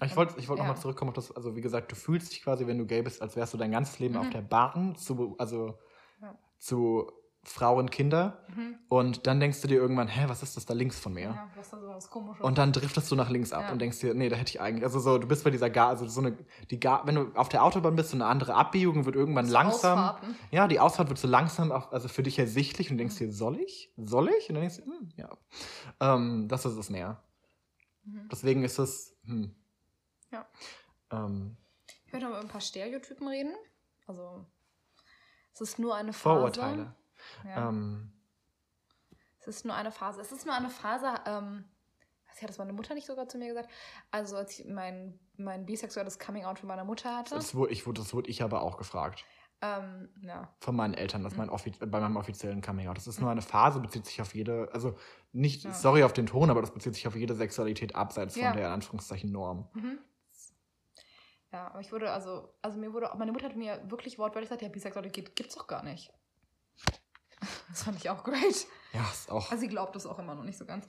Ich wollte ich wollt ja. nochmal zurückkommen auf das, also wie gesagt, du fühlst dich quasi, wenn du gay bist, als wärst du dein ganzes Leben Mhm. auf der Bahn zu, also Ja. zu Frauen, Kinder. Mhm. Und dann denkst du dir irgendwann, hä, was ist das da links von mir? Ja, was ist da so was komisches? Und dann driftest du nach links ab Ja. und denkst dir, nee, da hätte ich eigentlich, also so, du bist bei dieser Gar, also so eine, die Gar, wenn du auf der Autobahn bist, so eine andere Abbiegung wird irgendwann So langsam. Ausfahrten. Ja, die Ausfahrt wird so langsam, auf, also für dich ersichtlich und denkst dir, soll ich? Soll ich? Und dann denkst du, hm, ja. Ähm, das ist es mehr. Mhm. Deswegen ist es, hm. Ja. Ähm, Ich möchte noch über ein paar Stereotypen reden. Also, es ist nur eine Phase. Vorurteile. Ja. Ähm, Es ist nur eine Phase. Es ist nur eine Phase, ähm, was hat das meine Mutter nicht sogar zu mir gesagt? Also als ich mein, mein bisexuelles Coming-out für meine Mutter hatte. das, wurde, ich, das wurde ich aber auch gefragt. Ähm, ja. Von meinen Eltern, das Mhm. mein offiz bei meinem offiziellen Coming Out. Das ist nur eine Phase, bezieht sich auf jede, also nicht, Ja. sorry auf den Ton, aber das bezieht sich auf jede Sexualität abseits Ja. von der in Anführungszeichen Norm. Mhm. Ja, aber ich wurde, also, also mir wurde, meine Mutter hat mir wirklich wortwörtlich gesagt, ja, Bisexualität gibt's doch gar nicht. Das fand ich auch great. Ja, ist auch. Also sie glaubt das auch immer noch nicht so ganz.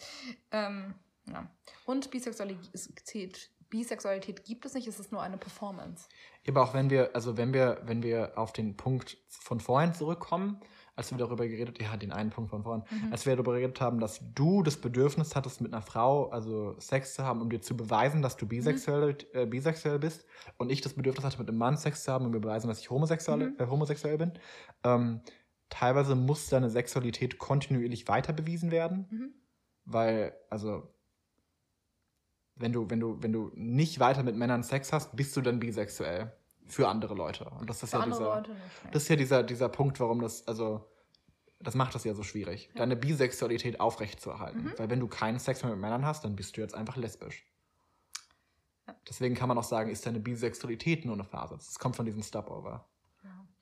Ähm, ja. Und Bisexualität, Bisexualität gibt es nicht, es ist nur eine Performance. Aber auch wenn wir, also wenn wir, wenn wir auf den Punkt von vorhin zurückkommen, als wir darüber geredet, ja, den einen Punkt von vorhin, Mhm. als wir darüber geredet haben, dass du das Bedürfnis hattest, mit einer Frau, also Sex zu haben, um dir zu beweisen, dass du bisexuell, äh, bisexuell bist, und ich das Bedürfnis hatte, mit einem Mann Sex zu haben, um mir zu beweisen, dass ich homosexuell, Mhm. äh, homosexuell bin. Ähm, teilweise muss deine Sexualität kontinuierlich weiter bewiesen werden, Mhm. weil, also, wenn du, wenn du, wenn du nicht weiter mit Männern Sex hast, bist du dann bisexuell für andere Leute. Und das ist Für ja dieser, Leute nicht. ne? das ist ja dieser, dieser Punkt, warum das, also, das macht das ja so schwierig, Ja. deine Bisexualität aufrechtzuerhalten. Mhm. Weil wenn du keinen Sex mehr mit Männern hast, dann bist du jetzt einfach lesbisch. Ja. Deswegen kann man auch sagen, ist deine Bisexualität nur eine Phase. Das kommt von diesem Stopover.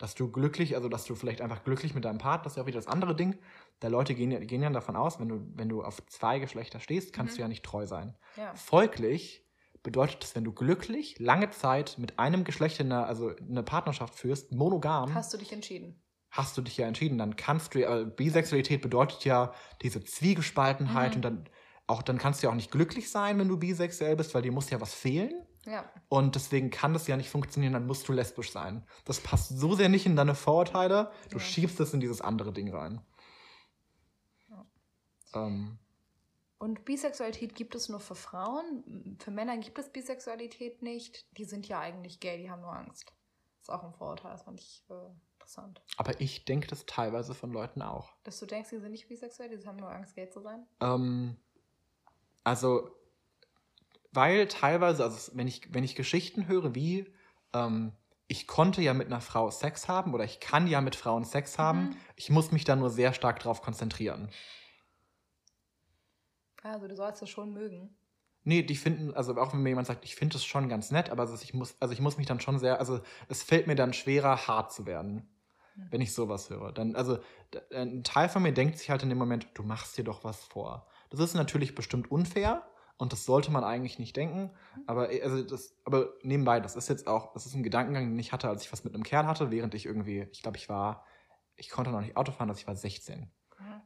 Dass du glücklich, also dass du vielleicht einfach glücklich mit deinem Part, das ist ja auch wieder das andere Ding. Da Leute gehen ja, gehen ja davon aus, wenn du, wenn du auf zwei Geschlechter stehst, kannst Mhm. du ja nicht treu sein. ja. Folglich bedeutet das, wenn du glücklich lange Zeit mit einem Geschlecht in einer, also eine Partnerschaft führst, monogam, hast, Hast du dich entschieden? du dich ja entschieden. Dann kannst du ja, äh, Bisexualität bedeutet ja diese Zwiegespaltenheit Mhm. und dann auch, dann kannst du ja auch nicht glücklich sein, wenn du bisexuell bist, weil dir muss ja was fehlen. Ja. Und deswegen kann das ja nicht funktionieren, dann musst du lesbisch sein. Das passt so sehr nicht in deine Vorurteile, du Ja. schiebst es in dieses andere Ding rein. Ja. Ähm, Und Bisexualität gibt es nur für Frauen. Für Männer gibt es Bisexualität nicht. Die sind ja eigentlich gay, die haben nur Angst. Das ist auch ein Vorurteil, das fand ich äh, interessant. aber ich denke das teilweise von Leuten auch. Dass du denkst, die sind nicht bisexuell, die haben nur Angst, gay zu sein. Ähm, also, weil teilweise, also wenn ich, wenn ich Geschichten höre, wie ähm, ich konnte ja mit einer Frau Sex haben oder ich kann ja mit Frauen Sex haben, Mhm. ich muss mich da nur sehr stark drauf konzentrieren. Also du sollst das schon mögen. Nee, die finden, also auch wenn mir jemand sagt, ich finde es schon ganz nett, aber ich muss, also ich muss mich dann schon sehr, also es fällt mir dann schwerer, hart zu werden, Mhm. wenn ich sowas höre. Dann, also ein Teil von mir denkt sich halt in dem Moment, du machst dir doch was vor. das ist natürlich bestimmt unfair und das sollte man eigentlich nicht denken. Aber, äh, also das, aber nebenbei, das ist jetzt auch, das ist ein Gedankengang, den ich hatte, als ich was mit einem Kerl hatte, während ich irgendwie, ich glaube, ich war, ich konnte noch nicht Auto fahren, dass ich war 16.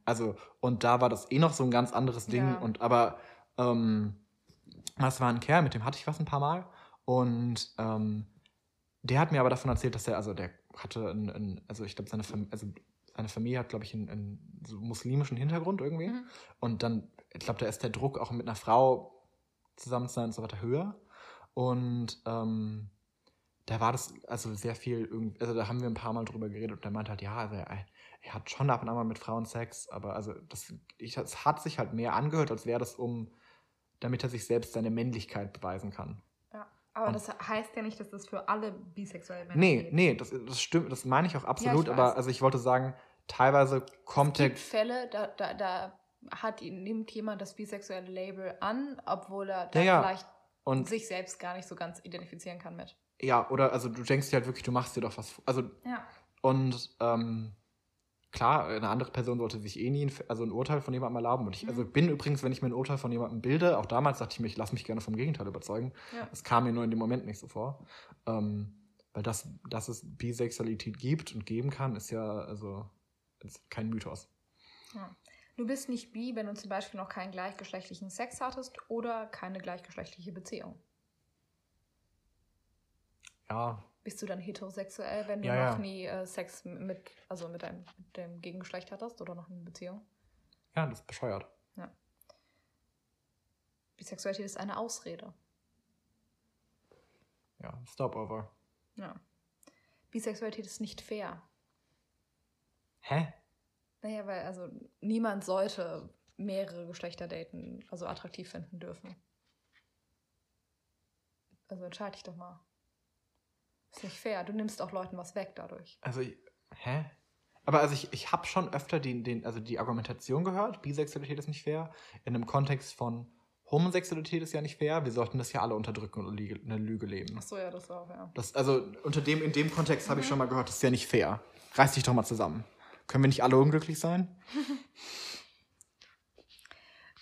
Also, und da war das eh noch so ein ganz anderes Ding. Ja. Und aber ähm, das war ein Kerl, mit dem hatte ich was ein paar Mal. Und ähm, der hat mir aber davon erzählt, dass er, also der hatte ein, ein also ich glaube, seine, Fam also seine Familie hat, glaube ich, einen, einen so muslimischen Hintergrund irgendwie. Mhm. Und dann, ich glaube, da ist der Druck auch mit einer Frau zusammen zu sein und so weiter höher. Und ähm, da war das also sehr viel, also da haben wir ein paar Mal drüber geredet und der meinte halt, ja, also er, er hat schon ab und an mal mit Frauen Sex, aber also das, ich, das hat sich halt mehr angehört, als wäre das um, damit er sich selbst seine Männlichkeit beweisen kann. Ja. Aber Und- das heißt ja nicht, dass das für alle bisexuellen Männer Nee, geht. nee, das, das stimmt, das meine ich auch absolut, ich aber also ich wollte sagen, teilweise kommt Es der. gibt Fälle, da, da, da hat ihn, nimmt jemand das bisexuelle Label an, obwohl er da Ja, ja. vielleicht Und sich selbst gar nicht so ganz identifizieren kann mit. ja, oder also du denkst dir halt wirklich, du machst dir doch was. vor- Also, Ja. und ähm, klar, eine andere Person sollte sich eh nie ein, also ein Urteil von jemandem erlauben. Und ich also Mhm. bin übrigens, wenn ich mir ein Urteil von jemandem bilde, auch damals dachte ich mir, ich lasse mich gerne vom Gegenteil überzeugen. Ja. Das kam mir nur in dem Moment nicht so vor. Ähm, weil das, dass es Bisexualität gibt und geben kann, ist ja also ist kein Mythos. Ja. Du bist nicht bi, wenn du zum Beispiel noch keinen gleichgeschlechtlichen Sex hattest oder keine gleichgeschlechtliche Beziehung. Ja, Bist du dann heterosexuell, wenn du Ja, noch ja. nie äh, Sex mit, also mit, deinem, mit dem Gegengeschlecht hattest oder noch eine Beziehung? ja, das ist bescheuert. Bisexualität ist eine Ausrede. Ja, Stopover. Ja. Bisexualität ist nicht fair. Hä? Naja, weil also niemand sollte mehrere Geschlechter daten, also attraktiv finden dürfen. Also entscheide dich doch mal. Ist nicht fair. Du nimmst auch Leuten was weg dadurch. Also, ich- hä? Aber also ich, ich habe schon öfter den, den, also die Argumentation gehört, Bisexualität ist nicht fair. In einem Kontext von Homosexualität ist ja nicht fair. Wir sollten das ja alle unterdrücken und eine Lüge leben. Ach so, ja, das auch, ja. Das, also unter dem, in dem Kontext habe ich Mhm. schon mal gehört, das ist ja nicht fair. Reiß dich doch mal zusammen. Können wir nicht alle unglücklich sein?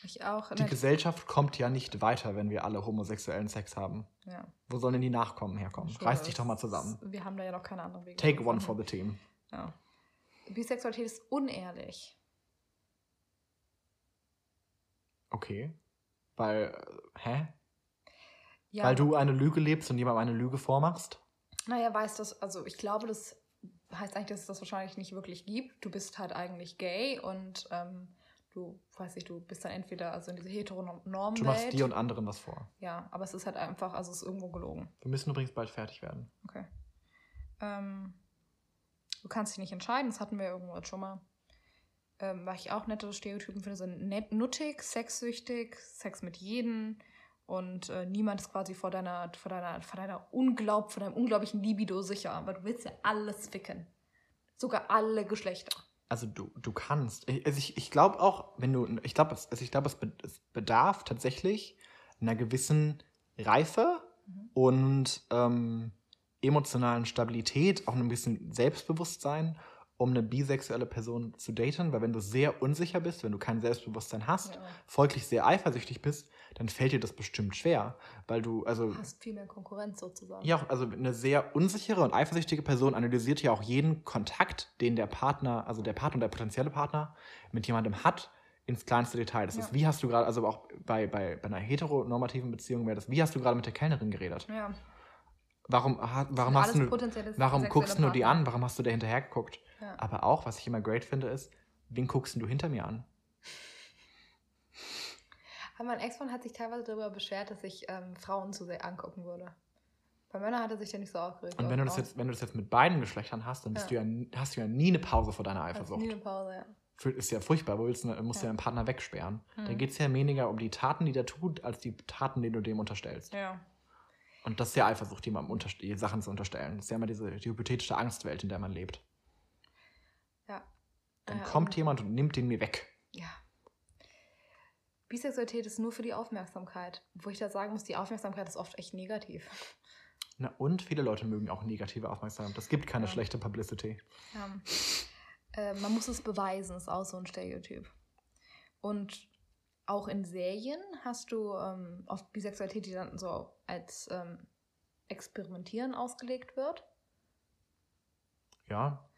Ich auch. Die Na, Gesellschaft kommt ja nicht weiter, wenn wir alle homosexuellen Sex haben. ja. Wo sollen denn die Nachkommen herkommen? Schon, Reiß dich doch mal zusammen. Wir haben da ja noch keine anderen Wege. Take one gefunden. for the team. Ja. Bisexualität ist unehrlich. Okay. Weil, äh, hä? Ja, Weil du eine Lüge lebst und jemandem eine Lüge vormachst? Naja, weißt du, also ich glaube, das heißt eigentlich, dass es das wahrscheinlich nicht wirklich gibt. Du bist halt eigentlich gay und ähm, du, weiß ich, du bist dann entweder also in diese heteronorm Du machst dir und anderen was vor. Ja, aber es ist halt einfach, also es ist irgendwo gelogen. Wir müssen übrigens bald fertig werden. Okay. Ähm, du kannst dich nicht entscheiden, das hatten wir irgendwo schon mal. Ähm, weil ich auch nette Stereotypen finde, sind nuttig, sexsüchtig, Sex mit jedem und äh, niemand ist quasi vor deiner, vor deiner, vor deiner unglaub, vor deinem unglaublichen Libido sicher, aber du willst ja alles ficken. Sogar alle Geschlechter. Also du, du kannst. Ich- Also ich, ich glaube auch, wenn du, ich glaube, es, also ich glaube, es, be- es bedarf tatsächlich einer gewissen Reife Mhm. und ähm, emotionalen Stabilität, auch einem bisschen Selbstbewusstsein, um eine bisexuelle Person zu daten, weil wenn du sehr unsicher bist, wenn du kein Selbstbewusstsein hast, Ja. folglich sehr eifersüchtig bist, dann fällt dir das bestimmt schwer, weil du, also Du hast viel mehr Konkurrenz sozusagen. ja, also eine sehr unsichere und eifersüchtige Person analysiert ja auch jeden Kontakt, den der Partner, also der Partner, der potenzielle Partner mit jemandem hat, ins kleinste Detail. Das Ja. ist, wie hast du gerade, also auch bei, bei, bei einer heteronormativen Beziehung wäre das, wie hast du gerade mit der Kellnerin geredet? Ja. Warum, warum hast du, warum guckst du die Partner. an? Warum hast du da hinterher geguckt? Ja. Aber auch, was ich immer great finde, ist, wen guckst du hinter mir an? Aber mein Ex-Mann hat sich teilweise darüber beschwert, dass ich ähm, Frauen zu sehr angucken würde. Bei Männern hat er sich ja nicht so aufgeregt. Und wenn du das jetzt, wenn du das jetzt mit beiden Geschlechtern hast, dann bist Ja. du ja, hast du ja nie eine Pause vor deiner Also Eifersucht. nie eine Pause, ja. Ist ja furchtbar, willst du, musst du Ja. deinen Partner wegsperren. Da Mhm. geht es ja weniger um die Taten, die der tut, als die Taten, die du dem unterstellst. Ja. Und das ist ja Eifersucht, jemandem Sachen zu unterstellen. Das ist ja immer diese die hypothetische Angstwelt, in der man lebt. Ja. Dann Äh, kommt und- jemand und nimmt den mir weg. Ja. Bisexualität ist nur für die Aufmerksamkeit. Wo ich da sagen muss, die Aufmerksamkeit ist oft echt negativ. Na, und viele Leute mögen auch negative Aufmerksamkeit. Das gibt keine Ja. schlechte Publicity. Ja. Äh, man muss es beweisen, ist auch so ein Stereotyp. Und auch in Serien hast du ähm, oft Bisexualität, die dann so als ähm, Experimentieren ausgelegt wird. Ja.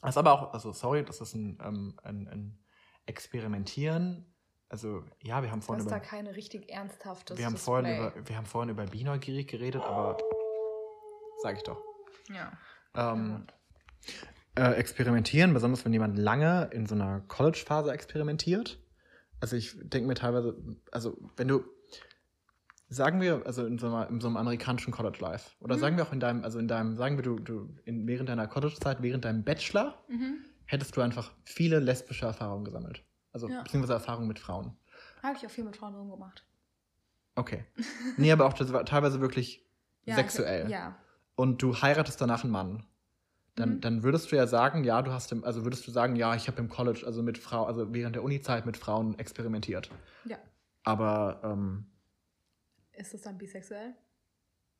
Das ist aber auch, also sorry, das ist ein, ähm, ein, ein Experimentieren. Also ja, wir haben Du vorhin hast über, da keine richtig ernsthaftes wir haben Display. vorhin über, wir haben vorhin über Bineugierig geredet, aber sag ich doch. Ja. Ähm, äh, experimentieren, besonders wenn jemand lange in so einer College-Phase experimentiert. Also ich denke mir teilweise, also wenn du, sagen wir, also in so, einer, in so einem amerikanischen College-Life, oder Mhm. sagen wir auch in deinem, also in deinem, sagen wir, du, du in, während deiner College-Zeit, während deinem Bachelor, Mhm. hättest du einfach viele lesbische Erfahrungen gesammelt. Also Ja. beziehungsweise Erfahrungen mit Frauen. Habe ich auch viel mit Frauen rumgemacht. Okay. Nee, aber auch das war teilweise wirklich Ja, sexuell. Ich, ja. und du heiratest danach einen Mann, dann, Mhm. dann würdest du ja sagen, ja, du hast im, also würdest du sagen, ja, ich habe im College, also mit Frau, also während der Uni-Zeit mit Frauen experimentiert. Ja. Aber ähm, Ist das dann bisexuell?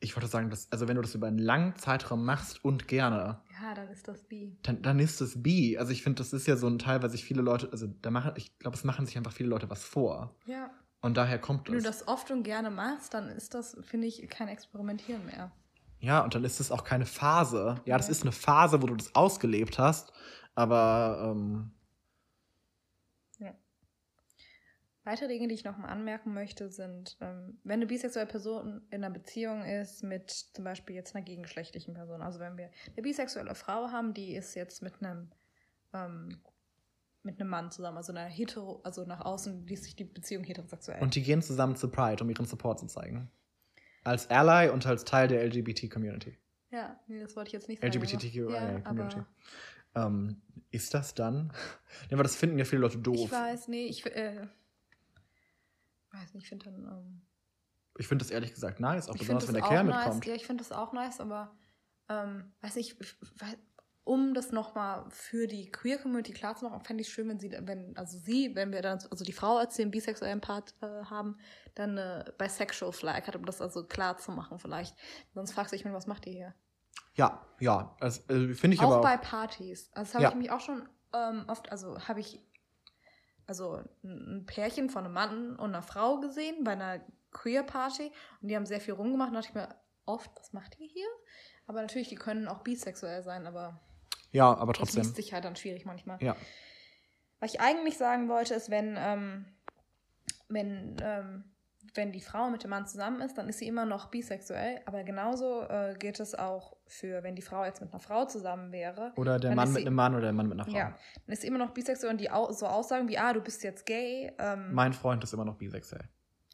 Ich wollte sagen, dass, also wenn du das über einen langen Zeitraum machst und gerne, Ja, dann ist das bi. dann, dann ist es bi. Also ich finde, das ist ja so ein Teil, weil sich viele Leute, also da machen, ich glaube, es machen sich einfach viele Leute was vor. Ja. Und daher kommt Wenn du es. das oft und gerne machst, dann ist das, finde ich, kein Experimentieren mehr. Ja, und dann ist es auch keine Phase. Ja, das Ja. ist eine Phase, wo du das ausgelebt hast, aber ähm, Weitere Dinge, die ich noch mal anmerken möchte, sind, ähm, wenn eine bisexuelle Person in einer Beziehung ist mit zum Beispiel jetzt einer gegengeschlechtlichen Person. Also wenn wir eine bisexuelle Frau haben, die ist jetzt mit einem ähm, mit einem Mann zusammen, also einer hetero, also nach außen liest sich die Beziehung heterosexuell. Und die gehen zusammen zu Pride, um ihren Support zu zeigen. Als Ally und als Teil der LGBT-Community. ja, nee, das wollte ich jetzt nicht sagen. LGBTQIA-Community. aber Ähm, ist das dann? Ja, aber das finden ja viele Leute doof. ich weiß, nee, ich äh, weiß nicht, ich finde dann ähm, Ich finde das ehrlich gesagt nice, auch besonders wenn der Kerl nice. mitkommt. Ja, ich finde das auch nice, aber ähm, weiß nicht, um das nochmal für die Queer Community klarzumachen, fände ich schön, wenn sie, wenn, also sie, wenn wir dann, also die Frau als den bisexuellen Part äh, haben, dann eine Bisexual Flag hat, um das also klar zu machen vielleicht. Sonst fragst du dich, was macht ihr hier? Ja, ja. Also, äh, finde ich auch aber bei auch. Partys. Also das habe Ja. ich mich auch schon ähm, oft, also habe ich also ein Pärchen von einem Mann und einer Frau gesehen bei einer Queer Party und die haben sehr viel rumgemacht und dachte ich mir oft, was macht ihr hier? Aber natürlich, die können auch bisexuell sein, aber Ja, aber das trotzdem. liest sich halt dann schwierig manchmal. Ja. Was ich eigentlich sagen wollte, ist, wenn, ähm, wenn, ähm, wenn die Frau mit dem Mann zusammen ist, dann ist sie immer noch bisexuell. Aber genauso äh, geht es auch für, wenn die Frau jetzt mit einer Frau zusammen wäre. Oder der Mann mit sie- einem Mann oder der Mann mit einer Frau. Ja, dann ist sie immer noch bisexuell und die au so Aussagen wie, ah, du bist jetzt gay. Ähm, Mein Freund ist immer noch bisexuell.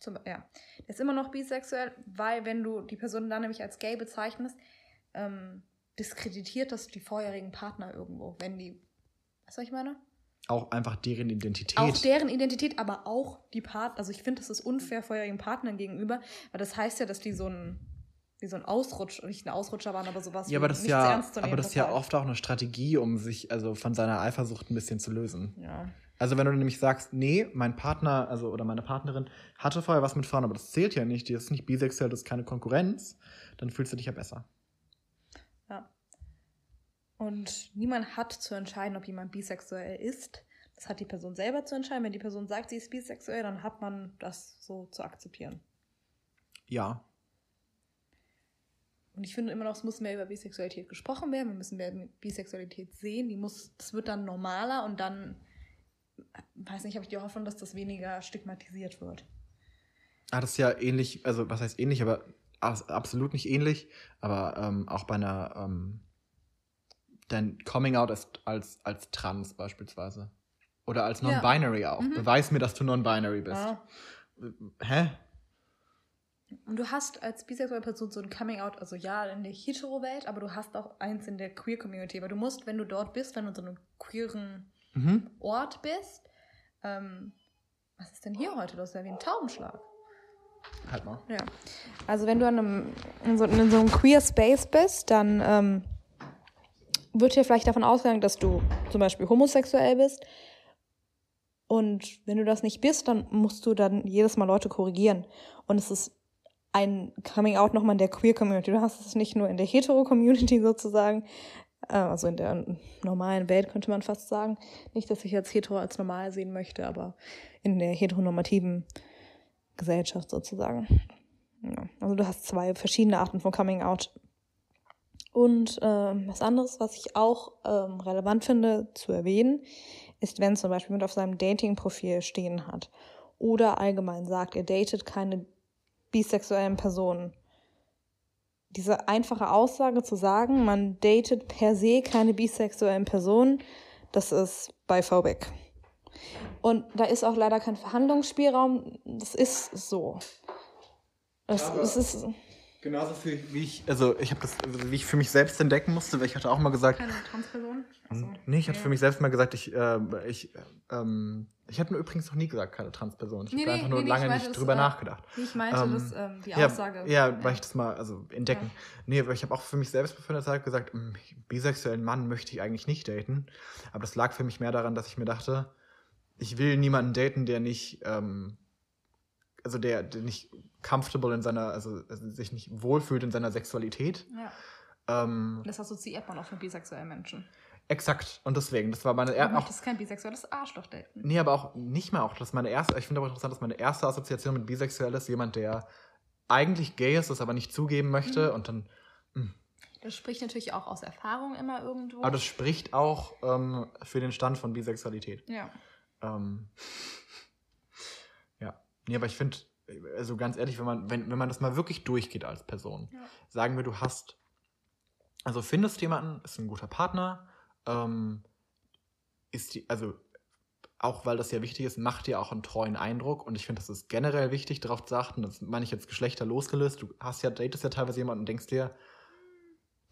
zum, ja, der ist immer noch bisexuell, weil wenn du die Person dann nämlich als gay bezeichnest, ähm, diskreditiert das die vorherigen Partner irgendwo, wenn die, weißt du, was ich meine? Auch einfach deren Identität. Auch deren Identität, aber auch die Partner. Also ich finde, das ist unfair vorherigen Partnern gegenüber, weil das heißt ja, dass die so ein, wie so ein Ausrutsch, nicht ein Ausrutscher waren, aber sowas ja, aber das ja, aber das ist ja oft auch eine Strategie, um sich also von seiner Eifersucht ein bisschen zu lösen. Ja. Also wenn du nämlich sagst, nee, mein Partner, also oder meine Partnerin hatte vorher was mit Frauen, aber das zählt ja nicht, die ist nicht bisexuell, das ist keine Konkurrenz, dann fühlst du dich ja besser. Ja. Und niemand hat zu entscheiden, ob jemand bisexuell ist. Das hat die Person selber zu entscheiden. Wenn die Person sagt, sie ist bisexuell, dann hat man das so zu akzeptieren. Ja. Und ich finde immer noch, es muss mehr über Bisexualität gesprochen werden. Wir müssen mehr Bisexualität sehen. Die muss, das wird dann normaler und dann, weiß nicht, habe ich die Hoffnung, dass das weniger stigmatisiert wird. Ah, das ist ja ähnlich, also was heißt ähnlich, aber abs- absolut nicht ähnlich, aber ähm, auch bei einer, ähm, dein Coming Out als, als, als trans beispielsweise. Oder als Ja. non-binary auch. Mhm. Beweis mir, dass du non-binary bist. Ja. Hä? Und du hast als bisexuelle Person so ein Coming-out, also ja, in der Hetero-Welt, aber du hast auch eins in der Queer-Community. Aber du musst, wenn du dort bist, wenn du in so einem queeren Mhm. Ort bist, ähm, was ist denn hier heute? Das ist ja wie ein Taubenschlag. Halt mal. Ja. Also wenn du an einem, in, so, in so einem Queer Space bist, dann ähm, wird hier vielleicht davon ausgegangen, dass du zum Beispiel homosexuell bist. Und wenn du das nicht bist, dann musst du dann jedes Mal Leute korrigieren. Und es ist ein Coming Out nochmal in der Queer Community. Du hast es nicht nur in der Hetero Community sozusagen, Äh, also in der normalen Welt könnte man fast sagen. Nicht, dass ich jetzt hetero als normal sehen möchte, aber in der heteronormativen Gesellschaft sozusagen. Ja. Also du hast zwei verschiedene Arten von Coming Out. Und ähm, was anderes, was ich auch ähm, relevant finde zu erwähnen, ist, wenn zum Beispiel mit auf seinem Dating-Profil stehen hat oder allgemein sagt, er datet keine bisexuellen Personen. Diese einfache Aussage zu sagen, man datet per se keine bisexuellen Personen, das ist biphobic. Und da ist auch leider kein Verhandlungsspielraum. Das ist so. Es, es ist genauso viel, wie ich, also ich habe das, also wie ich für mich selbst entdecken musste, weil ich hatte auch mal gesagt. Keine Transperson? Achso. Nee, ich hatte ja. für mich selbst mal gesagt, ich, äh, ich, ähm, ich habe mir übrigens noch nie gesagt, keine Transperson. Ich nee, habe nee, einfach nur nee, lange nicht das, drüber äh, nachgedacht. Ich meinte ähm, das, ähm, die Aussage. Ja, ja, weil ich das mal, also entdecken. Ja. Nee, aber ich habe auch für mich selbst für eine Zeit gesagt, einen hm, bisexuellen Mann möchte ich eigentlich nicht daten. Aber das lag für mich mehr daran, dass ich mir dachte, ich will niemanden daten, der nicht, ähm, also der, der nicht comfortable in seiner, also, also sich nicht wohlfühlt in seiner Sexualität. Ja. Ähm, das assoziiert man auch mit bisexuellen Menschen. Exakt. Und deswegen, das war meine erste. Du möchtest kein bisexuelles Arschloch daten. Nee, aber auch nicht mehr auch. Das ist meine erste, ich finde aber interessant, dass meine erste Assoziation mit bisexuell ist jemand, der eigentlich gay ist, das aber nicht zugeben möchte mhm. und dann. Mh. Hm. Das spricht natürlich auch aus Erfahrung immer irgendwo. Aber das spricht auch ähm, für den Stand von Bisexualität. Ja. Ähm, ja. Nee, aber ich finde, also ganz ehrlich, wenn man, wenn, wenn man das mal wirklich durchgeht als Person, ja. sagen wir, du hast, also findest jemanden, ist ein guter Partner, ähm, ist die, also auch weil das ja wichtig ist, macht dir auch einen treuen Eindruck. Und ich finde, das ist generell wichtig, darauf zu achten. Das meine ich jetzt Geschlechter losgelöst. Du hast ja, datest ja teilweise jemanden und denkst dir,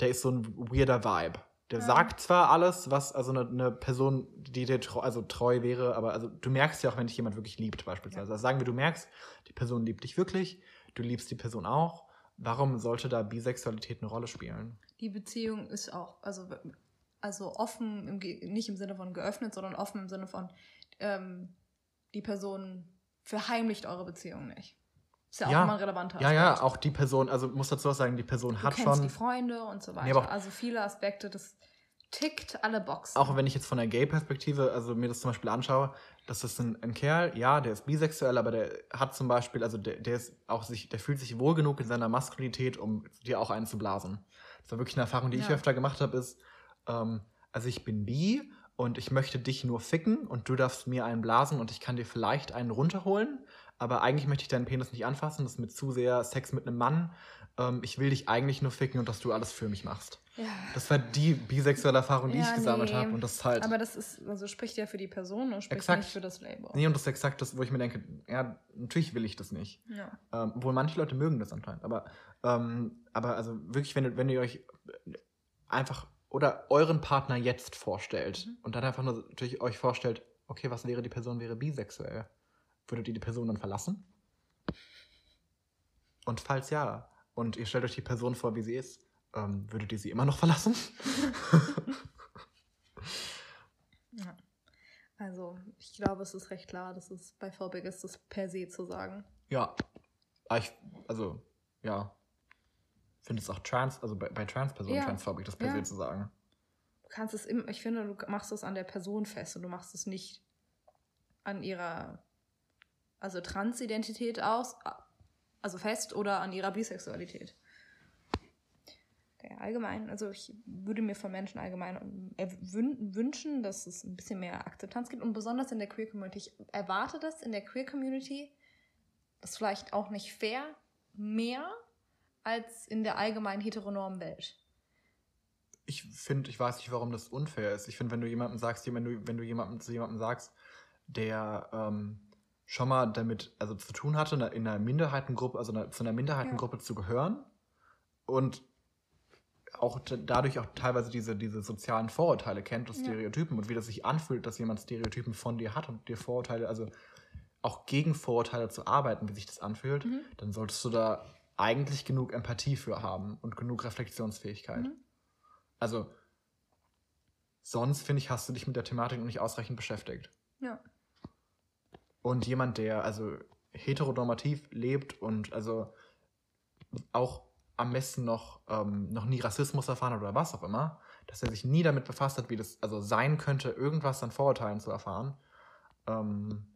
der ist so ein weirder Vibe. Der ja. sagt zwar alles, was, also eine, eine, Person, die dir treu, also treu wäre, aber also du merkst ja auch, wenn dich jemand wirklich liebt, beispielsweise. Ja. Also sagen wir, du merkst, die Person liebt dich wirklich, du liebst die Person auch. Warum sollte da Bisexualität eine Rolle spielen? Die Beziehung ist auch, also, also offen, im, nicht im Sinne von geöffnet, sondern offen im Sinne von, ähm, die Person verheimlicht eure Beziehung nicht. Ist ja, ja auch immer ein relevanter Aspekt. Ja, ja, auch die Person, also muss dazu auch sagen, die Person du hat kennst schon. die Freunde und so weiter. Nee, also viele Aspekte, das tickt alle Boxen. Auch wenn ich jetzt von der Gay-Perspektive, also mir das zum Beispiel anschaue, das ist ein, ein, Kerl, ja, der ist bisexuell, aber der hat zum Beispiel, also der, der ist auch sich, der fühlt sich wohl genug in seiner Maskulinität, um dir auch einzublasen. Das war wirklich eine Erfahrung, die ja. ich öfter gemacht habe, ist, ähm, also ich bin bi und ich möchte dich nur ficken und du darfst mir einen blasen und ich kann dir vielleicht einen runterholen, aber eigentlich möchte ich deinen Penis nicht anfassen, das ist mit zu sehr Sex mit einem Mann. Ähm, ich will dich eigentlich nur ficken und dass du alles für mich machst. Ja. Das war die bisexuelle Erfahrung, die ja, ich gesammelt nee. habe. Und das halt. Aber das ist, also spricht ja für die Person und spricht exakt. nicht für das Label. Nee, und das ist exakt das, wo ich mir denke, ja, natürlich will ich das nicht. Ja. Ähm, obwohl manche Leute mögen das anscheinend. Aber, ähm, aber also wirklich, wenn, wenn ihr euch einfach oder euren Partner jetzt vorstellt mhm. und dann einfach nur natürlich euch vorstellt, okay, was wäre die Person wäre bisexuell? Würdet ihr die Person dann verlassen? Und falls ja, und ihr stellt euch die Person vor, wie sie ist, ähm, würdet ihr sie immer noch verlassen? ja. Also, ich glaube, es ist recht klar, dass es bei VBG ist, das per se zu sagen. Ja. Ah, ich, also, ja. Finde es auch trans, also bei, bei Trans-Personen ja. transphobic, das per ja. se zu sagen. Du kannst es immer, ich finde, du machst es an der Person fest und du machst es nicht an ihrer also Transidentität aus, also fest oder an ihrer Bisexualität. Okay, allgemein, also ich würde mir von Menschen allgemein wünschen, dass es ein bisschen mehr Akzeptanz gibt und besonders in der Queer Community. Ich erwarte das in der Queer Community, das ist vielleicht auch nicht fair, mehr als in der allgemeinen heteronormen Welt. Ich finde, ich weiß nicht, warum das unfair ist. Ich finde, wenn du jemandem sagst, wenn du, wenn du jemandem zu jemandem sagst, der ähm, schon mal damit also zu tun hatte, in einer Minderheitengruppe, also zu einer Minderheitengruppe ja. zu gehören und auch dadurch auch teilweise diese, diese sozialen Vorurteile kennt und Stereotypen ja. und wie das sich anfühlt, dass jemand Stereotypen von dir hat und dir Vorurteile, also auch gegen Vorurteile zu arbeiten, wie sich das anfühlt, mhm. dann solltest du da eigentlich genug Empathie für haben und genug Reflexionsfähigkeit. Mhm. Also sonst, finde ich, hast du dich mit der Thematik noch nicht ausreichend beschäftigt. Ja. Und jemand, der also heteronormativ lebt und also auch am besten noch, ähm, noch nie Rassismus erfahren hat oder was auch immer, dass er sich nie damit befasst hat, wie das also sein könnte, irgendwas an Vorurteilen zu erfahren. Ähm,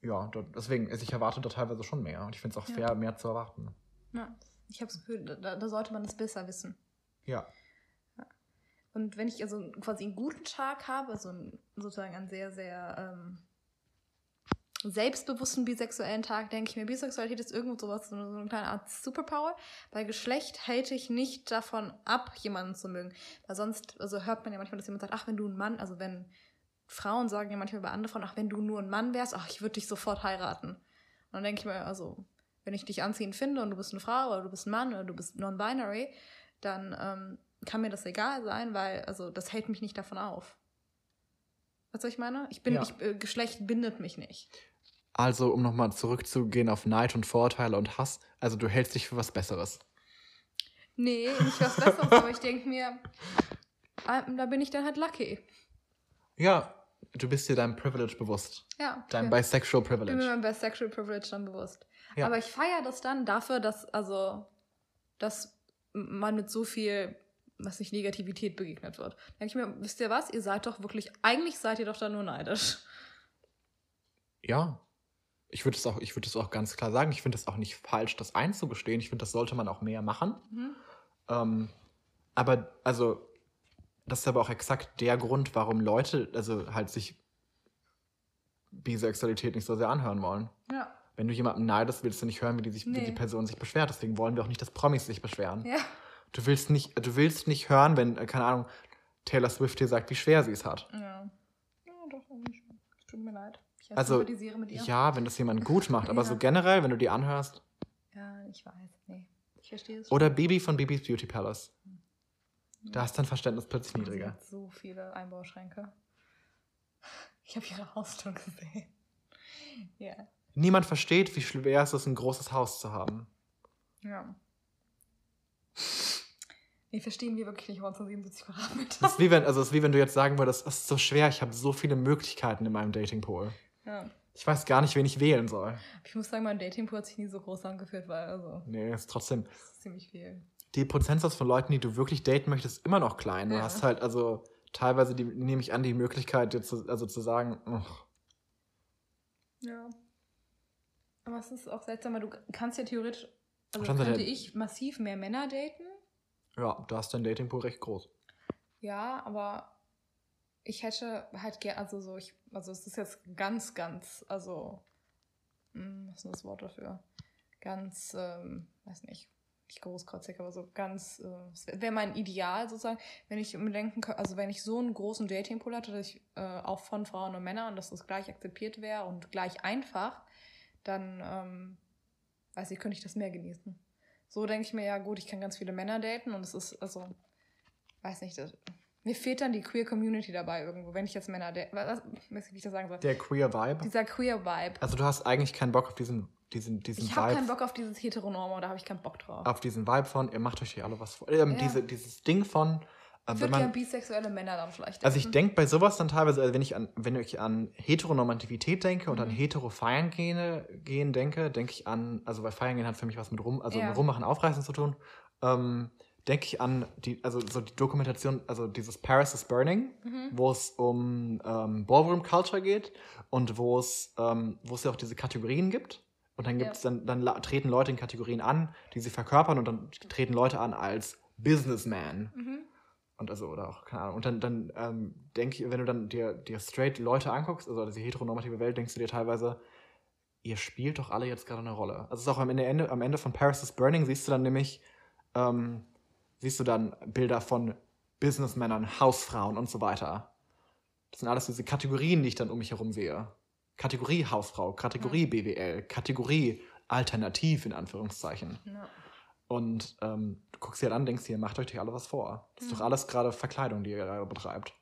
ja, deswegen, also ich erwarte da teilweise schon mehr. Und ich finde es auch Ja. fair, mehr zu erwarten. Ja, ich habe das Gefühl, da, da sollte man es besser wissen. Ja. Und wenn ich also quasi einen guten Tag habe, also sozusagen einen sehr, sehr ähm, selbstbewussten bisexuellen Tag, denke ich mir, Bisexualität ist irgendwo sowas, so eine, kleine Art Superpower. Bei Geschlecht hält ich nicht davon ab, jemanden zu mögen. Weil sonst, also hört man ja manchmal, dass jemand sagt, ach, wenn du ein Mann, also wenn Frauen sagen ja manchmal über andere Frauen, ach, wenn du nur ein Mann wärst, ach, ich würde dich sofort heiraten. Und dann denke ich mir, also, wenn ich dich anziehend finde und du bist eine Frau oder du bist ein Mann oder du bist non-binary, dann ähm, kann mir das egal sein, weil also das hält mich nicht davon auf. Weißt du, was ich meine? Ich bin, Ja. ich, äh, Geschlecht bindet mich nicht. Also, um nochmal zurückzugehen auf Neid und Vorurteile und Hass, also du hältst dich für was Besseres. Nee, nicht was Besseres, aber ich denke mir, ah, da bin ich dann halt lucky. Ja, du bist dir deinem Privilege bewusst. Ja. Deinem ja. bisexual Ich bin mir Privilege. meinem Bisexual Privilege dann bewusst. Ja. Aber ich feiere das dann dafür, dass, also, dass man mit so viel, was nicht Negativität begegnet wird. Da denke ich mir, wisst ihr was? Ihr seid doch wirklich, eigentlich seid ihr doch da nur neidisch. Ja. Ich würde es auch, ich würde es auch ganz klar sagen. Ich finde es auch nicht falsch, das einzugestehen. Ich finde, das sollte man auch mehr machen. Mhm. Ähm, aber, also, das ist aber auch exakt der Grund, warum Leute, also halt sich Bisexualität nicht so sehr anhören wollen. Ja. Wenn du jemanden neidest, willst du nicht hören, wie die, sich, wie Nee. die Person sich beschwert. Deswegen wollen wir auch nicht, dass Promis sich beschweren. Ja. Du willst nicht, du willst nicht hören, wenn, äh, keine Ahnung, Taylor Swift dir sagt, wie schwer sie es hat. Ja. Ja, doch, irgendwie schon. Tut mir leid. Ich Also, sympathisiere mit ihr. Ja, wenn das jemand gut macht, aber Ja. so generell, wenn du die anhörst. Ja, ich weiß. Nee. Ich verstehe es. Oder Bibi von Bibis Beauty Palace. Da ist dein Verständnis plötzlich Sie niedriger. so viele Einbauschränke. Ich habe ihre Haustür gesehen. Ja. Niemand versteht, wie schwer es ist, ein großes Haus zu haben. Ja. Nee, verstehen wir wirklich nicht 177 Quadratmeter. Das ist wie wenn, also es ist wie wenn du jetzt sagen würdest, es ist so schwer, ich habe so viele Möglichkeiten in meinem Datingpool. Ja. Ich weiß gar nicht, wen ich wählen soll. Ich muss sagen, mein Datingpool hat sich nie so groß angefühlt, weil also Nee, ist trotzdem. das ist ziemlich viel. Die Prozentsatz von Leuten, die du wirklich daten möchtest, ist immer noch klein. Du Ja. hast halt, also teilweise die, nehme ich an, die Möglichkeit, dir zu, also zu sagen, ugh, Ja. Aber es ist auch seltsam, weil du kannst ja theoretisch, also so könnte ich massiv mehr Männer daten. ja, da ist dein Datingpool recht groß. Ja, aber ich hätte halt gerne, also so, ich, also es ist jetzt ganz, ganz, also, hm, was ist das Wort dafür? Ganz, ähm, weiß nicht, nicht großkreuzig, aber so ganz, äh, wäre mein Ideal sozusagen, wenn ich mir denken könnte, also wenn ich so einen großen Datingpool hatte, dass ich äh, auch von Frauen und Männern, dass das gleich akzeptiert wäre und gleich einfach, dann, ähm, weiß ich, könnte ich das mehr genießen. So denke ich mir, ja gut, ich kann ganz viele Männer daten und es ist, also, weiß nicht, das, mir fehlt dann die Queer Community dabei irgendwo, wenn ich jetzt Männer date, was, wie ich das sagen soll. Der Queer Vibe. Dieser Queer Vibe. Also du hast eigentlich keinen Bock auf diesen, diesen, diesen Ich habe keinen Bock auf dieses Heteronorme, da habe ich keinen Bock drauf. auf diesen Vibe von, ihr macht euch hier alle was vor. Ähm, Ja. diese, dieses Ding von, äh, ich würde gerne bisexuelle Männer dann vielleicht Also ich denke bei sowas dann teilweise, also wenn ich an, wenn ich an Heteronormativität denke und an Mhm. hetero feiern gehen, gehen denke, denke ich an, also weil feiern gehen hat für mich was mit rum, also Ja. mit rummachen, aufreißen zu tun, ähm, denke ich an die, also so die Dokumentation, also dieses Paris is Burning, Mhm. wo es um ähm, Ballroom Culture geht und wo es, ähm, wo es ja auch diese Kategorien gibt. Und dann Ja. gibt's dann, dann la- treten Leute in Kategorien an, die sie verkörpern und dann treten Leute an als Businessman. Mhm. Und also, oder auch, keine Ahnung. Und dann, dann ähm, denke ich, wenn du dann dir, dir straight Leute anguckst, also diese heteronormative Welt, denkst du dir teilweise, ihr spielt doch alle jetzt gerade eine Rolle. Also es ist auch am Ende, am Ende von Paris is Burning siehst du dann nämlich, ähm, siehst du dann Bilder von Businessmännern, Hausfrauen und so weiter. Das sind alles diese Kategorien, die ich dann um mich herum sehe. Kategorie Hausfrau, Kategorie BWL, Kategorie Alternativ in Anführungszeichen. Ja. Und ähm, du guckst dir halt an, denkst dir, macht euch doch alle was vor. Das ist doch Mhm. alles gerade Verkleidung, die ihr gerade betreibt.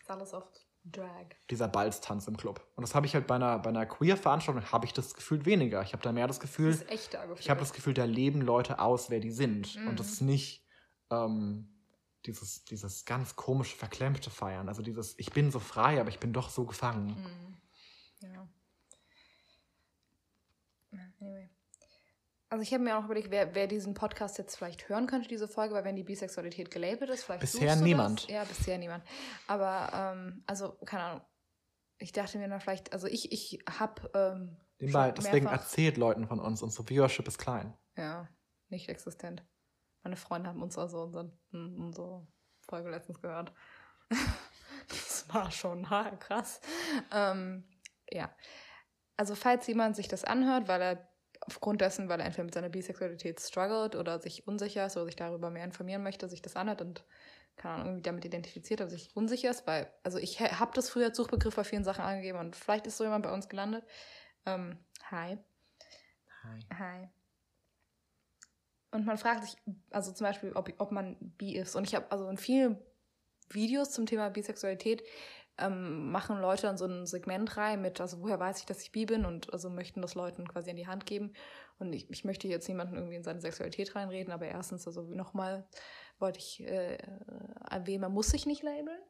Ist alles auf Drag. Dieser Balztanz im Club. Und das habe ich halt bei einer, bei einer Queer-Veranstaltung, habe ich das gefühlt weniger. Ich habe da mehr das Gefühl, Das ist echter Gefühl. ich habe das Gefühl, da leben Leute aus, wer die sind. Mhm. Und das ist nicht ähm, dieses, dieses ganz komische, verklemmte Feiern. Also dieses, ich bin so frei, aber ich bin doch so gefangen. Mhm. Ja. Anyway. Also ich habe mir auch überlegt, wer, wer diesen Podcast jetzt vielleicht hören könnte, diese Folge, weil wenn die Bisexualität gelabelt ist, vielleicht Bisher niemand. Das. Ja, bisher niemand. Aber, ähm, also, keine Ahnung. Ich dachte mir dann vielleicht, also ich, ich habe ähm, Ball, deswegen erzählt Leuten von uns, unsere Viewership ist klein. Ja, nicht existent. Meine Freunde haben uns also unsere, unsere Folge letztens gehört. das war schon krass. Ähm, ja. Also, falls jemand sich das anhört, weil er aufgrund dessen, weil er entweder mit seiner Bisexualität struggelt oder sich unsicher ist oder sich darüber mehr informieren möchte, sich das anhört und keine Ahnung, irgendwie damit identifiziert oder sich unsicher ist, weil, also ich habe das früher als Suchbegriff bei vielen Sachen angegeben und vielleicht ist so jemand bei uns gelandet. Ähm, hi. Hi. Und man fragt sich, also zum Beispiel, ob, ob man bi ist. Und ich habe, also in vielen Videos zum Thema Bisexualität ähm, machen Leute dann so ein Segment rein mit, also woher weiß ich, dass ich bi bin und also möchten das Leuten quasi an die Hand geben. Und ich, ich möchte jetzt niemanden irgendwie in seine Sexualität reinreden, aber erstens, also nochmal wollte ich äh, erwähnen, man muss sich nicht labeln.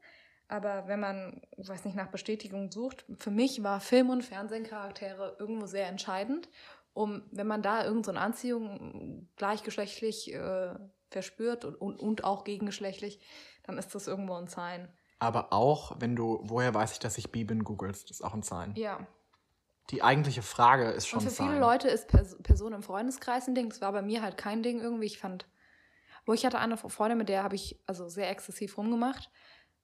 Aber wenn man, weiß nicht, nach Bestätigung sucht, für mich war Film- und Fernsehcharaktere irgendwo sehr entscheidend, um, wenn man da irgendeine so Anziehung gleichgeschlechtlich äh, verspürt und, und, und auch gegengeschlechtlich, dann ist das irgendwo ein Sign. Aber auch, wenn du, woher weiß ich, dass ich bi bin, googelst, ist auch ein Sign. Ja. Die eigentliche Frage ist schon Und für Sign. viele Leute ist Pers Person im Freundeskreis ein Ding. Das war bei mir halt kein Ding irgendwie. Ich fand, wo ich hatte eine Freundin, mit der habe ich also sehr exzessiv rumgemacht.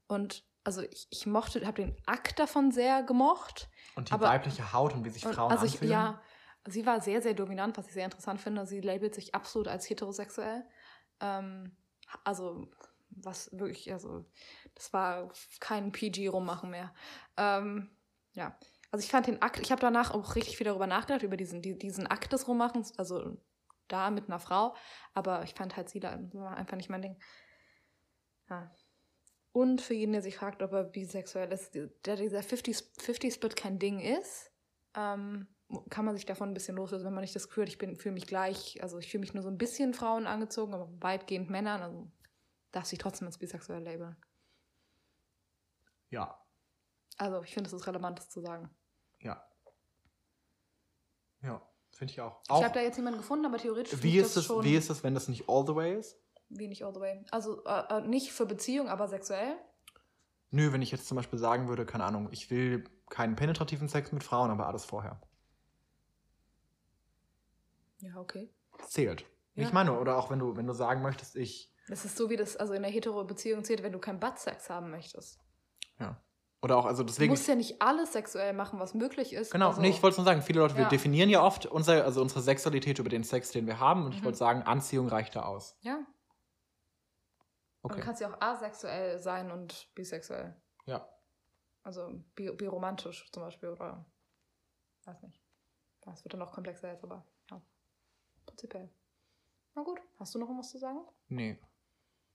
Und also ich, ich mochte, habe den Akt davon sehr gemocht. Und die aber- weibliche Haut und wie sich Und Frauen also ich, anfühlen. ja, sie war sehr, sehr dominant, was ich sehr interessant finde. Sie labelt sich absolut als heterosexuell. Ähm, also, was wirklich, also, das war kein PG-Rummachen mehr. Ähm, ja, also ich fand den Akt, ich habe danach auch richtig viel darüber nachgedacht, über diesen, die, diesen Akt des Rummachens, also da mit einer Frau, aber ich fand halt sie da einfach nicht mein Ding. Ja. Und für jeden, der sich fragt, ob er bisexuell ist, da dieser 50 50-Split kein Ding ist, ähm, kann man sich davon ein bisschen loslösen, wenn man nicht das Gefühl hat, ich bin fühle mich gleich, also ich fühle mich nur so ein bisschen Frauen angezogen, aber weitgehend Männern, also darf sich trotzdem als bisexuell labeln. ja, Also ich finde, es ist relevant, das zu sagen. ja. Ja, finde ich auch. ich auch habe da jetzt jemanden gefunden, aber theoretisch wie, ich ist das es, schon wie ist es, wenn das nicht all the way ist? wenig all the way. Also äh, äh, nicht für Beziehung, aber sexuell. Nö, wenn ich jetzt zum Beispiel sagen würde, keine Ahnung, ich will keinen penetrativen Sex mit Frauen, aber alles vorher. Ja, okay. Zählt. Ja. Ich meine, oder auch wenn du, wenn du sagen möchtest, ich, Das ist so, wie das also in der hetero-Beziehung zählt, wenn du keinen Butt-Sex haben möchtest. ja. Oder auch, also Du deswegen. musst ja nicht alles sexuell machen, was möglich ist. Genau, also, nee, ich wollte nur sagen, viele Leute, wir Ja. definieren ja oft unser, also unsere Sexualität über den Sex, den wir haben. Und ich Mhm. wollte sagen, Anziehung reicht da aus. Ja, Okay. du kannst ja auch asexuell sein und bisexuell. Ja. Also bi biromantisch zum Beispiel oder weiß nicht. Das wird dann noch komplexer jetzt, aber. Prinzipiell. Na gut, hast du noch was zu sagen? Nee.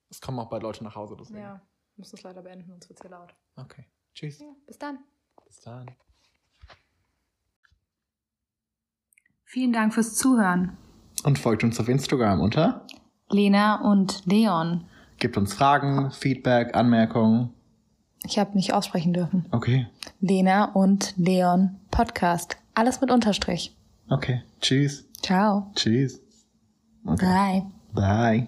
Es kommen auch bald Leute nach Hause, deswegen. Ja, wir müssen es leider beenden, sonst wird es hier laut. Okay. Tschüss. Ja, bis dann. Bis dann. Vielen Dank fürs Zuhören. Und folgt uns auf Instagram unter. Lena und Leon. Gebt uns Fragen, Feedback, Anmerkungen. Ich habe nicht aussprechen dürfen. Okay. Lena und Leon Podcast. Alles mit Unterstrich. Okay. Tschüss. Ciao. Tschüss. Okay. Bye. Bye.